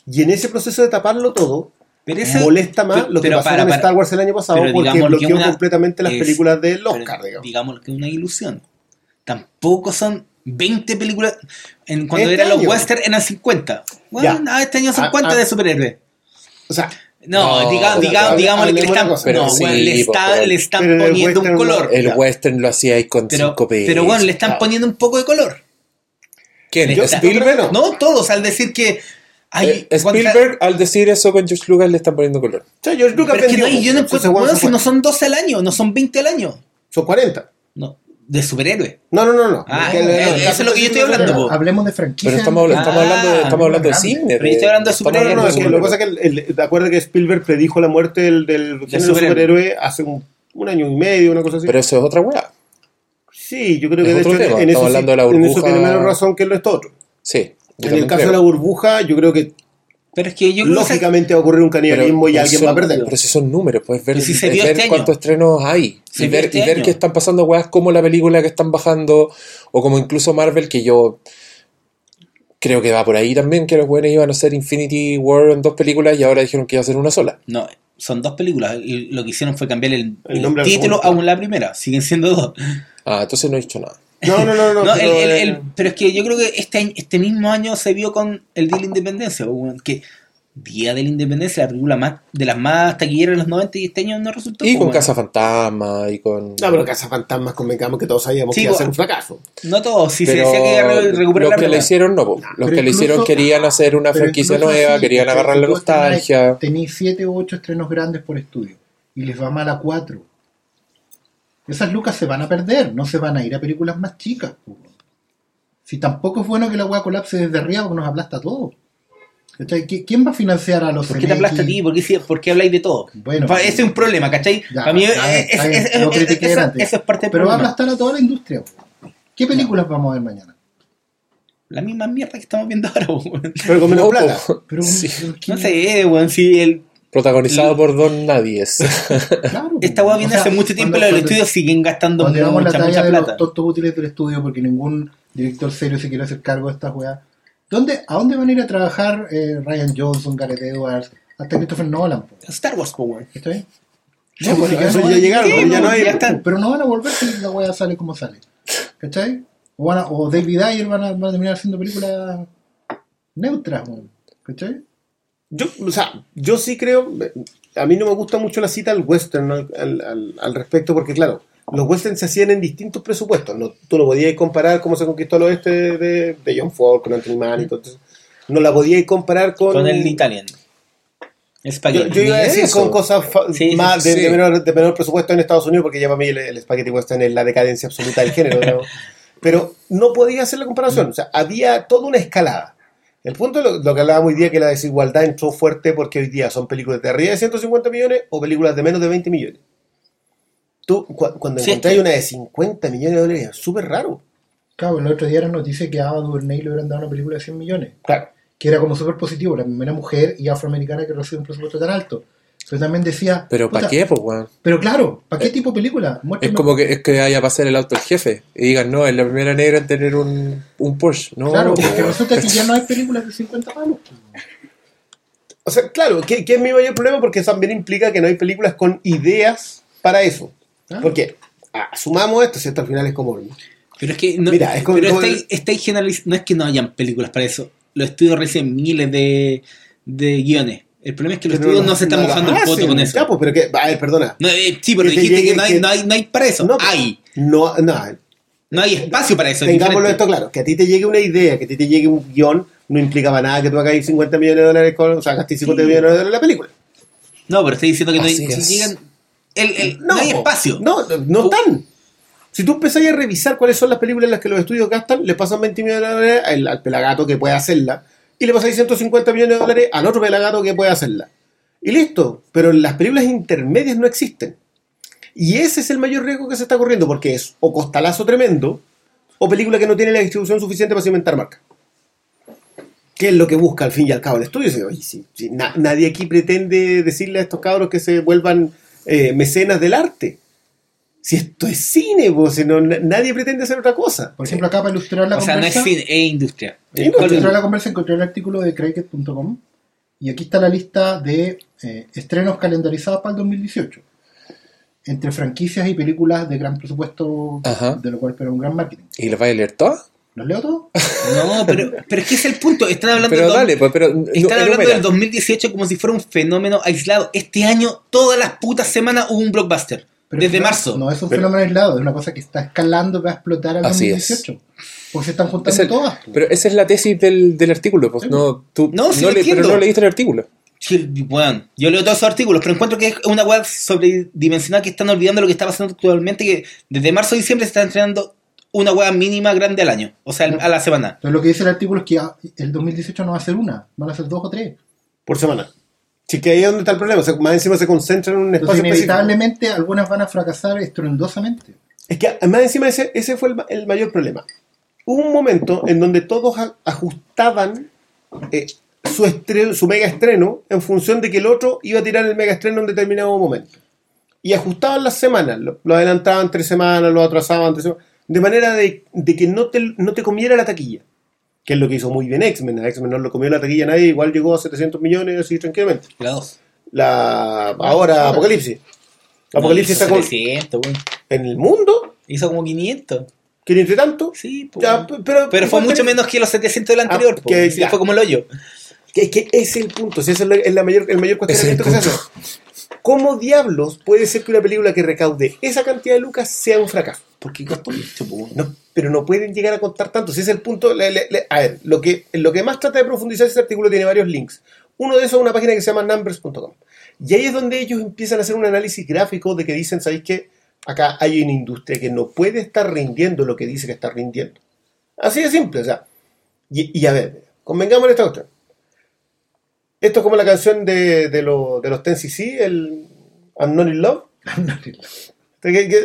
Y en ese proceso de taparlo todo, pero ese- molesta más pero- lo que pasó para- con para- Star Wars el año pasado porque bloqueó una- completamente las es- películas del Oscar, digamos. Digamos que es una ilusión. Tampoco son 20 películas. En, cuando Este eran los western eran 50. Bueno, Ya. este año son Ah, cuántas ah. de superhéroes. O sea, No, No, diga- pero- diga- pero- digámosle que le están, cosa. No, sí, bueno, le, está- pero- le están poniendo un color. El Ya. western lo hacía ahí con Pero, cinco pesos. pero bueno, le están Claro. poniendo un poco de color. ¿Quién? ¿Spielberg? No, todos, al decir que. Hay, Eh, Spielberg, al decir eso con George Lucas, le están poniendo color. o sea, George Lucas Pero es que no yo no pues, encuentro. bueno, si no son 12 al año, no son 20 al año. Son 40. No, de superhéroes. No, no, no, no. Ah, eh, eso es lo que yo estoy hablando, po. Hablemos de franquicia. Pero estamos, hablando- estamos Ah, hablando de, estamos hablando de cine. Pero yo estoy hablando de estamos No, no, no, lo que pasa es que el, el- acuerda que Spielberg predijo la muerte del, superhéroe. superhéroe hace un, un año y medio, una cosa así. Pero eso es otra weá. sí, yo creo que de hecho tema, en eso, estamos sí- hablando de la en eso burbuja. tiene menos razón que en lo esto otro. Sí. En el caso creo. de la burbuja, yo creo que Pero es que yo creo que lógicamente va a ocurrir un canibalismo y alguien son- va a perder. Pero si son números, puedes ver, si ver este cuántos estrenos hay. Y ver, este y ver año. que están pasando weas como la película que están bajando, o como incluso Marvel, que yo creo que va por ahí también, que los buenos iban a hacer Infinity War en dos películas y ahora dijeron que iba a ser una sola. No, son dos películas. Y lo que hicieron fue cambiar el, El el título segundo. a la primera. Siguen siendo dos. Ah, entonces no he dicho nada. No, no, no, no. No, pero, el- el- eh, el- pero es que yo creo que este, año- este mismo año se vio con el Día de la Independencia. weón, Que Día de la Independencia, la película más de las más taquilleras de los 90 y este año no resultó. Y po, con. Casa Fantasma y con... No, pero Cazafantasmas convencamos que todos sabíamos Sí, que iba a ser un fracaso. No todos, si se Pero decía que iba a re- recuperar los la que le hicieron no, los Pero que le hicieron querían hacer una franquicia nueva, querían agarrar la nostalgia. Tenís 7 u 8 estrenos grandes por estudio y les va mal a 4. Esas lucas se van a perder, no se van a ir a películas más chicas. Si tampoco es bueno que la weá colapse desde arriba porque nos aplasta todo. ¿Cachai? ¿Qui- ¿Quién va a financiar a los ¿Por qué te aplasta a ti? ¿Por qué, si- por qué habláis de todo? Bueno, ese es un problema, ¿cachai? Ya, Para mí, es- es- es- parte del Pero va a problema. aplastar a toda la industria. ¿Qué películas vamos a ver mañana? La misma mierda que estamos viendo ahora, weón. Pero con menos No, plata. Pero, Sí. No sé, weón, si el, Protagonizado por Don Nadies. Claro, esta weá viene O sea, hace mucho tiempo y los estudios siguen gastando llevamos la mucha, talla mucha de plata. los tontos útiles del estudio porque ningún director serio se quiere hacer cargo de estas weas. ¿Dónde, ¿A dónde van a ir a trabajar eh, Ryan Johnson, Gareth Edwards, hasta Christopher Nolan? po? Star Wars, po, weón. ¿Está bien? No, pues, porque eso no ya llegaron, Sí, ya no no, hay. ya están. Pero no van a volver si la wea sale como sale. ¿Cachai? O, van a- o David Ayer van a, van a terminar haciendo películas neutras, weón. ¿cachai? Yo, o sea, yo sí creo, a mí no me gusta mucho la cita al western al, al- al- al respecto, porque claro, los westerns se hacían en distintos presupuestos. No, tú no podías comparar cómo se conquistó el oeste de, de John Ford con Anthony Mann y todo eso. No la podías comparar con... Con el Italian. Yo, yo iba a decir Eso. con cosas Sí, más sí, de, menor, de menor presupuesto en Estados Unidos, porque ya para mí el, el Spaghetti Western es la decadencia absoluta del género. Pero no podía hacer la comparación. O sea, había toda una escalada. El punto de lo, lo que hablábamos hoy día, que la desigualdad entró fuerte porque hoy día son películas de arriba de 150 millones o películas de menos de 20 millones. Tú, cu- cuando Sí, es una de 50 millones de dólares, es súper raro. Claro, el otro día era noticia que a Ava DuVernay le hubieran dado una película de 100 millones. Claro. que era como súper positivo, la primera mujer y afroamericana que recibe un presupuesto tan alto. Pero también decía... Pero ¿para qué, pues, weón? Pero claro, ¿para qué tipo de película? Es Muéstrame- como que es que haya pasar el auto el jefe y digan, no, es la primera negra en tener un, un Porsche. No, Claro, porque weón. resulta que ya no hay películas de 50 palos. O sea, claro, que, que es mi mayor problema porque también implica que no hay películas con ideas para eso. Ah. Porque asumamos esto, ¿cierto? Al final es como... Pero es que no, Mira, es como- pero como estáis, estáis generaliz- no es que no hayan películas para eso. Los estudios reciben miles de, de guiones. El problema es que los estudios no se están lo mojando el poto hacen. con eso. Pues, pero que, a ver, perdona. No, eh, sí, pero Que dijiste llegue que no hay, que- no, hay, no hay para eso. No, hay. No, no, No hay espacio para eso. es tengámoslo esto claro. Que a ti te llegue una idea, que a ti te llegue un guion, no implicaba nada que tú hagas 50 millones de dólares, con, o sea, gastes 50 millones de dólares en la película. No, pero estoy diciendo que no hay, si es. llegan- el- el- no, hay espacio. No, no, no están. Si tú empezás a revisar cuáles son las películas en las que los estudios gastan, le pasan 20 millones de dólares al, al pelagato que puede hacerla y le pasáis 150 millones de dólares al otro pelagato que puede hacerla. Y listo. Pero las películas intermedias no existen. Y ese es el mayor riesgo que se está corriendo porque es o costalazo tremendo o película que no tiene la distribución suficiente para cimentar marca. ¿Qué es lo que busca al fin y al cabo el estudio? Si- si na- nadie aquí pretende decirle a estos cabros que se vuelvan eh, mecenas del arte. Si esto es cine, si no- na- nadie pretende hacer otra cosa. Por ejemplo, acá para ilustrar la O sea, no es conversa, cine, es industria. Para ilustrar la conversa encontré el artículo de Cricket.com y aquí está la lista de eh, estrenos calendarizados para el 2018. Entre franquicias y películas de gran presupuesto, Ajá. de lo cual espera un gran marketing. ¿Y los vas a leer todas? ¿Los leo todos? No, pero, pero es que es el punto. Están hablando, Pero del dale, pues, pero. están hablando del 2018 como si fuera un fenómeno aislado. Este año, todas las putas semanas hubo un blockbuster. Pero desde no- marzo. No es un Pero- fenómeno aislado, es una cosa que está escalando, que va a explotar al Así es. 2018. Porque se están juntando el- todas. Pero esa es la tesis del, del artículo. Pues, no, tú, No, sí lo le- pero no leíste el artículo. Sí, bueno, yo leo todos esos artículos, pero encuentro que es una web sobredimensionada que están olvidando lo que está pasando actualmente, que desde marzo a diciembre se está entrenando una web mínima grande al año, o sea, a la semana. Entonces lo que dice el artículo es que el 2018 no va a ser una, van a ser dos o tres. Por semana. Sí que ahí es donde está el problema. O sea, más encima se concentran en un Entonces espacio específico. inevitablemente algunas van a fracasar estruendosamente. Es que más encima ese, ese fue el, el mayor problema. Hubo un momento en donde todos a- ajustaban eh, su, estreno, su mega estreno en función de que el otro iba a tirar el mega estreno en determinado momento. Y ajustaban las semanas, lo, lo adelantaban tres semanas, lo atrasaban tres semanas, de manera de, de que no te, no te comiera la taquilla. Que es lo que hizo muy bien X-Men. A X-Men no lo comió la taquilla nadie, igual llegó a 700 millones así tranquilamente. La dos. La, ahora Apocalipsis. Apocalipsis está con, 300, weón. en el mundo, Hizo como 500. que ni entre tanto. Sí, po, Ya, weón. p- pero, pero fue mucho tenés- menos que los 700 del anterior. Ah, po. que Sí, fue como el hoyo. Que, es que ese es el punto, si ese es, la, es la mayor, el mayor cuestionamiento que se hace. ¿Cómo diablos puede ser que una película que recaude esa cantidad de lucas sea un fracaso? Porque costó mucho, weón. No, pero no pueden llegar a contar tanto. Si es el punto. a ver, lo que, más trata de profundizar ese artículo tiene varios links. Uno de esos es una página que se llama numbers.com. Y ahí es donde ellos empiezan a hacer un análisis gráfico de que dicen, ¿sabéis qué? Acá hay una industria que no puede estar rindiendo lo que dice que está rindiendo. Así de simple, o sea. Y, a ver, convengamos en esta cuestión. Esto es como la canción de, de, lo- de los Ten CC, el I'm Not in Love. Que- que-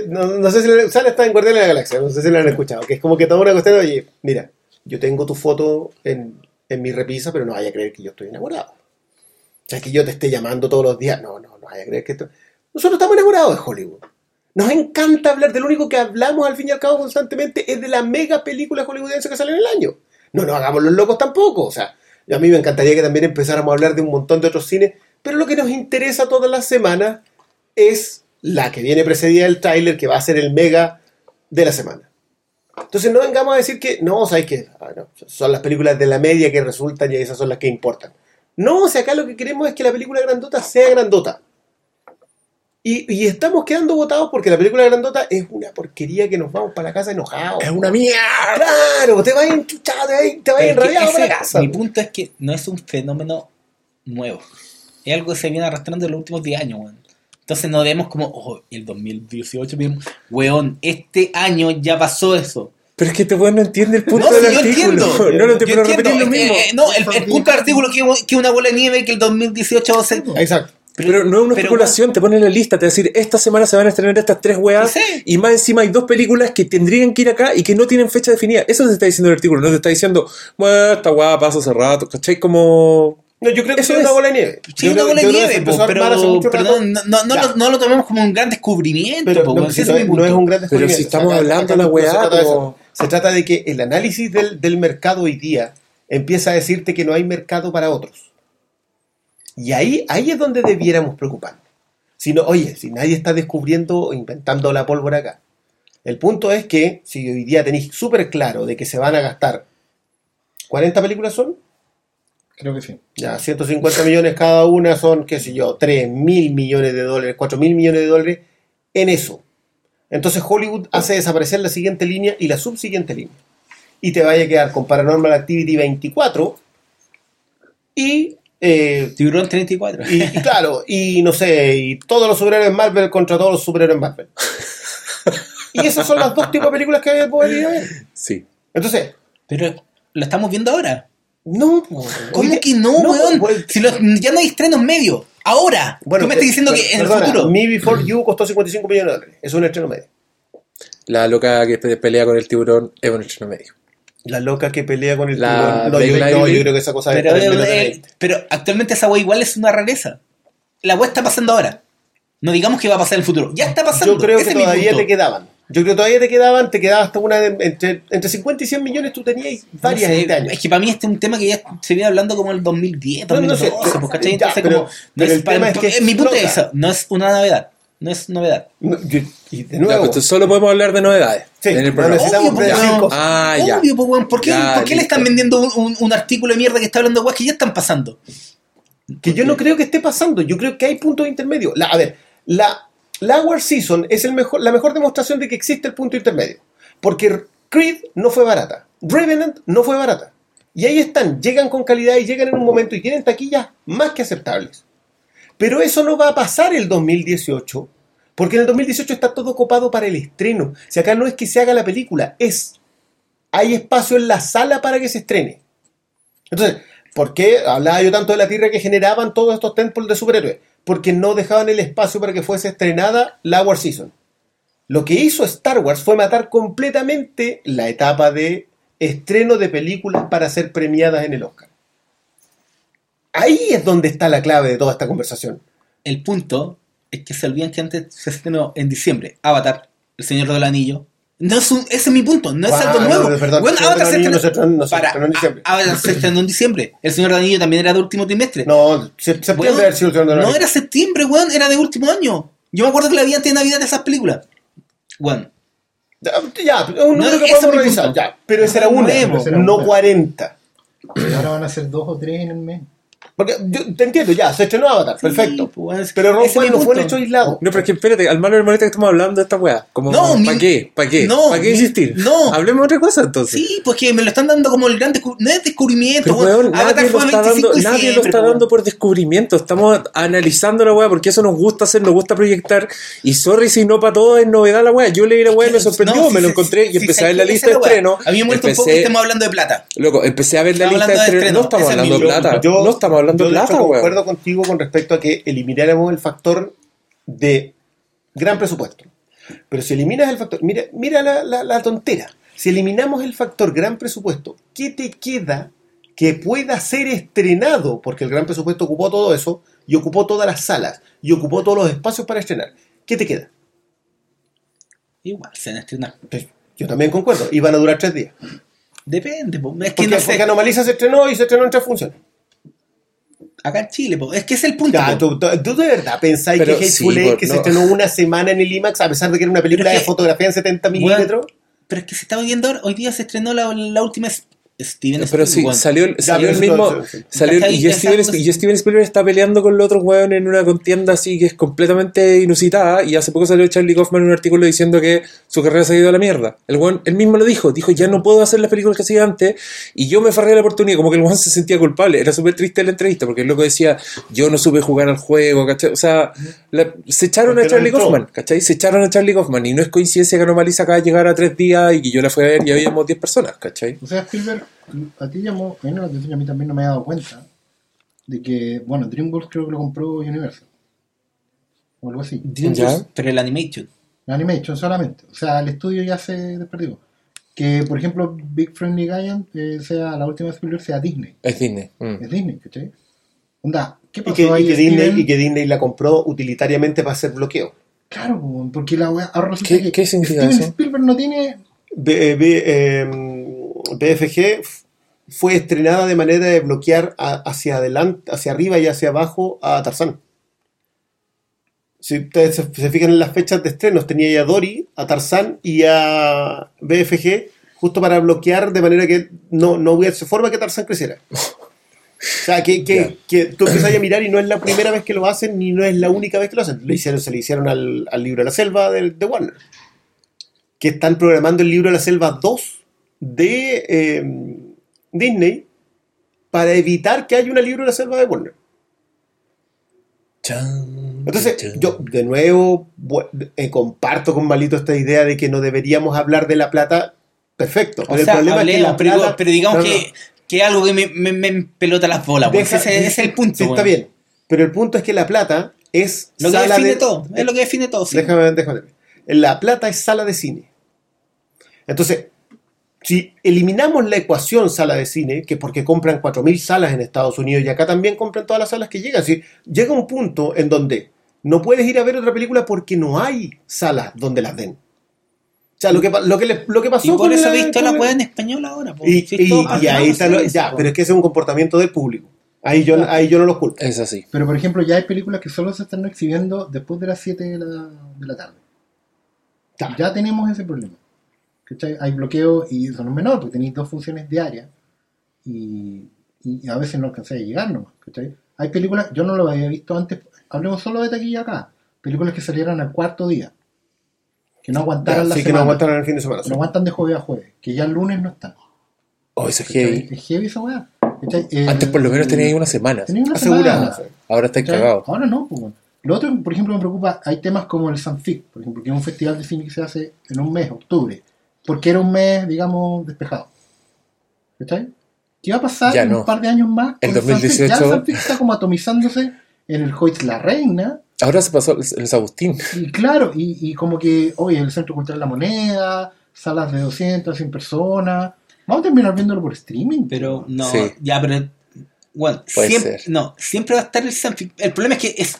no, no sé si sale hasta en Guardianes de la Galaxia, no sé si lo han escuchado, que es como que toda una cuestión, oye, mira, yo tengo tu foto en, en mi repisa, pero no vaya a creer que yo estoy enamorado. O sea, que yo te esté llamando todos los días, no, no, no vaya a creer que esto... Nosotros estamos enamorados de Hollywood. Nos encanta hablar, de lo único que hablamos al fin y al cabo constantemente es de la mega película hollywoodense que sale en el año. No nos hagamos los locos tampoco, o sea, a mí me encantaría que también empezáramos a hablar de un montón de otros cines, pero lo que nos interesa todas las semanas es la que viene precedida del tráiler, que va a ser el mega de la semana. Entonces no vengamos a decir que, no, ¿sabes qué? Ah, no, son las películas de la media que resultan y esas son las que importan. No, o sea, acá lo que queremos es que la película grandota sea grandota. Y, y estamos quedando votados porque la película grandota es una porquería que nos vamos para la casa enojados. Es una mierda. Claro, te vas enchuchado, te vas, que enrabiado para la casa. Mi punto es que no es un fenómeno nuevo. Es algo que se viene arrastrando en los últimos 10 años, weón. Entonces no vemos como, oh, el 2018, vemos, weón, este año ya pasó eso. Pero es que este weón no entiende el punto No, del sí, yo artículo. entiendo. No, no te Yo puedo entiendo, repetir lo eh, mismo. eh, no, el, el punto del artículo que, que una bola de nieve que el 2018 va a ser. Exacto. Pero no es una pero- especulación, te pone en la lista, te va a decir, esta semana se van a estrenar estas tres weas, Sí. y más encima hay dos películas que tendrían que ir acá y que no tienen fecha definida. Eso te está diciendo el artículo, no te está diciendo, bueno, esta wea pasó hace rato, ¿cachai? Como... No, yo creo que Eso es una bola de nieve. Sí, Yo una creo- bola de nieve, po, pero, pero no, no, no, Ya. lo, no lo tomemos como un gran descubrimiento. Pero, po, no, si es un gran Pero descubrimiento. si estamos hablando acá la weá, se trata de eso. como- Se trata de que el análisis del, del mercado hoy día empieza a decirte que no hay mercado para otros. Y ahí, ahí es donde debiéramos preocuparnos. Si no, oye, si nadie está descubriendo o inventando la pólvora acá. El punto es que si hoy día tenéis súper claro de que se van a gastar 40 películas son, Creo que sí. ya 150 millones cada una son, qué sé yo, 3 mil millones de dólares, 4 mil millones de dólares en eso. Entonces Hollywood hace desaparecer la siguiente línea y la subsiguiente línea. Y te vaya a quedar con Paranormal Activity 24 y, eh, Tiburón 34. y, y claro, y no sé, y todos los superhéroes Marvel contra todos los superhéroes Marvel. Y esas son las dos tipos de películas que poder ir a ver. Sí. Entonces, Pero lo estamos viendo ahora. No, ¿Cómo que no, weón? Si los- ya no hay estrenos medios. Ahora. Bueno, Tú me estás eh, diciendo que en el futuro. Me Before You costó 55 millones de dólares. Es un estreno medio. La loca que pe- pelea con el tiburón es un estreno medio. La loca que pelea con el La tiburón. No, yo, no, yo creo que esa cosa Pero, es eh, 20. pero actualmente esa wea igual es una rareza. La wea está pasando ahora. No digamos que va a pasar en el futuro. Ya está pasando. Yo creo Ese que todavía te quedaban. Yo creo que todavía te quedaban, te quedaba hasta una de, entre, entre 50 y 100 millones tú tenías varias No sé, este año. Es que para mí este es un tema que ya se viene hablando como el 2010, No, no 2012, sé, pues, ¿cachai? ya, Entonces, pero- como, no pero es el para- tema es que mi punto es eso, no es una novedad. No es novedad. No, yo- y de Ya, nuevo, pues, solo podemos hablar de novedades Sí, en el no programa. necesitamos Obvio, pues, predecir weón. cosas. Ah, ya. Obvio, pues, weón. ¿Por qué, Ya, ¿por qué le están vendiendo un, un- un artículo de mierda que está hablando de weas que ya están pasando? que yo no creo que esté pasando. Yo creo que hay puntos intermedios. La, a ver, la, la War Season es el mejor, la mejor demostración de que existe el punto intermedio. Porque Creed no fue barata. Revenant no fue barata. Y ahí están, llegan con calidad y llegan en un momento y tienen taquillas más que aceptables. Pero eso no va a pasar el 2018. Porque en el 2018 está todo copado para el estreno. Si acá no es que se haga la película, es. Hay espacio en la sala para que se estrene. Entonces, ¿por qué hablaba yo tanto de la tierra que generaban todos estos templos de superhéroes? Porque no dejaban el espacio para que fuese estrenada la War Season. Lo que hizo Star Wars fue matar completamente la etapa de estreno de películas para ser premiadas en el Oscar. Ahí es donde está la clave de toda esta conversación. El punto es que se olvidan que antes se estrenó en diciembre Avatar, El Señor del Anillo. No es un- ese es mi punto, no es Ah, algo nuevo. no, perdón, Bueno, del se estrenó, para- en diciembre. a- Avatar se estrenó en diciembre. El Señor del Anillo también era de último trimestre. No, se- septiembre haber sido el no era septiembre, weón, era de último año. Yo me acuerdo que la vi antes de Navidad de esas películas. Weón, Ya, Ya, un número No, que podemos revisar. Ya, pero esa era No, una, nuevo. Era no una. 40. Y ahora van a ser dos o tres en el mes. Porque yo te entiendo, ya, se estrenó Avatar, perfecto. pues, Pero Rogue One no fue un hecho aislado. No, pero es que espérate, al malo del molesta que estamos hablando de esta weá. Como, No, ¿para mi- qué? ¿Para qué? no, ¿Para qué mi- insistir? no. Hablemos de otra cosa entonces. Sí, pues que me lo están dando como el gran descubrimiento. No es descubrimiento, Pero, weón. weón, Avatar nadie lo fue está 25 dando, de nadie lo diciembre, está weón. dando por descubrimiento. Estamos analizando la weá porque eso nos gusta hacer, nos gusta proyectar. Y sorry si no para todos es novedad la weá. Yo leí la weá y me sorprendió, No, me sí, lo sí, encontré sí, y sí, empecé sí, a ver la lista de la weá. estreno. A mí me molesta un poco que Empecé- estemos hablando de plata. Loco, empecé a ver la Estamos lista de hablando de estreno. No estamos hablando de plata. No estamos hablando yo de plata, weón. concuerdo contigo con respecto a que elimináramos el factor de gran presupuesto. Pero si eliminas el factor, mira, mira la, la- la tontera. Si eliminamos el factor gran presupuesto, ¿qué te queda que pueda ser estrenado? Porque el gran presupuesto ocupó todo eso y ocupó todas las salas y ocupó todos los espacios para estrenar. ¿Qué te queda? Igual se van a estrenar. Pues, yo también concuerdo. Y van a durar tres días. Depende, es que Porque, no sé. porque se estrenó y se estrenó en tres funciones. Acá en Chile, po. es que es el punto. ¿tú, tú- tú de verdad pensáis Pero que sí, Hateful Eight, por- que se estrenó una semana en el IMAX, a pesar de que era una película de que- fotografía en 70 milímetros? Pero es que se estaba viendo ahora, hoy día se estrenó la, la última Steven Pero sí, Spielberg. salió, el mismo. y, Steven, cosa- y Steven Spielberg está peleando con los otros weón en una contienda así que es completamente inusitada. Y hace poco salió Charlie Kaufman en un artículo diciendo que su carrera se ha ido a la mierda. El weón, él mismo lo dijo: dijo, ya no puedo hacer las películas que hacía antes. Y yo me farré la oportunidad. Como que el weón se sentía culpable. Era súper triste la entrevista porque el loco decía: Yo no supe jugar al juego, ¿cachai? O sea, la- se echaron Porque a Charlie. Kaufman, ¿cachai? Se echaron a Charlie Kaufman. Y no es coincidencia que Anomaliza acaba de llegar a tres días y que yo la fui a ver y habíamos 10 personas, ¿cachai? O sea, Spielberg, a ti llamó, a mí no la atención, a mí también no me he dado cuenta de que, bueno, DreamWorks creo que lo compró Universal. O algo así. DreamWorks, pero el animation. La Animation solamente. O sea, el estudio ya se desperdió. Que, por ejemplo, Big Friendly Giant eh, sea la última de Spielberg sea Disney. Es Disney. mm. Es Disney, ¿cachai? Onda, ¿qué Y pasó y ahí? que Disney, y que Disney la compró utilitariamente para hacer bloqueo. Claro, po, porque la wea ¿Qué- que qué significa Steven eso? Spielberg no tiene B- em, BFG fue estrenada de manera de bloquear a- hacia adelante, hacia arriba y hacia abajo a Tarzán. Si ustedes se, se fijan en las fechas de estrenos, tenía ya a Dory, a Tarzán y a BFG justo para bloquear de manera que no, no hubiese forma que Tarzán creciera. O sea, que, que, que tú empiezas a mirar y no es la primera vez que lo hacen ni no es la única vez que lo hacen. Lo hicieron, se le hicieron al, al libro de la selva de, de Warner. Que están programando el libro de la selva 2 de eh, Disney para evitar que haya un libro de la selva de Warner. Entonces, yo de nuevo eh, comparto con Malito esta idea de que no deberíamos hablar de la plata. Perfecto. O Pero sea, el problema es que hablemos, la pero, plata. pero digamos No, no, que, que algo que me, me, me pelota las bolas. Deja- ese, ese es el punto. Sí, está bien. Pero el punto es que la plata es Lo que sala define de- todo, es lo que define todo. sí. Déjame, déjame. La plata es sala de cine. Entonces, si eliminamos la ecuación sala de cine, que porque compran 4.000 salas en Estados Unidos y acá también compran todas las salas que llegan, si llega un punto en donde no puedes ir a ver otra película porque no hay salas donde las den. O sea, lo que, pa- lo que, le- lo que pasó Y por con eso visto la weá en español ahora. Y, Si ahí está lo- ya, eso, pero es que ese es un comportamiento del público. Ahí yo, ahí yo no lo culpo. Es así. Pero por ejemplo, ya hay películas que solo se están exhibiendo después de las 7 de la, de la tarde. Claro. Ya tenemos ese problema. ¿Cachai? Hay bloqueo y eso no es menor, porque tenéis dos funciones diarias y, y a veces no alcanzáis a llegar nomás. ¿cachai? Hay películas, yo no lo había visto antes, hablemos solo de taquilla acá. Películas que salieron al cuarto día, que no aguantaron Ya, la sí, que no semana, aguantan el fin de semana. no aguantan de jueves a jueves, que ya el lunes no están. Oh, eso es heavy. Es heavy esa weá. Eh, Antes por lo menos tenía ahí una semana. tenía una Asegurada. semana. Ahora está ¿Cachai? cagado. Ahora no, pues. Lo otro, por ejemplo, me preocupa, hay temas como el Sanfic, por ejemplo, que es un festival de cine que se hace en un mes, octubre, porque era un mes, digamos, despejado. ¿Cachai? ¿Qué va a pasar Ya en no. un par de años más? Sanfic? 2018. Ya el Sanfic está como atomizándose en el Hoyts La Reina, Ahora se pasó el, Agustín. y claro, y, y como que, oye, el Centro Cultural La Moneda, salas de 200, 100 personas, vamos a terminar viéndolo por streaming. Pero no, Sí. ya, pero. Bueno, Puede siempre, ser. no, siempre va a estar el Sanfic. El problema es que es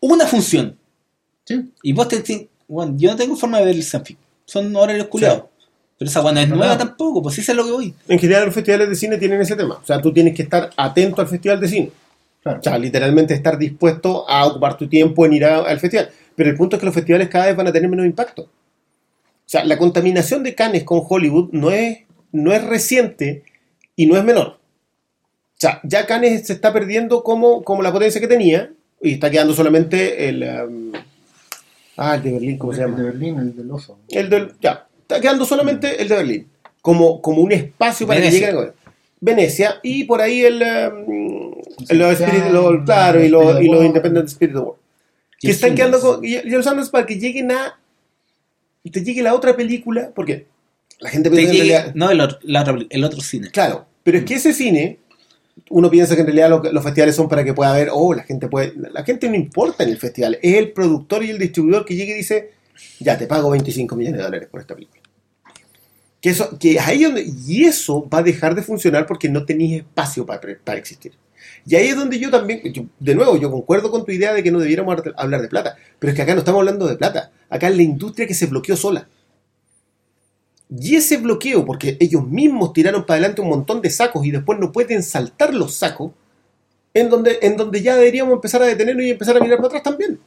una función. Sí. Y vos te. te- bueno, yo no tengo forma de ver el Sanfic. Son horarios culiados. Pero esa bueno, no es No, nueva no. tampoco, pues eso es lo que voy. En general los festivales de cine tienen ese tema. O sea, tú tienes que estar atento al festival de cine. Claro. O sea, literalmente estar dispuesto a ocupar tu tiempo en ir a- al festival. Pero el punto es que los festivales cada vez van a tener menos impacto. O sea, la contaminación de Cannes con Hollywood no es, no es reciente y no es menor. O sea, ya Cannes se está perdiendo como, como la potencia que tenía y está quedando solamente el... um, ah, el de Berlín, ¿cómo se el llama? de Berlín, el del oso. El del, ya, está quedando solamente el de Berlín, como, como un espacio para Venecia. que lleguen. Venecia y por ahí el, um, los ya, Spirit- los- claro, y los, Spirit y los Award. Independent Spirit Award. Que están el quedando con, y, y los Sundance para que lleguen a y te llegue la otra película, porque la gente Te piensa que en realidad- no, el otro, la otra- el otro cine. claro, pero es que ese cine uno piensa que en realidad lo los festivales son para que pueda ver, oh, la gente puede, la gente no importa en el festival, es el productor y el distribuidor que llegue y dice, ya te pago 25 millones de dólares por esta película. Que eso, que ahí donde, y eso va a dejar de funcionar porque no tenéis espacio para, para existir. Y ahí es donde yo también, yo- de nuevo, yo concuerdo con tu idea de que no debiéramos hablar de plata, pero es que acá no estamos hablando de plata, acá es la industria que se bloqueó sola. Y ese bloqueo, porque ellos mismos tiraron para adelante un montón de sacos y después no pueden saltar los sacos, en donde, en donde ya deberíamos empezar a detenernos y empezar a mirar para atrás también.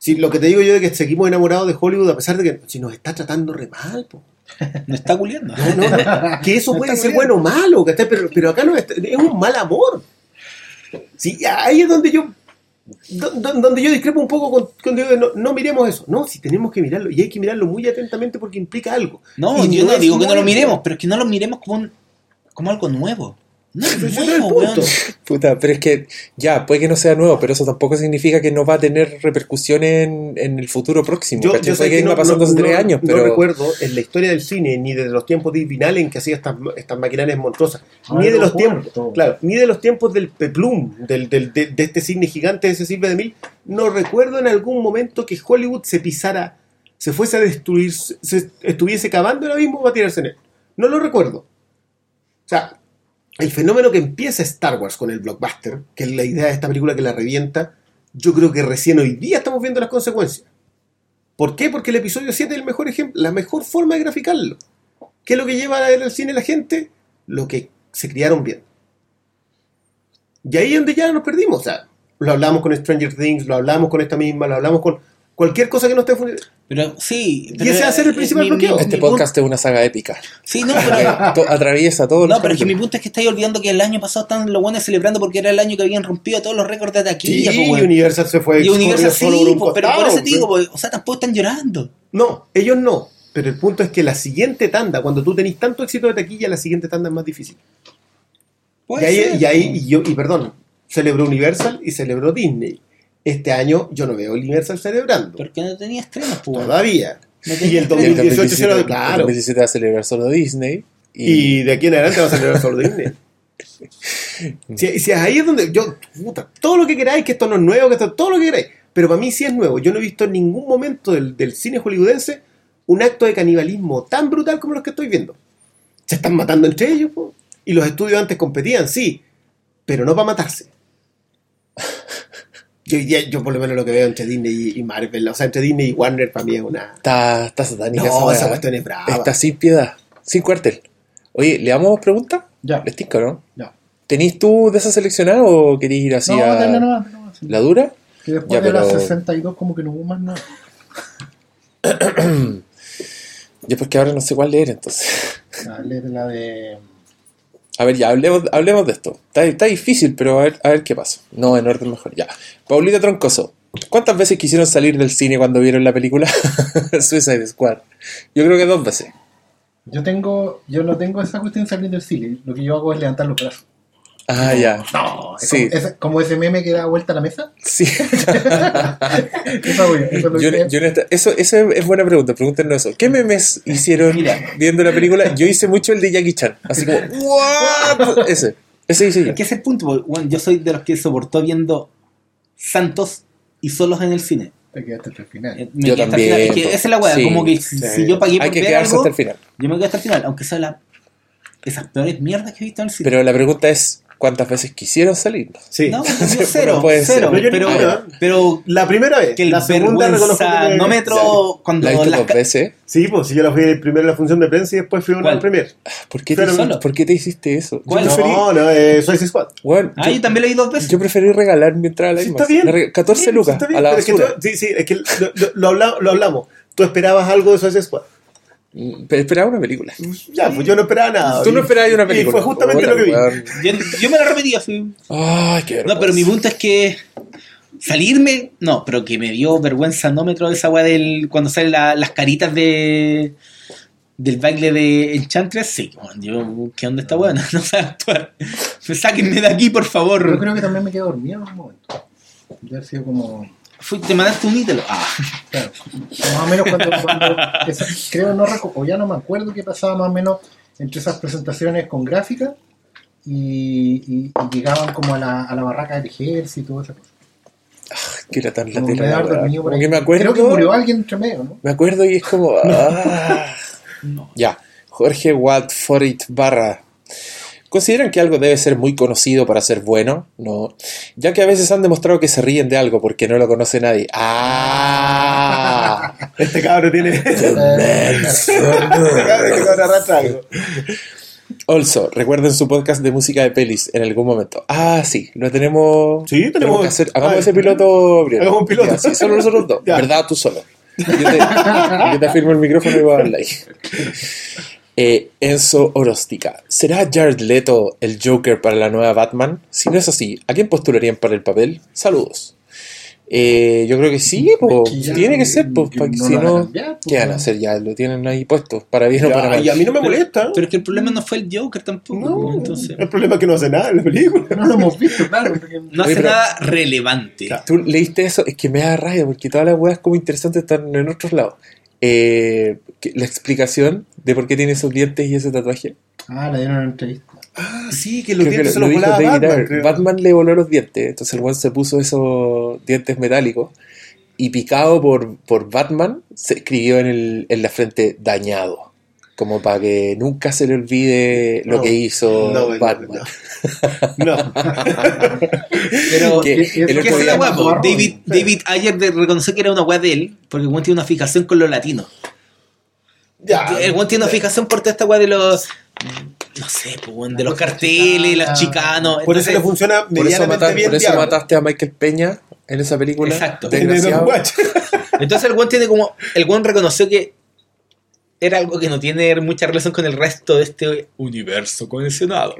Si lo que te digo yo de que seguimos enamorados de Hollywood a pesar de que si nos está tratando re mal, po. No está culiando. No, no, no. que eso puede está ser bueno o malo, ¿cachai? Pero, pero acá no es, es un mal amor. Sí, ahí es donde yo do- do- donde yo discrepo un poco con, con de no, no miremos eso. No, si tenemos que mirarlo y hay que mirarlo muy atentamente porque implica algo. No, Y yo no es digo que no lo miremos, pero es que no lo miremos como, un- como algo nuevo. No es Ese el punto. Puta, pero es que ya, puede que no sea nuevo, pero eso tampoco significa que no va a tener repercusiones en, en el futuro próximo. Yo, sé que no, pasando hace no- tres no- años, no pero recuerdo en la historia del cine ni de los tiempos de Vinal en que hacía estas, estas maquinarias monstruosas, Ah, ni de lo los tiempos, claro, ni de los tiempos del Peplum, del, del- de, de este cine gigante de Cecil B. DeMille, no recuerdo en algún momento que Hollywood se pisara, se fuese a destruir, se estuviese cavando el abismo para tirarse en él. No lo recuerdo. O sea, el fenómeno que empieza Star Wars con el blockbuster, que es la idea de esta película que la revienta, yo creo que recién hoy día estamos viendo las consecuencias. ¿Por qué? Porque el episodio 7 es el mejor ejemplo, la mejor forma de graficarlo. ¿Qué es lo que lleva al cine la gente? Lo que se criaron viendo. Y ahí es donde ya nos perdimos. O sea, lo hablamos con Stranger Things, lo hablamos con esta misma, lo hablamos con cualquier cosa que no esté funcionando. Pero sí. Y ese va a ser el eh, principal mi- bloqueo. este mi podcast es una saga épica. Sí, no, pero. to- atraviesa todos los No, pero es que mi punto es que estáis olvidando que el año pasado estaban los buenos celebrando porque era el año que habían rompido todos los récords de Sí, taquilla. po, weón. Universal se fue. y Universal sí, por po, pero por eso te digo, po, o sea, tampoco están llorando. No, ellos no. Pero el punto es que la siguiente tanda, cuando tú tenés tanto éxito de taquilla, la siguiente tanda es más difícil. Y Puede ahí, ser, y ahí, y yo, y perdón, celebró Universal y celebró Disney. Este año yo no veo Universal celebrando. Porque no tenía estrenos, po, weón. Todavía. No y el Y el 2018 se lo 2017 claro. el 2017 va a celebrar solo Disney. Y, Y de aquí en adelante va a celebrar solo Disney. Si, si ahí es donde yo, puta, todo lo que queráis, que esto no es nuevo, que esto, todo lo que queráis. Pero para mí sí es nuevo. Yo no he visto en ningún momento del, del cine hollywoodense un acto de canibalismo tan brutal como los que estoy viendo. Se están matando entre ellos, po. y los estudios antes competían, sí, pero no para matarse. Yo, por lo menos lo que veo entre Disney y, Marvel, o sea, entre Disney y Warner para mí es una... Está, está satánica esa No, esa cuestión es brava. Está sin piedad, sin cuartel. Oye, ¿le damos preguntas? Ya. ¿Les tinca, no? Ya. ¿Tenís tú de esa seleccionada o querís ir así No, a dale nomás, nomás. la dura? Que después Ya, de las pero- 62 como que no hubo más nada. Yo porque ahora no sé cuál leer, entonces. Dale de la de... A ver, ya, hablemos, hablemos de esto. Está, está difícil, pero a ver, a ver qué pasa. No, en orden mejor. Ya. Paulita Troncoso. ¿Cuántas veces quisieron salir del cine cuando vieron la película Suicide Squad? Yo creo que dos veces. Yo tengo, yo no tengo esa cuestión de salir del cine. Lo que yo hago es levantar los brazos. Ah, ya. No, es Sí. como, ese, como ese meme que da vuelta a la mesa. Sí. Eso yo, eso Yo- eso, eso es buena pregunta, pregúntenos eso. ¿Qué memes hicieron Mira. viendo la película? Yo hice mucho el de Jackie Chan. Así como, ¿what? Ese. Ese hice yo. Es que ese es el punto. porque, bueno, yo soy de los que soportó viendo Santos y solos en el cine. Te quedaste hasta el final. Eh, me Yo quedé hasta el también, final. Es que po. esa es la weá. Sí, como que si, sí. si yo pagué por Hay que ver quedarse algo, hasta el final. yo me quedé hasta el final. Aunque sea la, esas peores mierdas que he visto en el cine. Pero la pregunta es, ¿cuántas veces quisieron salir? Sí. no, yo cero. puede ser. cero No, yo pero, ninguna. pero La primera vez, que el la segunda que me- vergüenzanómetro cuando ¿La las dos veces? Sí, pues si yo la fui primero en la función de prensa y después fui a una premier. ¿Por qué, te, Pero solo. ¿Por qué te hiciste eso? ¿Cuál? Yo preferí, No, no, eh, Suicide Squad. Bueno, Ah, yo, también lo vi dos veces. yo preferí regalar mi entrada a la Sí, IMAX. está bien. Reg- 14 Sí, lucas está bien, a la es que tú- sí, sí, es que lo, lo- lo habla- lo hablamos. Tú esperabas algo de Suicide Squad. Esperaba una película. Ya, pues yo no esperaba nada. Tú no esperabas una película. Y fue justamente lo que vi. Yo, yo me la repetí así. Ay, qué No, pero mi punto es que salirme, no, pero que me dio vergüenza nómetro esa weá del cuando salen la- las caritas de del baile de Enchantress, sí, yo, ¿qué onda está buena? No sé actuar. Sáquenme de aquí, por favor. Yo creo que también me quedé dormido en un momento. Ya ha sido como... Fui- te mandaste un ítalo. Ah, Claro, más o menos cuando, cuando esa- creo no o ya no me acuerdo qué pasaba más o menos entre esas presentaciones con gráfica y, y- y llegaban como a la, a la barraca del ejército y todo esa cosa. Que era tan Como me latera. daba la weá. dormido por Como que me acuerdo. Creo que murió alguien entre medio, ¿no? Me acuerdo y es como. ah. Ya. Jorge Watforit Barra. ¿Consideran que algo debe ser muy conocido para ser bueno? No. Ya que a veces han demostrado que se ríen de algo porque no lo conoce nadie. ¡Ah! Este cabrón tiene. este arrastra algo. Also, recuerden su podcast de música de pelis en algún momento. Ah, sí, lo tenemos. Sí, tenemos- que hacer. Hagamos Ah, ese piloto, Brian. hagamos un piloto. Ya, sí, solo nosotros dos. Ya. ¿Verdad? Tú solo. Yo te, yo te afirmo el micrófono y voy a hablar. Eh, Enzo Orostica. ¿Será Jared Leto el Joker para la nueva Batman? Si no es así, ¿a quién postularían para el papel? Saludos. Eh, yo creo que sí, po. que ya- tiene que ser, po, que no si no, cambiar, po. ¿qué van a hacer? Ya lo tienen ahí puesto, para bien o para mal. y a mí no me molesta. pero es que el problema no fue el Joker tampoco. No, entonces, el problema es que no hace nada en la película. No lo hemos visto, claro. porque- no hace Oye, pero- nada relevante. Tú leíste eso, es que me da rabia porque todas las weas como interesantes están en otros lados. Eh, la explicación de por qué tiene esos dientes y ese tatuaje. Ah, le dieron una entrevista. Ah, sí, que los Creo que dientes se lo los dijo volaba David Batman. Creo. Batman le voló los dientes, entonces el one se puso esos dientes metálicos y picado por, por Batman se escribió en, el, en la frente dañado. Como para que nunca se le olvide lo No, que hizo no, no, Batman. No. no. Pero Que que- el que otro ¿Qué es día- la guapo? David, ayer reconoció que era una weá de él, porque el weón tiene una fijación con los latinos. Ya. el weón tiene una fijación por toda esta weá de los. No sé, pues, weón, de los carteles, los chicanos. Por eso le funciona Por eso, medianamente mata- bien por eso Diablo. mataste a Michael Peña en esa película. Exacto. Desgraciado. Entonces el weón tiene como. El weón reconoció que era algo que no tiene mucha relación con el resto de este universo condicionado.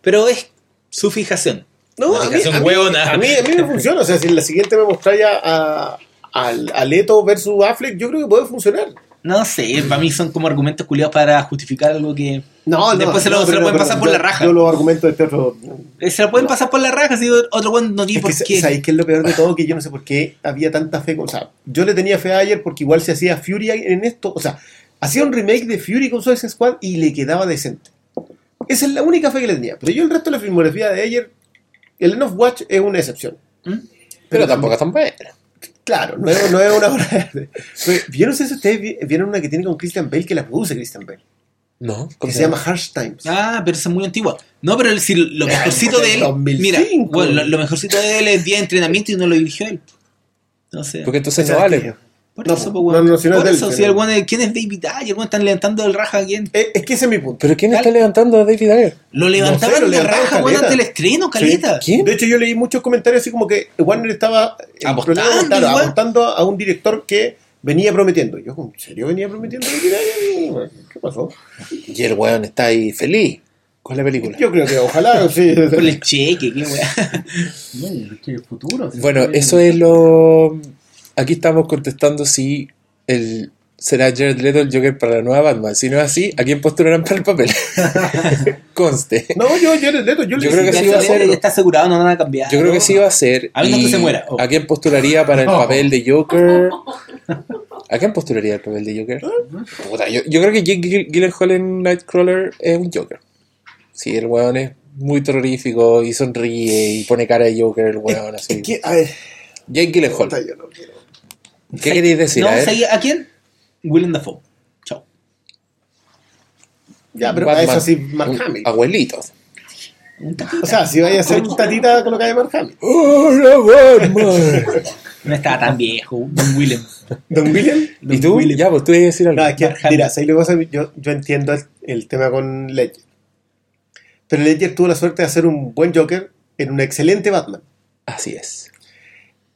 Pero es su fijación. No, Una a mí, a mí- a mí, a mí me funciona. O sea, si en la siguiente me mostráis a, a, a Leto versus Affleck, yo creo que puede funcionar. No sé, para mí son como argumentos culiados para justificar algo que. No, no, Después se lo- no, se lo pero- pueden pero pasar por yo- la raja. Yo los argumentos de este otro. eh, Se lo pueden pasar por la raja si otro weón no tiene Es por que, qué. ¿Sabéis qué es lo peor de todo? Que yo no sé por qué había tanta fe. con- O sea, yo le tenía fe a ayer porque igual se hacía Fury en esto. O sea, hacía un remake de Fury con Suicide Squad y le quedaba decente. Esa es la única fe que le tenía. Pero yo el resto de la filmografía de ayer, el End of Watch es una excepción. ¿Mm? Pero tampoco es tan buena. Claro, no es, no es una obra de arte. Pero no sé si ustedes vi- vieron una que tiene con Christian Bale, que la produce Christian Bale, No, que ¿cómo se llama Harsh Times. Ah, pero esa es muy antigua. No, pero el- si lo mejorcito de él. 2005. Mira, bueno, lo, lo mejorcito de él es día de entrenamiento y no lo dirigió él. Entonces, Porque entonces no ¿Sabes vale. Por no, eso, no, pues, weón. no, si no es Por él, eso, si el es- ¿quién es David Ayer? están levantando el raja a quién. Es, es que ese es mi punto. ¿Pero quién está levantando a David Ayer? Lo levantaban sé, lo de levantaron raja, weón, ante el estreno, caleta. ¿Quién? De hecho, yo leí muchos comentarios así como que Warner estaba el Apostando, claro, a un director que venía prometiendo. Yo, ¿en serio venía prometiendo? ¿Qué pasó? Y el weón está ahí feliz con la película. Yo creo que ojalá, sí. Por el cheque, qué weón. No, es que el futuro. Bueno, eso es lo. Aquí estamos contestando si el será Jared Leto el Joker para la nueva Batman. Si no es así, ¿a quién postularán para el papel? Conste. No, yo, yo, Leto, yo, Yo creo que sí va a ser- está asegurado, no van a cambiar. Yo creo que sí va a ser. A y que se muera. Oh. ¿A quién postularía para el papel de Joker? ¿A quién postularía el papel de Joker? Puta, yo, yo creo que Jake Gyllenhaal en Nightcrawler es un Joker. Sí, el weón es muy terrorífico y sonríe y pone cara de Joker, el weón así. Es que, a ver, Jake Gyllenhaal. puta, yo no quiero. ¿Qué queréis decir? No, a ¿a quién? Willem Dafoe. Chao. Ya, pero Batman, eso sí, Mark un Hamill. Abuelito. O sea, si vaya a ser un tatita con lo que hay de Mark Hamill. ¡Hola, Batman! No estaba tan viejo, Don Willem. Don William. ¿Y tú? Ya, pues tú ibas a decir algo. No, es que, Mark Hamill. mira, ¿sabes lo que pasa? Yo, yo entiendo el, el tema con Ledger. Pero Ledger tuvo la suerte de hacer un buen Joker en un excelente Batman. Así es.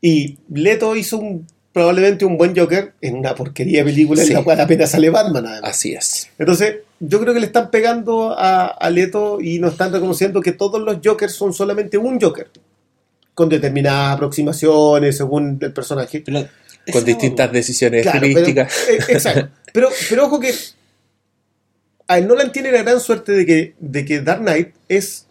Y Leto hizo un, probablemente un buen Joker en una porquería de película Sí. en la cual apenas sale Batman. además. Así es. Entonces, yo creo que le están pegando a, a Leto y no están reconociendo que todos los Jokers son solamente un Joker. Con determinadas aproximaciones según el personaje. Pero Con distintas decisiones Claro, pero, estilísticas. eh, exacto. Pero, pero ojo que a Nolan tiene la gran suerte de que, de que Dark Knight es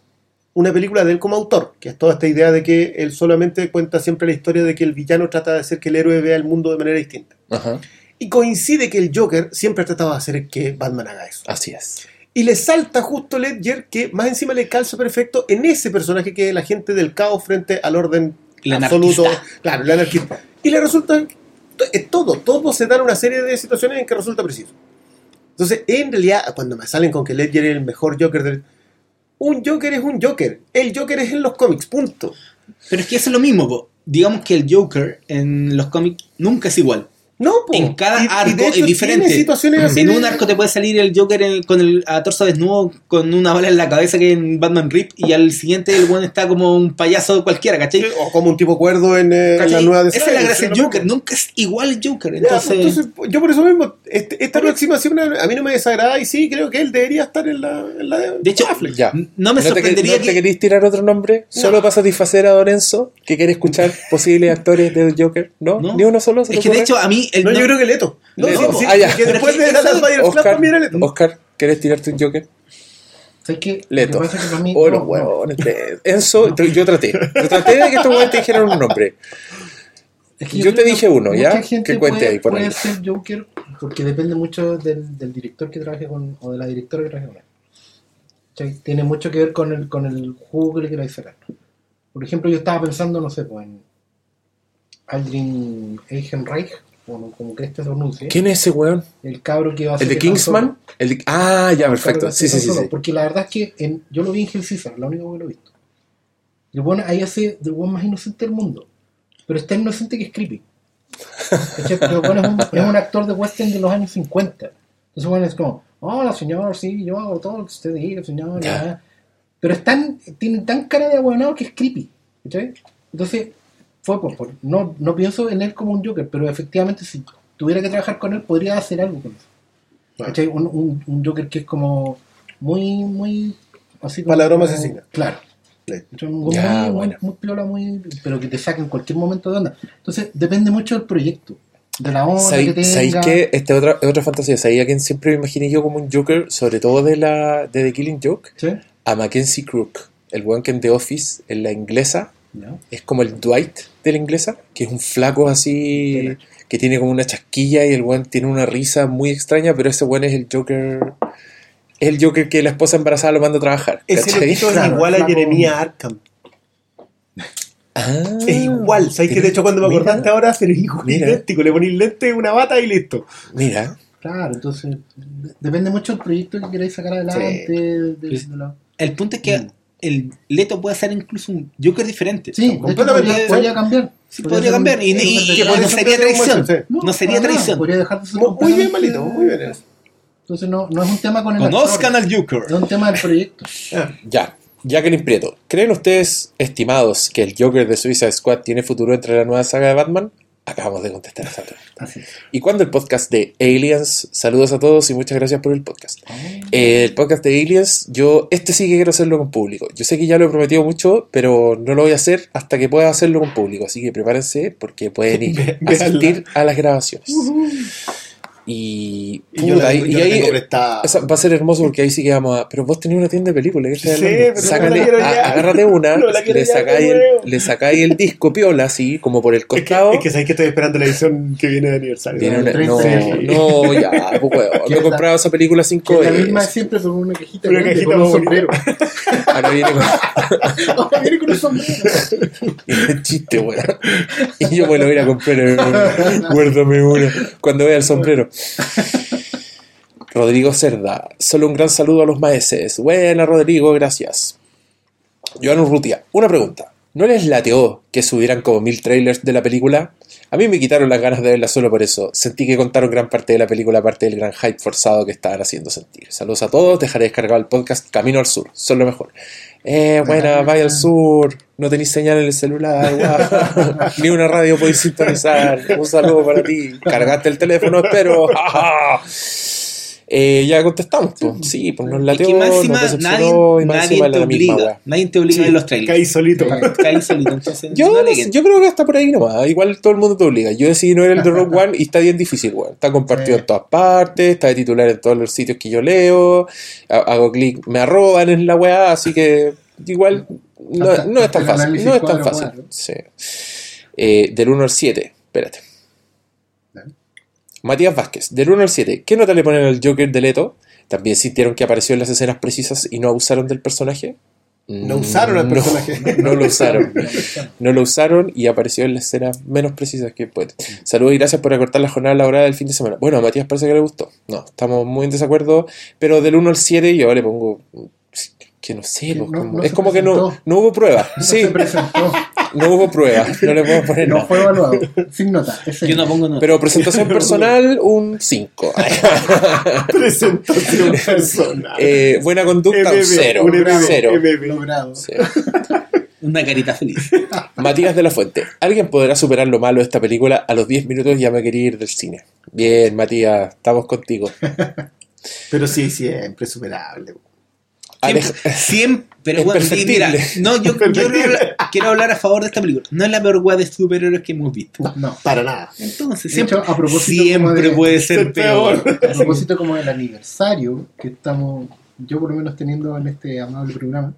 una película de él como autor, que es toda esta idea de que él solamente cuenta siempre la historia de que el villano trata de hacer que el héroe vea el mundo de manera distinta. Ajá. Y coincide que el Joker siempre ha tratado de hacer que Batman haga eso. Así es. Y le salta justo Ledger que más encima le calza perfecto en ese personaje que es el agente del caos frente al orden El absoluto. anarquista. Claro, el anarquista. Y le resulta es todo, todo se da en una serie de situaciones en que resulta preciso. Entonces, en realidad, cuando me salen con que Ledger es el mejor Joker del... Un Joker es un Joker. El Joker es en los cómics, punto. Pero es que es lo mismo, digamos que el Joker en los cómics nunca es igual. No, po. En cada Y- y arco de hecho es diferente. situaciones así En de- un arco te puede salir el Joker en- con el a torso desnudo, con una bala en la cabeza que en Batman Rip, y al siguiente el buen está como un payaso cualquiera, ¿cachai? O como un tipo cuerdo en, eh, en la nueva de Esa es la gracia del. Joker, nunca es igual el Joker. Entonces, pues, entonces, yo por eso mismo, este- esta aproximación a mí no me desagrada y sí, creo que él debería estar en la, en la de, de hecho, Affleck. Ya. no me te, sorprendería ¿no te que. queréis tirar otro nombre? ¿Solo para satisfacer a Lorenzo? ¿Que quiere escuchar posibles actores del Joker? ¿No? No. ¿Ni uno solo? ¿Se Es te que de hecho a mí. El No, no- yo creo que Leto. No, Leto. sí, sí, Ah, ya. que después de Dallas eso- Buyers Club, Oscar, era Leto. Oscar, ¿quieres tirarte un Joker? ¿Sabes qué? Leto. Que pasa es que para mí- Oh, no, los no. huevones. Enzo, yo traté. Yo traté de que estos huevones te dijeran un nombre. Es que Yo te que dije uno, ¿ya? Que cuente puede, ahí, por puede ahí. ser Joker porque depende mucho del, del director que trabaje con o de la directora que trabaje con él. ¿Cachai? Tiene mucho que ver con el, con el jugo que le queráis sacar. Por ejemplo, yo estaba pensando, no sé, pues en Aldrin Ehrenreich, o como que este se pronuncie, ¿Quién es ese hueón? el cabro que va a ser ¿El de Kingsman? El de- Ah, ya, perfecto. Sí, sí, sí. sí. Porque la verdad es que en- yo lo vi en Hell Caesar, la única que lo he visto. El bueno ahí hace del buen más inocente del mundo. Pero es tan inocente que es creepy. Pero el bueno es un, es un actor de western de los años 50. Entonces bueno es como, hola señor, sí, yo hago todo lo que usted diga, señor. Ya". Pero es tan, tiene tan cara de aguanado que es creepy. ¿cachai? Entonces, fue por, por- no, no pienso en él como un Joker, pero efectivamente si tuviera que trabajar con él podría hacer algo con eso. Un, un, un Joker que es como muy, muy así como. Para la broma como- asesina. Claro. Un- Ya, muy, muy, bueno. muy piola, muy, pero que te saque en cualquier momento de onda. Entonces, depende mucho del proyecto, de la onda que ¿Sabéis sabéis tenga. qué? Esta es otra, es otra fantasía. ¿Sabéis a quien siempre me imaginé yo como un Joker, sobre todo de la de The Killing Joke? ¿Sí? A Mackenzie Crook, el weón que en The Office, en la inglesa, Es como el Dwight de la inglesa, que es un flaco así, que tiene como una chasquilla y el weón tiene una risa muy extraña, pero ese weón es el Joker. Es el Joker que la esposa embarazada lo manda a trabajar. Ese es Claro, igual a flaco. Jeremia Arkham. Ah, Es igual, ¿sabes que De hecho, cuando me Mira. acordaste ahora, pero es igual, Mira. idéntico. Le ponís lente, una bata y listo. Mira, Claro, entonces de- depende mucho del proyecto que queráis sacar adelante. de- de- de la- El punto es que el Leto puede ser incluso un Joker diferente. Sí, completamente. podría, podría cambiar. Sí, podría cambiar. Y, y- y Que no sería traición. sí. No sería traición. Podría dejar de ser Muy, muy bien, malito, muy bien. eso. Entonces no, no es un tema con el Conozcan actor, al Joker. es un tema del proyecto. ya. Jacqueline Prieto, ¿creen ustedes, estimados, que el Joker de Suicide Squad tiene futuro entre la nueva saga de Batman? Acabamos de contestar esa pregunta. ¿Y cuándo el podcast de Aliens? Saludos a todos y muchas gracias por el podcast. Eh, el podcast de Aliens, yo este sí que quiero hacerlo con público. Yo sé que ya lo he prometido mucho, pero no lo voy a hacer hasta que pueda hacerlo con público. Así que prepárense porque pueden ir a asistir a las grabaciones. Y, Y yo la puta, tengo- y yo la ahí esa- va a ser hermoso porque ahí sí que vamos a. Pero vos tenés una tienda de películas, ¿qué estás Sí, no a- agárrate una, No le, sacáis el, le sacáis el disco piola así, como por el Es que, costado. es que sabéis que estoy esperando la edición que viene de aniversario. Viene ¿no? una- 30 no, ya, pues, weón, Que no he comprado esa película cinco es la misma veces. siempre con una cajita, Una grande, cajita con un sombrero. Ahora viene con Ahora viene con un sombrero. el chiste, weón. Y yo lo voy a ir a comprar. Guárdame una. Cuando vea el sombrero. Rodrigo Cerda, solo un gran saludo a los maeses. Buena, Rodrigo, gracias. Joan Urrutia, una pregunta. ¿No les lateó que subieran como mil trailers de la película? A mí me quitaron las ganas de verla solo por eso. Sentí que contaron gran parte de la película, aparte del gran hype forzado que estaban haciendo sentir. Saludos a todos, dejaré descargado el podcast Camino al Sur, son lo mejor. Eh, buena, vaya al sur, no tenéis señal en el celular, guau. ni una radio podéis sintonizar. Un saludo para ti. Cargaste el teléfono, espero. Eh, ya contestamos, pues. Sí, pues nos Y lateó, que más encima nos decepcionó, nadie, y más nadie te la misma obliga. weá. Nadie te obliga en los trailers. Caí solito. Caí solito. Entonces, Yo, no no yo creo que hasta por ahí nomás. Igual todo el mundo te obliga. Yo decidí no ver el de Rogue One y está bien difícil, weón. Está compartido Sí. en todas partes, está de titular en todos los sitios que yo leo. ha- Hago clic, me arroban en la weá, así que igual no, no es tan fácil. No es tan fácil. Sí. Eh, del 1 al 7, espérate. Matías Vázquez, del 1 al 7, ¿qué nota le ponen al Joker de Leto? ¿También sintieron que apareció en las escenas precisas y no abusaron del personaje? No usaron al No, personaje. No, lo usaron. No lo usaron y apareció en las escenas menos precisas que puede. Saludos y gracias por acortar la jornada laboral del fin de semana. Bueno, a Matías parece que le gustó. No, estamos muy en desacuerdo, pero del 1 al 7 yo le pongo que no sé, pues, no- como- no es como que no, presentó. no hubo prueba. No Sí, se presentó, no hubo prueba. No le puedo poner no nada. fue evaluado, sin nota. ese Yo no pongo nota. Pero presentación personal, un 5. Presentación personal. Eh, buena conducta, un MB, 0. un MB, Cero. MB. logrado. Sí. Una carita feliz. Matías de la Fuente. ¿Alguien podrá superar lo malo de esta película? A los 10 minutos ya me quería ir del cine. Bien, Matías, estamos contigo. Pero sí, siempre superable. Siempre, siempre pero Es bueno, mira, no, yo, yo quiero, hablar, quiero hablar a favor de esta película. No es la peor weá de superhéroes que hemos visto. No. Para nada. Entonces, siempre, hecho, a propósito como siempre de- puede ser peor. peor. A propósito como del aniversario que estamos, yo por lo menos teniendo en este amable programa,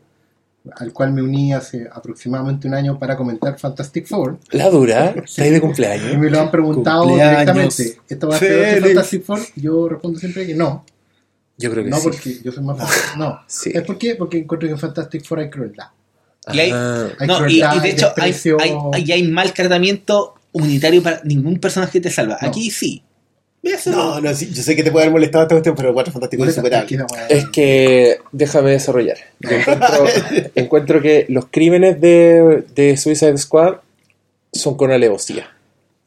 al cual me uní hace aproximadamente un año para comentar Fantastic Four, La dura, está ahí de y cumpleaños. me lo han preguntado Cumpleaños. directamente. ¿Esta va a ser peor que Feliz. Fantastic Four? Yo respondo siempre que no. Yo creo que No sí. porque yo soy más fuerte. No. Sí. ¿Es por qué? Porque encuentro que en Fantastic Four hay crueldad. Y hay- Ah, Hay No, y, crueldad, y de hecho hay, hay, hay, hay mal tratamiento unitario para ningún personaje te salva. No. Aquí sí. No, no, sí, yo sé que te puede haber molestado esta cuestión, pero Cuatro Fantásticos es superable. es que Es déjame desarrollar. Yo encuentro, encuentro que los crímenes de, de Suicide Squad son con alevosía,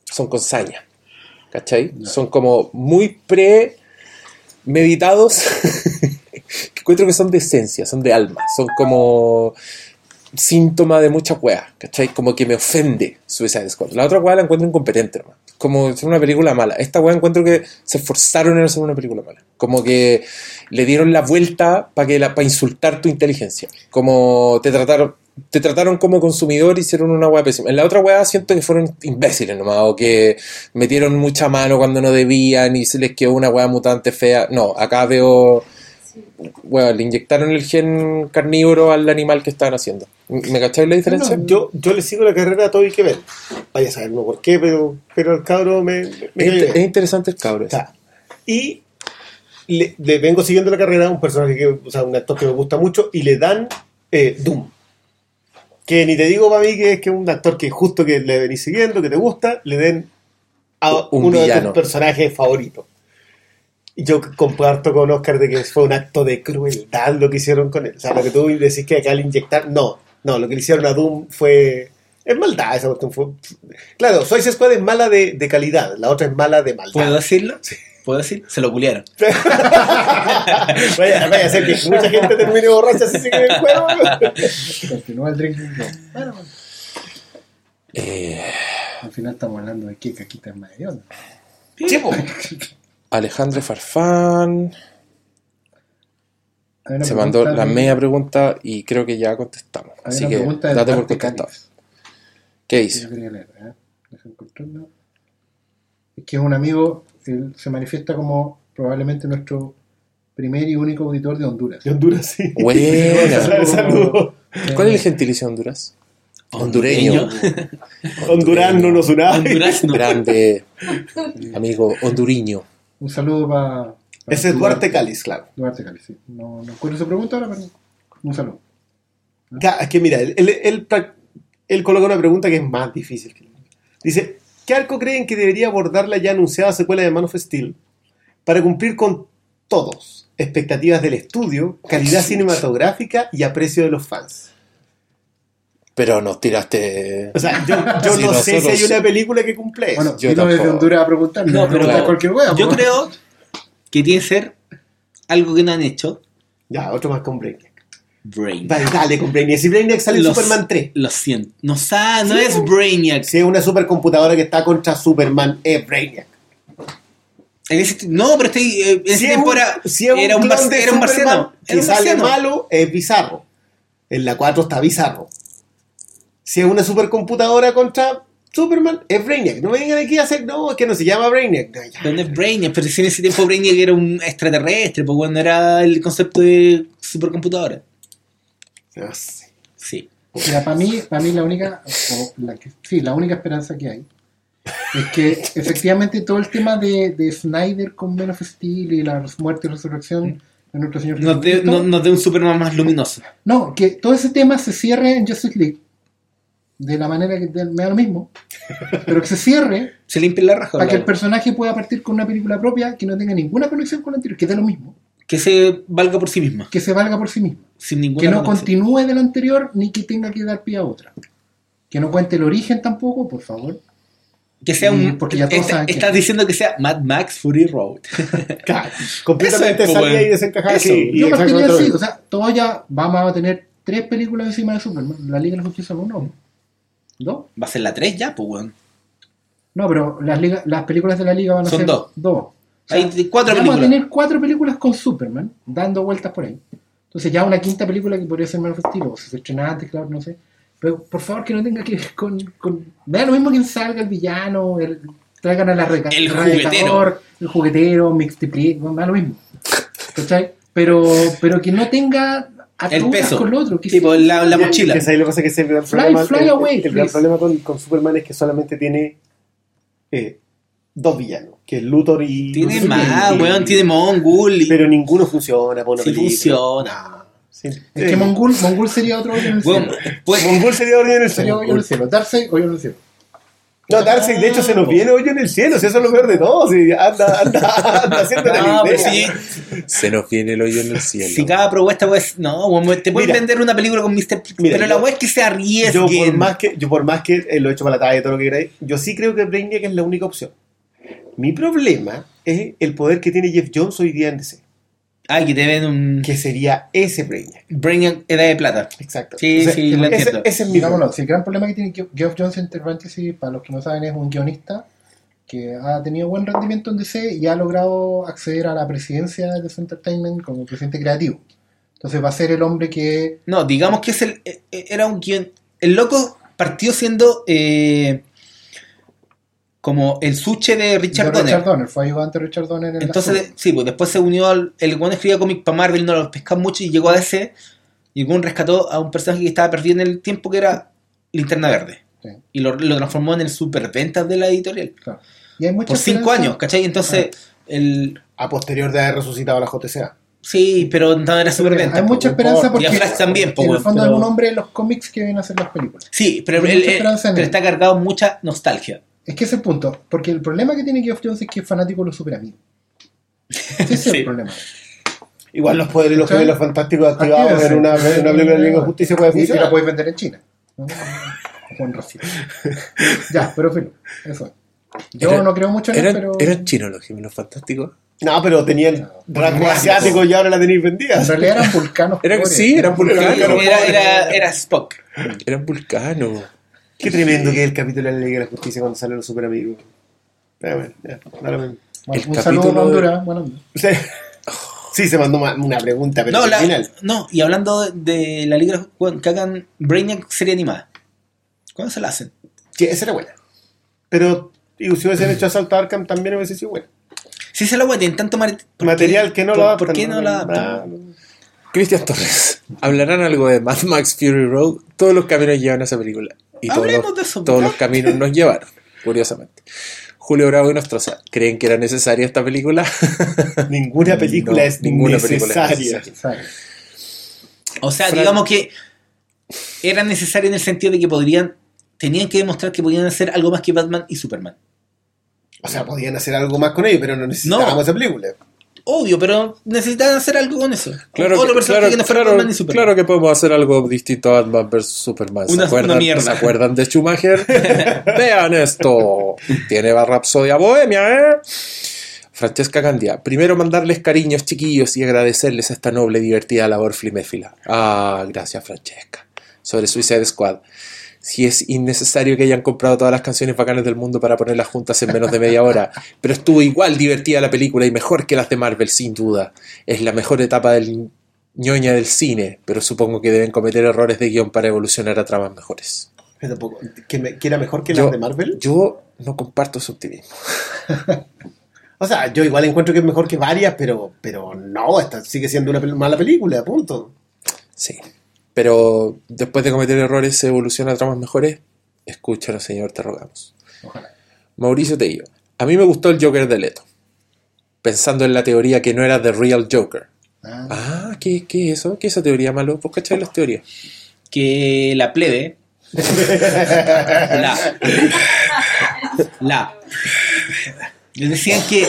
son con saña. ¿Cachai? Son como muy pre-meditados. encuentro que son de esencia, son de alma, son como síntoma de mucha weá, ¿cachai? Como que me ofende Suicide Squad. La otra weá la encuentro incompetente, hermano. Como es una película mala. Esta weá encuentro que se esforzaron en hacer una película mala. Como que le dieron la vuelta para que para insultar tu inteligencia. Como te trataron te trataron como consumidor y hicieron una weá pésima. En la otra weá siento que fueron imbéciles nomás, o que metieron mucha mano cuando no debían y se les quedó una weá mutante fea. No, acá veo bueno, le inyectaron el gen carnívoro al animal que estaban haciendo. ¿Me cacháis la diferencia? No, yo, yo le sigo la carrera a Toby Kebbell. Vaya a saber no por qué, pero, pero el cabro me, me es, interesante el cabro. Sea, y le, le vengo siguiendo la carrera a un personaje que, o sea, un actor que me gusta mucho, y le dan eh, Doom. Que ni te digo para mí que es que un actor que justo que le venís siguiendo, que te gusta, le den a Un uno de tus personajes favoritos. Y yo comparto con Oscar de que fue un acto de crueldad lo que hicieron con él. O sea, lo que tú decís que acá al inyectar, no, no, lo que le hicieron a Doom fue. Es maldad esa cuestión. Fue... Claro, Suicide Squad es mala de, de calidad, la otra es mala de maldad. ¿Puedo decirlo? ¿Puedo decir? Se lo culiaron. vaya, vaya a ser que mucha gente termine borracha si sigue el juego. Continúa el drinking game. Bueno, bueno, Eh, al final estamos hablando de qué caquita es más hedionda. Alejandro Farfán se mandó la de- media pregunta y creo que ya contestamos. Así que date por contestado. ¿Qué dice? ¿eh? Es que es un amigo, él se manifiesta como probablemente nuestro primer y único auditor de Honduras. De Honduras, sí. Buena. Saludos. ¿Cuál es el gentilicio de Honduras? Hondureño. Honduras no. Honduras no. Grande amigo honduriño. Un saludo para... Ese es Duarte Cáliz, claro. Duarte Cáliz, sí. No, no encuentro su pregunta ahora, pero un saludo. Ya, es que mira, él, él, él él coloca una pregunta que es más difícil. Dice, ¿qué arco creen que debería abordar la ya anunciada secuela de Man of Steel para cumplir con todos? Expectativas del estudio, calidad cinematográfica y aprecio de los fans. Pero nos tiraste. O sea, yo, no sé si hay una película que cumple eso. Bueno, Yo vino desde. Honduras a preguntar. No, pero preguntar cualquier wea. yo creo que tiene que ser algo que no han hecho. Ya, otro más con Brainiac. Brain. Dale, dale con Brainiac. Si Brainiac sale en Superman 3. Lo siento. No, sa- no Sí, es. Brainiac. Si es una supercomputadora que está contra Superman, es Brainiac. Ese- no, pero estoy, eh, en ese Si es tiempo un- era, si es era un, era un marciano. que Era un sale malo, es bizarro. En la 4 está bizarro. Si es una supercomputadora contra Superman, es Brainiac. No me vengan aquí a hacer, no, es que no se llama Brainiac. No, ya. Pero no es Brainiac, pero si en ese tiempo Brainiac era un extraterrestre, pues cuando era el concepto de supercomputadora. No sé. Sí. Mira, para mí, para mí la única, o la que, sí, la única esperanza que hay es que efectivamente todo el tema de, de Snyder con Man of Steel y la muerte y resurrección de nuestro Señor Nos dé no- dé un Superman más luminoso. no, que todo ese tema se cierre en Justice League de la manera que me da lo mismo, pero que se cierre Se limpia la raja. para que el personaje pueda partir con una película propia que no tenga ninguna conexión con la anterior, que dé lo mismo, Que se valga por sí misma. que se valga por sí mismo. Sin ninguna que no conexión. continúe de la anterior ni que tenga que dar pie a otra. Que no cuente el origen tampoco, por favor. Que sea un. Porque ya todos esta- saben que- estás diciendo que sea Mad Max Fury Road. Claro, completamente es, pues, salida y desencajada. Sí, Yo partiría así, o sea, todos ya vamos a tener tres películas encima de Superman. La Liga de la Justicia no, no. ¿Dos? Va a ser la 3 ya, pues, weón. No, pero las, liga- las películas de la Liga van a Son ser dos. dos. O sea, Hay cuatro vamos películas. a tener cuatro películas con Superman, dando vueltas por ahí. Entonces ya una quinta película que podría ser Man of Steel, o si se estrena antes, claro, no sé. Pero por favor que no tenga que ver con... con... Me da lo mismo quien salga el villano, el, traigan a la reca- El erradicador, el juguetero, Mixtiplic, me da lo mismo. ¿Cachai? Pero, pero que no tenga El peso. con lo otro. Que Tipo, sí. la, la mochila. Que ahí lo que pasa es que es el gran Fly, problema, fly el- away, el, gran please. problema con, con Superman es que solamente tiene eh, dos villanos, que es Luthor y... Tiene más, y- weón. Tiene Mongul. y- Pero ninguno funciona por una Sí película. funciona. Sí. Es que Mongul, Mongul sería otro hoyo en el cielo. pues, Mongol sería hoyo en el Sería hoyo en el cielo. Darkseid, hoyo en el cielo. No, Darkseid, de hecho, se nos viene hoyo en el cielo. Si eso es lo peor de todo. Si anda, anda, anda haciendo la no, pero idea. si, Se nos viene el hoyo en el cielo. si cada propuesta, pues, no, weón, te pueden Mira. vender una película con Mr. Mira, pero la yo- weá es que se Yo arriesguen. por más que, yo por más que eh, lo he hecho para la talla y todo lo que queráis, yo sí creo que Brainiac es la única opción. Mi problema es el poder que tiene Jeff Jones hoy día en DC, Ay, que te ven un. que sería ese Brainiac. Brainiac edad de plata. Exacto. Sí, sí, lo ese, entiendo. ese es mi Digámoslo, si el gran problema que tiene Geoff- Jones, entre paréntesis, para los que no saben, es un guionista que ha tenido buen rendimiento en DC y ha logrado acceder a la presidencia de DC Entertainment como presidente creativo. Entonces va a ser el hombre que... No, digamos que es el, eh, eh, era un guion. El loco partió siendo eh, como el suche de Richard de Donner. Richard Donner, fue ayudante de Richard Donner en Entonces, sí, pues después se unió al. El buen escribía cómic para Marvel, no lo pescaba mucho y llegó a ese. Y el buen rescató a un personaje que estaba perdido en el tiempo que era Linterna Verde. Sí. Y lo, lo transformó en el superventas de la editorial. Y hay Por cinco años, ¿cachai? Entonces, el. A posterior de haber resucitado la JCA. Sí, pero no era súper Hay mucha esperanza porque Y a Flash también, po, en el fondo pero- un hombre de los cómics que viene a hacer las películas. Sí, pero, el- el- pero está cargado mucha nostalgia. Es que ese es el punto, porque el problema que tiene Geoff Jones es que es fanático de los superamigos. Ese es Sí. el problema. Igual los poderes los gemelos fantásticos activados en una, en una película de Liga de Justicia puede Y- Y la funcionar. puedes vender en China. ¿no? Buen racista. ya, pero filo, eso. Yo Era- no creo mucho en él, ¿Eran, pero eran chinos los gemelos fantásticos? No, pero tenían rasgos asiáticos y ahora la tenéis vendida. en realidad eran vulcanos. Eran- pobres. sí, eran vulcanos. era, era, era Spock. Eran vulcanos. Qué tremendo que es el capítulo de la Liga de la Justicia cuando salen los super amigos. Pero bueno, ya. Bueno, El un capítulo saludo a de- Honduras. Bueno, Sí, Sí, se mandó ma- una pregunta, pero No, al la- final. no, y hablando de, de la liga que hagan Brainiac serie animada. ¿Cuándo se la hacen? Sí, esa era buena. Pero y si hubiesen hecho Asalto a Arkham también hubiese sido buena. Si se la tienen tanto mar- ¿por Material qué- que no por- lo adaptan. ¿Por qué no la Ah, adaptan? no. Cristian Torres, ¿hablarán algo de Mad Max Fury Road? Todos los caminos llevan a esa película. Y todos, los, de eso, todos los caminos nos llevaron, curiosamente. Julio Bravo y Nostroza, ¿creen que era necesaria esta película? Ninguna película No, es ninguna película es necesaria. necesaria. O sea, Fran- digamos que era necesario en el sentido de que podrían, tenían que demostrar que podían hacer algo más que Batman y Superman. O sea, podían hacer algo más con ello, pero no necesitábamos No. esa película. Obvio, pero necesitaban hacer algo con eso. Claro, Otro que, claro, que no fuera claro- Batman y Superman. claro que podemos hacer algo distinto a Batman vs Superman. ¿Se, Una- acuerdan, una mierda. ¿Se acuerdan de Schumacher? Vean esto. Tiene Rapsodia Bohemia, ¿eh? Francesca Candia. Primero mandarles cariños chiquillos y agradecerles esta noble y divertida labor fliméfila. Ah, gracias Francesca. Sobre Suicide Squad. Si es innecesario que hayan comprado todas las canciones bacanas del mundo para ponerlas juntas en menos de media hora, pero estuvo igual divertida la película y mejor que las de Marvel, sin duda. Es la mejor etapa del ñoña del cine, pero supongo que deben cometer errores de guion para evolucionar a tramas mejores. Tampoco- ¿Que, me- que era mejor que las de Marvel? Yo no comparto su optimismo. O sea, yo igual encuentro que es mejor que varias, pero, pero no, esta sigue siendo una pel- mala película, punto. Sí. Pero después de cometer errores se evoluciona a tramas mejores. Escúchanos, señor, te rogamos. Ojalá. Mauricio Tello. A mí me gustó el Joker de Leto. Pensando en la teoría que no era The Real Joker. Ah, Ah, ¿qué, qué es eso? ¿Qué es esa teoría, malo? ¿Vos cacháis las teorías? que la plebe la la les decían que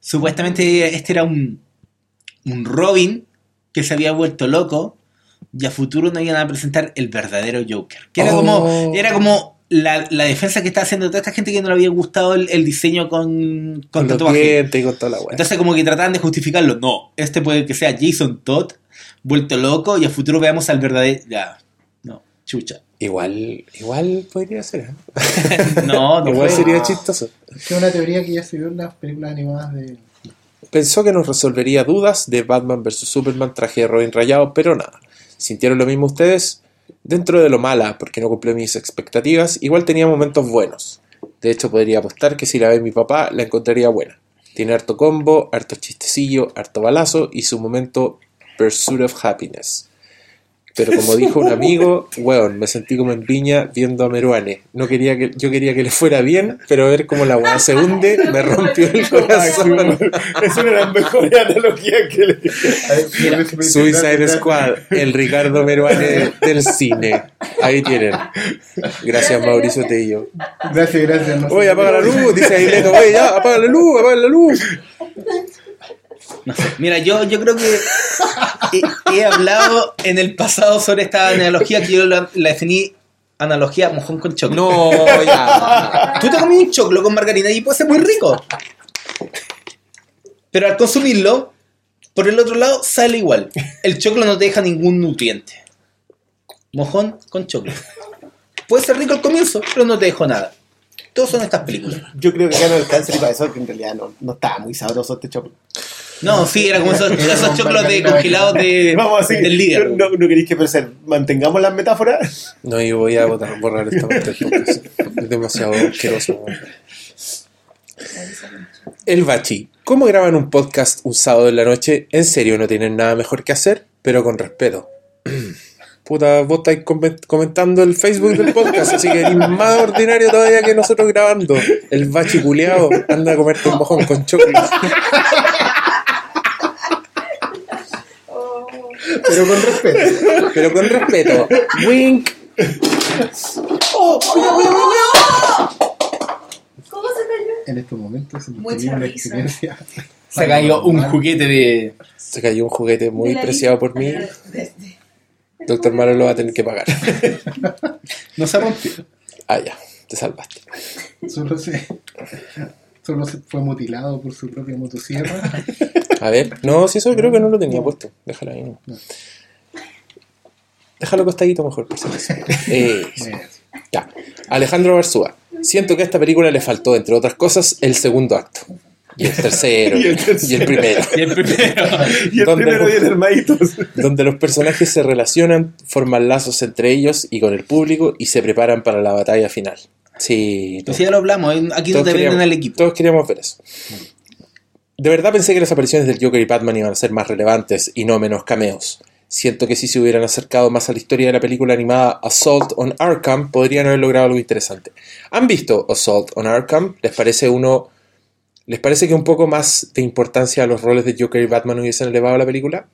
supuestamente este era un un Robin que se había vuelto loco y a futuro no iban a presentar el verdadero Joker que era Oh. como era como la, la defensa que estaba haciendo toda esta gente que no le había gustado el, el diseño con, con Con tatuaje con toda la weá. entonces como que trataban de justificarlo. No, este puede que sea Jason Todd, vuelto loco, y a futuro veamos al verdadero... Ya, no, chucha. Igual, igual podría ser. ¿eh? No, no igual fue. sería chistoso. es que es una teoría que ya se vio en las películas animadas de. Pensó que nos resolvería dudas de Batman vs. Superman, traje de Robin rayado, pero nada. ¿Sintieron lo mismo ustedes? Dentro de lo mala, porque no cumplió mis expectativas, igual tenía momentos buenos. De hecho, podría apostar que si la ve mi papá, la encontraría buena. Tiene harto combo, harto chistecillo, harto balazo y su momento Pursuit of Happiness. Pero como dijo un amigo, weón, me sentí como en piña viendo a Meruane. No quería que, yo quería que le fuera bien, pero ver cómo la weá se hunde me rompió el corazón. es una de las mejores analogías que le Suicide Squad, el Ricardo Meruane del cine. Ahí tienen. Gracias, Mauricio Tello. Gracias, gracias. Oye, apaga la luz, dice Aileto. Oye, ya, apaga la luz, apaga la luz. No sé. Mira, yo, yo creo que he, he hablado en el pasado sobre esta analogía que yo la, la definí analogía mojón con choclo. No, ya. Tú te comí un choclo con margarina y puede ser muy rico. Pero al consumirlo, por el otro lado, sale igual. El choclo no te deja ningún nutriente. Mojón con choclo. Puede ser rico al comienzo, pero no te dejo nada. Todos son estas películas. Yo creo que gana el cáncer y para eso que en realidad no, no estaba muy sabroso este choclo. No, sí, era como esos, esos choclos de congelados de, Vamos así, del líder. no, no queréis que pensar, mantengamos las metáforas. No, yo voy a botar, borrar esta parte. Es demasiado asqueroso. El Bachi. ¿Cómo graban un podcast un sábado en la noche? En serio, no tienen nada mejor que hacer, pero con respeto. Puta, vos estáis comen- comentando el Facebook del podcast, así que eres más ordinario todavía que nosotros grabando. El Bachi culeado anda a comerte un mojón con chocolate. Pero con respeto. Pero con respeto. Wink. ¿Cómo se cayó? En estos momentos es Mucha una risa. experiencia. Se cayó un juguete de. Se cayó un juguete muy preciado por mí. De- Doctor Malo lo va a tener que pagar. No se rompió. Ah, ya. Te salvaste. Solo se, solo se fue mutilado por su propia motosierra. A ver. No, si eso creo que no lo tenía puesto. Déjalo ahí. no. Déjalo acostadito mejor, por si acaso. Eh, Ya. Alejandro Barzúa. Siento que a esta película le faltó, entre otras cosas, el segundo acto. Y el tercero. Y el tercero. y el primero. Y el primero. Y el ¿Dónde primero no? viene hermanitos. Donde los personajes se relacionan, forman lazos entre ellos y con el público y se preparan para la batalla final. Sí. Pues ya lo hablamos, eh, aquí no te venden al equipo. Todos queríamos ver eso. De verdad pensé que las apariciones del Joker y Batman iban a ser más relevantes y no menos cameos. Siento que si se hubieran acercado más a la historia de la película animada Assault on Arkham, podrían haber logrado algo interesante. ¿Han visto Assault on Arkham? ¿Les parece uno... ¿Les parece que un poco más de importancia a los roles de Joker y Batman hubiesen elevado a la película?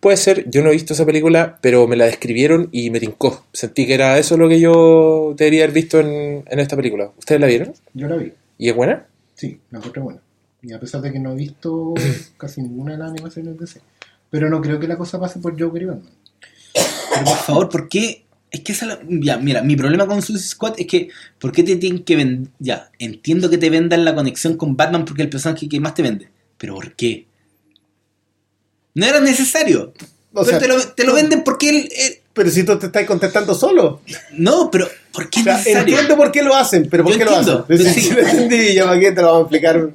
Puede ser, yo no he visto esa película, pero me la describieron y me tincó. Sentí que era eso lo que yo debería haber visto en, en esta película. ¿Ustedes la vieron? Yo la vi. ¿Y es buena? Sí, la encontré buena. Y a pesar de que no he visto casi ninguna de las animaciones de DC. Pero no creo que la cosa pase por Joker y Batman. Pero por favor, ¿por qué? Es que esa es la- ya, mira, mi problema con Suicide Squad es que, ¿por qué te tienen que vender? Ya, entiendo que te vendan la conexión con Batman porque es el personaje que más te vende. Pero ¿por qué? No era necesario. O pero sea, te, lo, te lo venden porque él, él- Pero si tú te estás contestando solo. No, pero ¿por qué O sea, necesario? entiendo por qué lo hacen, pero ¿por Yo qué lo hacen? pero sí. entendí, ya para qué te lo vamos a explicar.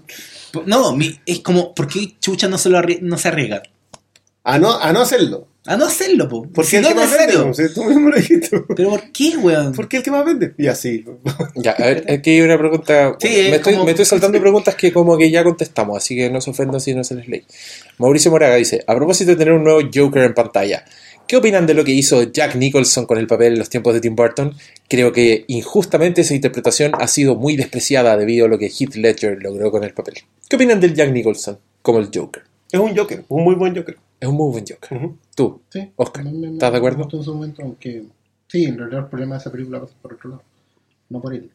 No, mi- es como, ¿por qué Chucha no se, lo arrie- no se arriesga? A no, a no hacerlo. A no hacerlo, po. Porque Si el no que es más vende. sea, tú mismo lo dijiste. Pero ¿por qué, weón? ¿Por qué el que más vende? Y así. Ya, a ver, aquí hay una pregunta. Sí, me, es estoy, como- me estoy saltando preguntas que como que ya contestamos, así que no se ofendan si no se les lee. Mauricio Moraga dice, a propósito de tener un nuevo Joker en pantalla, ¿qué opinan de lo que hizo Jack Nicholson con el papel en los tiempos de Tim Burton? Creo que injustamente esa interpretación ha sido muy despreciada debido a lo que Heath Ledger logró con el papel. ¿Qué opinan del Jack Nicholson como el Joker? Es un Joker, un muy buen Joker. Es un muy buen Joker. Tú, Sí. Oscar, Me- me- me ¿estás de acuerdo? gustó en su momento, aunque sí, en realidad el problema de esa película pasa por otro lado. No por él.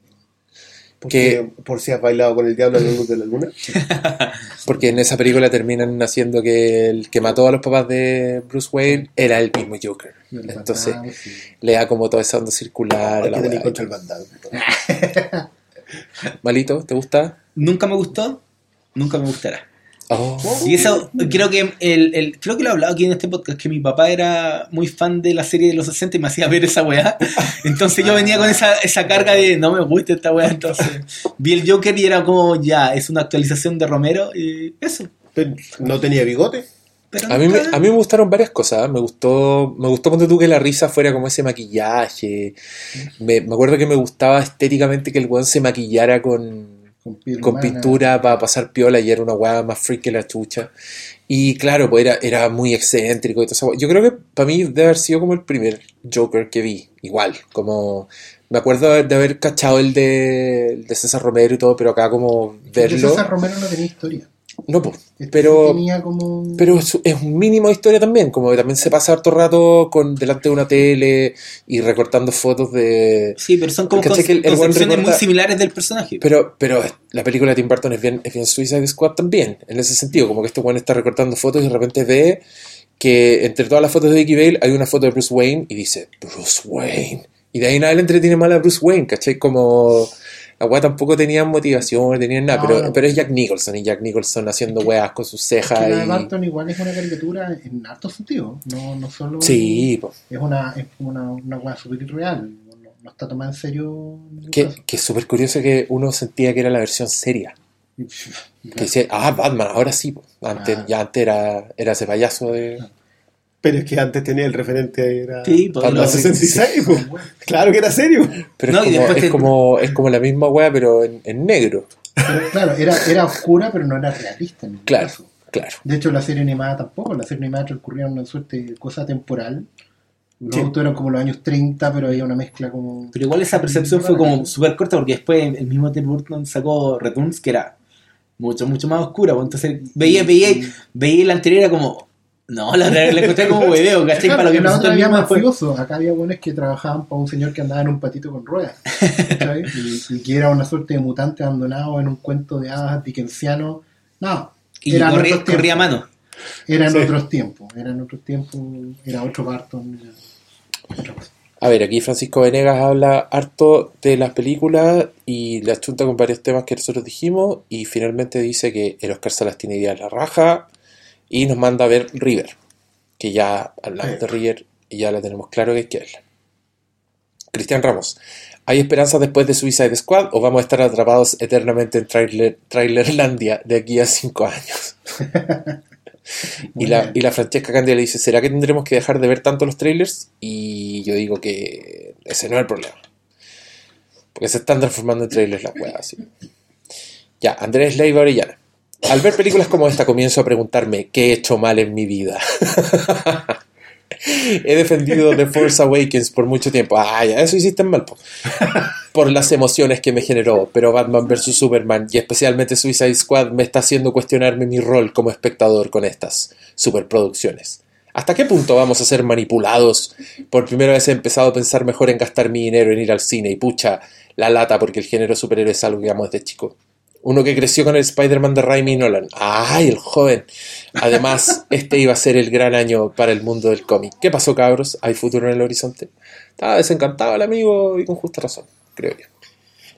Porque, por si has bailado con el diablo a la luz de la luna. Porque en esa película terminan haciendo que el que mató a los papás de Bruce Wayne era el mismo Joker. El Entonces sí. le da como toda esa onda circular. a la que contra el bandado. Malito, ¿te gusta? Nunca me gustó, nunca me gustará. Oh. Y eso, creo que el, el- creo que lo he hablado aquí en este podcast, que mi papá era muy fan de la serie de los 60 y me hacía ver esa weá. Entonces yo venía con esa, esa carga de no me gusta esta weá. Entonces vi el Joker y era como, ya, es una actualización de Romero y eso. No tenía bigote. Pero A mí, me, a mí me gustaron varias cosas. ¿eh? Me gustó, me gustó ponte tú que la risa fuera como ese maquillaje. Me, me acuerdo que me gustaba estéticamente que el weón se maquillara con, Con, con pintura para pasar piola y era una weá más freak que la chucha. Y claro, pues era, era muy excéntrico y todo eso. Yo creo que para mí debe haber sido como el primer Joker que vi. Igual, como... Me acuerdo de haber cachado el de, el de César Romero y todo, pero acá como verlo... César Romero no tenía historia. No, pues, pero... tenía como un- Pero es, es un mínimo de historia también, como que también se pasa harto rato con delante de una tele y recortando fotos de... Sí, pero son como ¿Cachai con- que el- el weón concepciones recorta- muy similares del personaje. Pero, pero la película de Tim Burton es bien, es bien Suicide Squad también, en ese sentido, como que este weón está recortando fotos y de repente ve que entre todas las fotos de Vicky Bale hay una foto de Bruce Wayne y dice, Bruce Wayne. Y de ahí en adelante tiene mal a Bruce Wayne, ¿cachai? Como... La weá tampoco tenía motivación, no tenían nada, No, pero, no. pero es Jack Nicholson y Jack Nicholson haciendo weas con sus Es cejas que la de y... Barton igual es una caricatura en harto sentido. No, no solo. Sí, po. Es una, es una, una weá súper irreal. No, no está tomada en serio. en Que, caso. que es súper curioso que uno sentía que era la versión seria. Que decía, ah, Batman, ahora sí. po. Antes, Ah. Ya antes era, era ese payaso de... Pero es que antes tenía el referente era Sí, pues, Batman lo- 66. pues. Claro que era serio. Pero No, es, como, es, como, es como la misma wea, pero en, en negro. Pero, claro, era, era oscura, pero no era realista. En ningún Claro, caso. claro. De hecho, la serie animada tampoco. La serie animada transcurría en una suerte de cosa temporal. Los Sí. eran como los años 30, pero había una mezcla como. Pero igual esa percepción fue como súper corta porque después el mismo Tim Burton sacó Returns que era mucho, mucho más oscura. pues, Entonces veía, veía, veía la anterior era como, No, la le encontré como video, ¿cachai? Claro, Para lo que la el había mafioso. Acá había buenos que trabajaban para un señor que andaba en un patito con ruedas. ¿cachai? y, y que era una suerte de mutante abandonado en un cuento de hadas dickensiano. No. Y eran corría, otros corría a tiempos. mano. Eran Sí. otros tiempos. Eran otros tiempos. Era otro Barton. era otra cosa. A ver, aquí Francisco Venegas habla harto de las películas y la chunta con varios temas que nosotros dijimos y finalmente dice que el Oscar se las tiene idea en la raja y nos manda a ver River, que ya hablamos de River y ya la tenemos claro que hay que verla. Cristian Ramos, ¿hay esperanzas después de Suicide Squad o vamos a estar atrapados eternamente en trailer, Trailerlandia de aquí a cinco años? Y la, y la Francesca Candia le dice, ¿será que tendremos que dejar de ver tanto los trailers? Y yo digo que ese no es el problema. Porque se están transformando en trailers las weas. así. Ya, Andrés Leiva Orellana. Al ver películas como esta comienzo a preguntarme ¿qué he hecho mal en mi vida? He defendido The Force Awakens por mucho tiempo. Ah, ya, eso hiciste mal, po. Por las emociones que me generó. Pero Batman vs. Superman y especialmente Suicide Squad me está haciendo cuestionarme mi rol como espectador con estas superproducciones. ¿Hasta qué punto vamos a ser manipulados? Por primera vez he empezado a pensar mejor en gastar mi dinero en ir al cine y pucha, la lata porque el género superhéroe es algo que amo desde chico. Uno que creció con el Spider-Man de Raimi Nolan. ¡Ay, el joven! Además, este iba a ser el gran año para el mundo del cómic. ¿Qué pasó, cabros? ¿Hay futuro en el horizonte? Estaba desencantado el amigo y con justa razón, creo yo.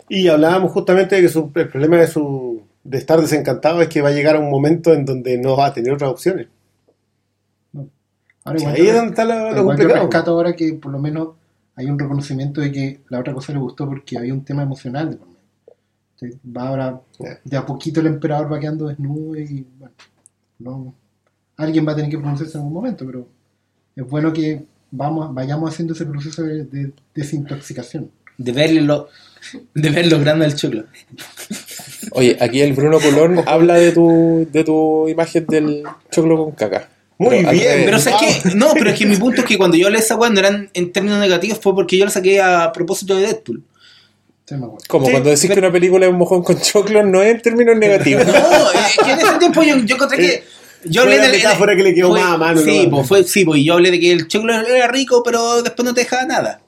Y hablábamos justamente de que su- el problema de, su, de estar desencantado es que va a llegar a un momento en donde no va a tener otras opciones. Ahora, igual ahí es donde está lo, lo yo complicado. rescato ahora que por lo menos hay un reconocimiento de que la otra cosa le gustó porque había un tema emocional de por medio. Entonces, va ahora, de a poquito el emperador va quedando desnudo y bueno, no, alguien va a tener que pronunciarse en algún momento, pero es bueno que vamos, vayamos haciendo ese proceso de, de desintoxicación. De verle lo, de ver lo grande del choclo. Oye, aquí el Bruno Colón habla de tu, de tu imagen del choclo con caca. Muy Pero bien. Pero ¿sabes qué? No, pero es que mi punto es que cuando yo leí esa weá no eran en términos negativos fue porque yo la saqué a propósito de Deadpool. Sí, me acuerdo. Como Sí, cuando decís que una película es un mojón con choclo, no es en términos negativos. No, es que en ese tiempo yo, yo encontré que. Yo Fue hablé la del- metáfora que le quedó fue- más a mano, Sí, pues, fue, sí, pues, y yo hablé de que el choclo era rico, pero después no te dejaba nada.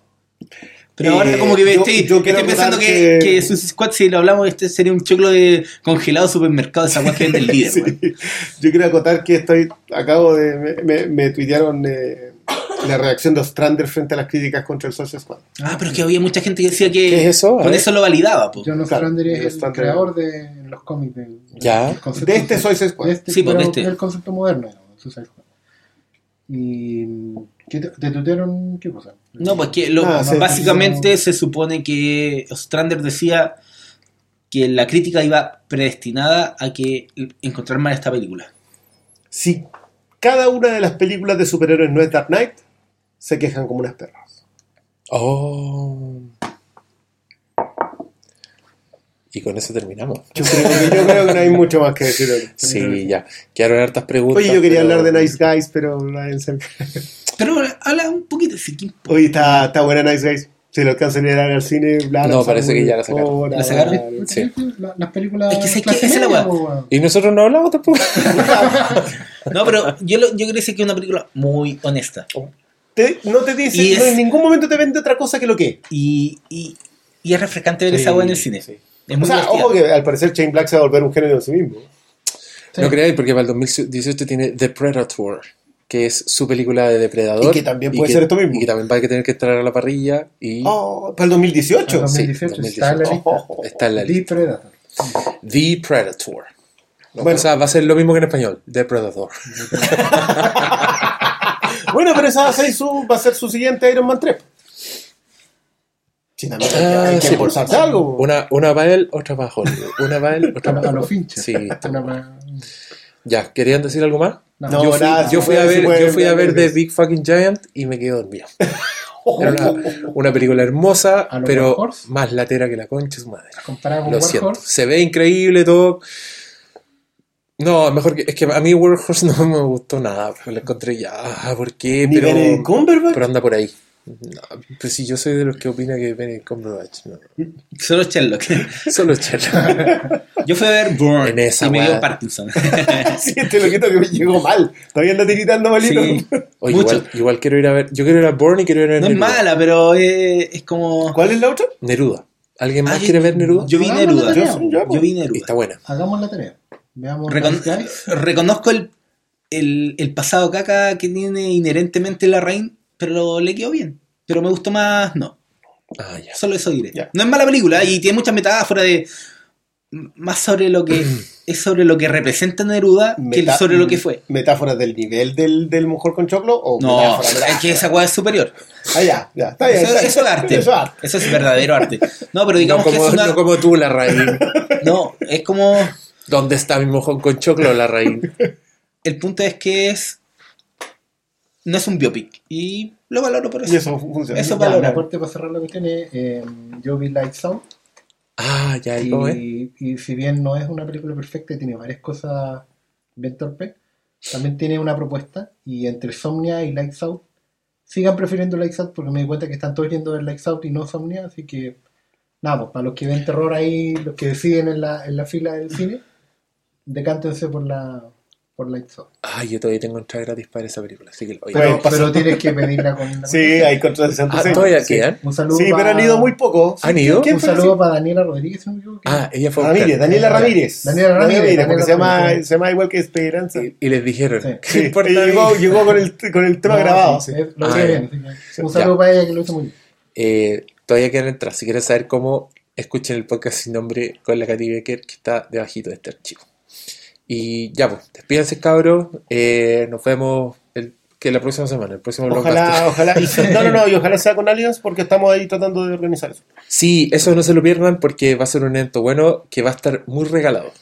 Pero Eh, ahora como que yo- estoy, yo quiero estoy pensando que, que- que, Suicide Squad, si lo hablamos, este sería un choclo de congelado supermercado, esa weá que vende el líder. Sí. Yo quiero acotar que estoy, acabo de, me, me, me tuitearon eh, la reacción de Ostrander frente a las críticas contra el Social Squad. Ah, pero es que había mucha gente que decía que ¿Qué es eso? A con eso lo validaba. po. John Claro, Ostrander es el creador de los cómics del, Ya. De este Suicide Squad. de este, Sí, pues, de este. el concepto moderno Suicide Squad. y ¿qué te, te tutearon qué cosa? No, pues que lo- Ah, sí. básicamente se supone que Ostrander decía que la crítica iba predestinada a que encontrar mal esta película. Si cada una de las películas de superhéroes no es Dark Knight, se quejan como unas perras. Oh. Y con eso terminamos. Yo creo, que, yo creo que no hay mucho más que decir. hoy. Sí, ya. Quedaron hartas preguntas. Oye, yo quería pero- hablar de Nice Guys, pero nadie se- Pero habla un poquito, sí, ¿qué importa? Oye, está, está buena Nice Guys. Si lo alcanzan a ir al cine, bla, No, parece que ya la sacaron. ¿La sacaron? Sí. La- las películas Es que sé que esa es la weá. Y nosotros no hablamos tampoco. No, pero yo, lo- yo decir que es una película muy honesta. Te- no te dice, Y no, en ningún momento te vende otra cosa que lo que. Y, y, y es refrescante ver Sí, esa weá en el cine. sí. Es O sea, ojo que al parecer Shane Black se va a volver un género en sí mismo. No creáis, porque para el 2018 tiene The Predator, que es su película de depredador. Y que también puede que- ser esto mismo. Y que también va a tener que entrar a la parrilla. Y Oh, para el 2018. En Sí, 2018 está en la 2018. lista. está en la The lista. Predator. The Predator. Bueno. O sea, va a ser lo mismo que en español. The Predator. Bueno, pero esa va a ser su, va a ser su siguiente Iron Man 3. Sí, también hay que, Ah, hay que sí, esforzarse algo. Una, una para él, otra para Hollywood. Una para él, otra para los Hollywood. finches. Sí. Una Ya, ¿querían decir algo más? No. No, yo fui, nada, yo fui a ver, yo fui a ver The Big Fucking Giant y me quedé dormido. Era una, una película hermosa, ¿A lo pero más latera que la concha de su madre. Comparado con Lo siento. Se ve increíble todo. No, mejor que. Es que a mí Warhorse no me gustó nada. La encontré ya. ah, ¿Por qué? Ni Pero, Benedict Cumberbatch. pero anda por ahí. No, pues si yo soy de los que opina que Benedict Cumberbatch, no. Solo Sherlock. Solo Sherlock. Yo fui a ver Bourne En esa y me dio. Parkinson. Sí, este loquito que me llegó mal. Todavía anda tiritando malito. Sí. Oye, Mucho. igual, igual quiero ir a ver. Yo quiero ir a Bourne y quiero ir a ver No es mala, pero es, es como. ¿Cuál es la otra? Neruda. ¿Alguien más Ah, yo- quiere ver Neruda? Yo vi Neruda. Yo- yo- vi Y Neruda. está buena. Hagamos la tarea. Veamos. Recon- reconozco el, el, el pasado caca que tiene inherentemente la Rain, pero le quedó bien. Pero me gustó más, no. Ah, ya. Solo eso diré. Ya. No es mala película y tiene muchas metáforas de. Más sobre lo que. es sobre lo que representa Neruda que sobre lo que fue. ¿Metáforas del nivel del, del mujer con choclo? O No, metáfora, es que esa weá es superior. Ah, ya, ya. Está bien. Eso, está bien. eso es arte. Eso es arte. Eso es verdadero arte. No, pero No digamos como, que es una. no como tú, la raíz. No, es como. ¿Dónde está mi mojón con choclo, la raíz? El punto es que es. No es un biopic. Y lo valoro por eso. Y eso funciona. Eso Ya, valora. mi aporte para cerrar lo que tiene, eh, yo vi Lights Out Ah, ya, ¿y cómo es? y, y si bien no es una película perfecta y tiene varias cosas bien torpes, también tiene una propuesta y entre Somnia y Lights Out sigan prefiriendo Lights Out porque me di cuenta que están todos yendo a ver Lights Out y no Somnia, así que nada, pues para los que ven terror ahí, los que deciden en la, en la fila del cine, decántense por la por Lights Out. Ah, yo todavía tengo entrada gratis para esa película, así que Pero, tienes que pedirla con la Sí, hay contra de Santo Ah, todavía Sí. quedan. Un saludo Sí, pero han ido muy poco. ¿Han ido? ¿Quién Un saludo para Daniela Rodríguez, no. Ah, ella fue. Ramírez, Daniela. Ramírez. Daniela Ramírez, porque se llama, Ramírez. se llama igual que Esperanza. Y, y les dijeron, Sí. ¿qué importa? llegó, con el, con el tema No, grabado. sí, sí. Lo Ah, bien. Un Ya. saludo para ella que lo hizo muy bien. Eh, todavía quedan entradas. Si quieren saber cómo, escuchen el podcast sin nombre con la Katy Becker, que está debajito de este archivo. Y ya, pues, despídense, cabros. Eh, nos vemos el, que la próxima semana, el próximo Ojalá, ojalá. y- no, no, no, y ojalá sea con Aliens porque estamos ahí tratando de organizar eso. Sí, eso no se lo pierdan porque va a ser un evento bueno que va a estar muy regalado.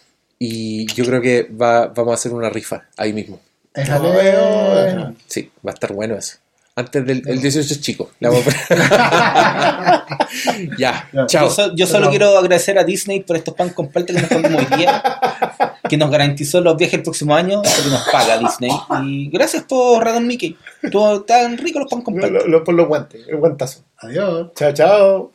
Y yo creo que va, vamos a hacer una rifa ahí mismo. Es No, Ale- veo. Sí, va a estar bueno eso. Antes del el 18 es chico. Ya, Ya. chao. Yo, so- yo solo quiero agradecer a Disney por estos pan con palta que nos comimos hoy día, que nos garantizó los viajes el próximo año, porque nos paga Disney. Y gracias por Radon Mickey. Estuvo tan rico los pan con Lo- palta. lo- lo- por los guantes, el guantazo. Adiós. Chao, chao.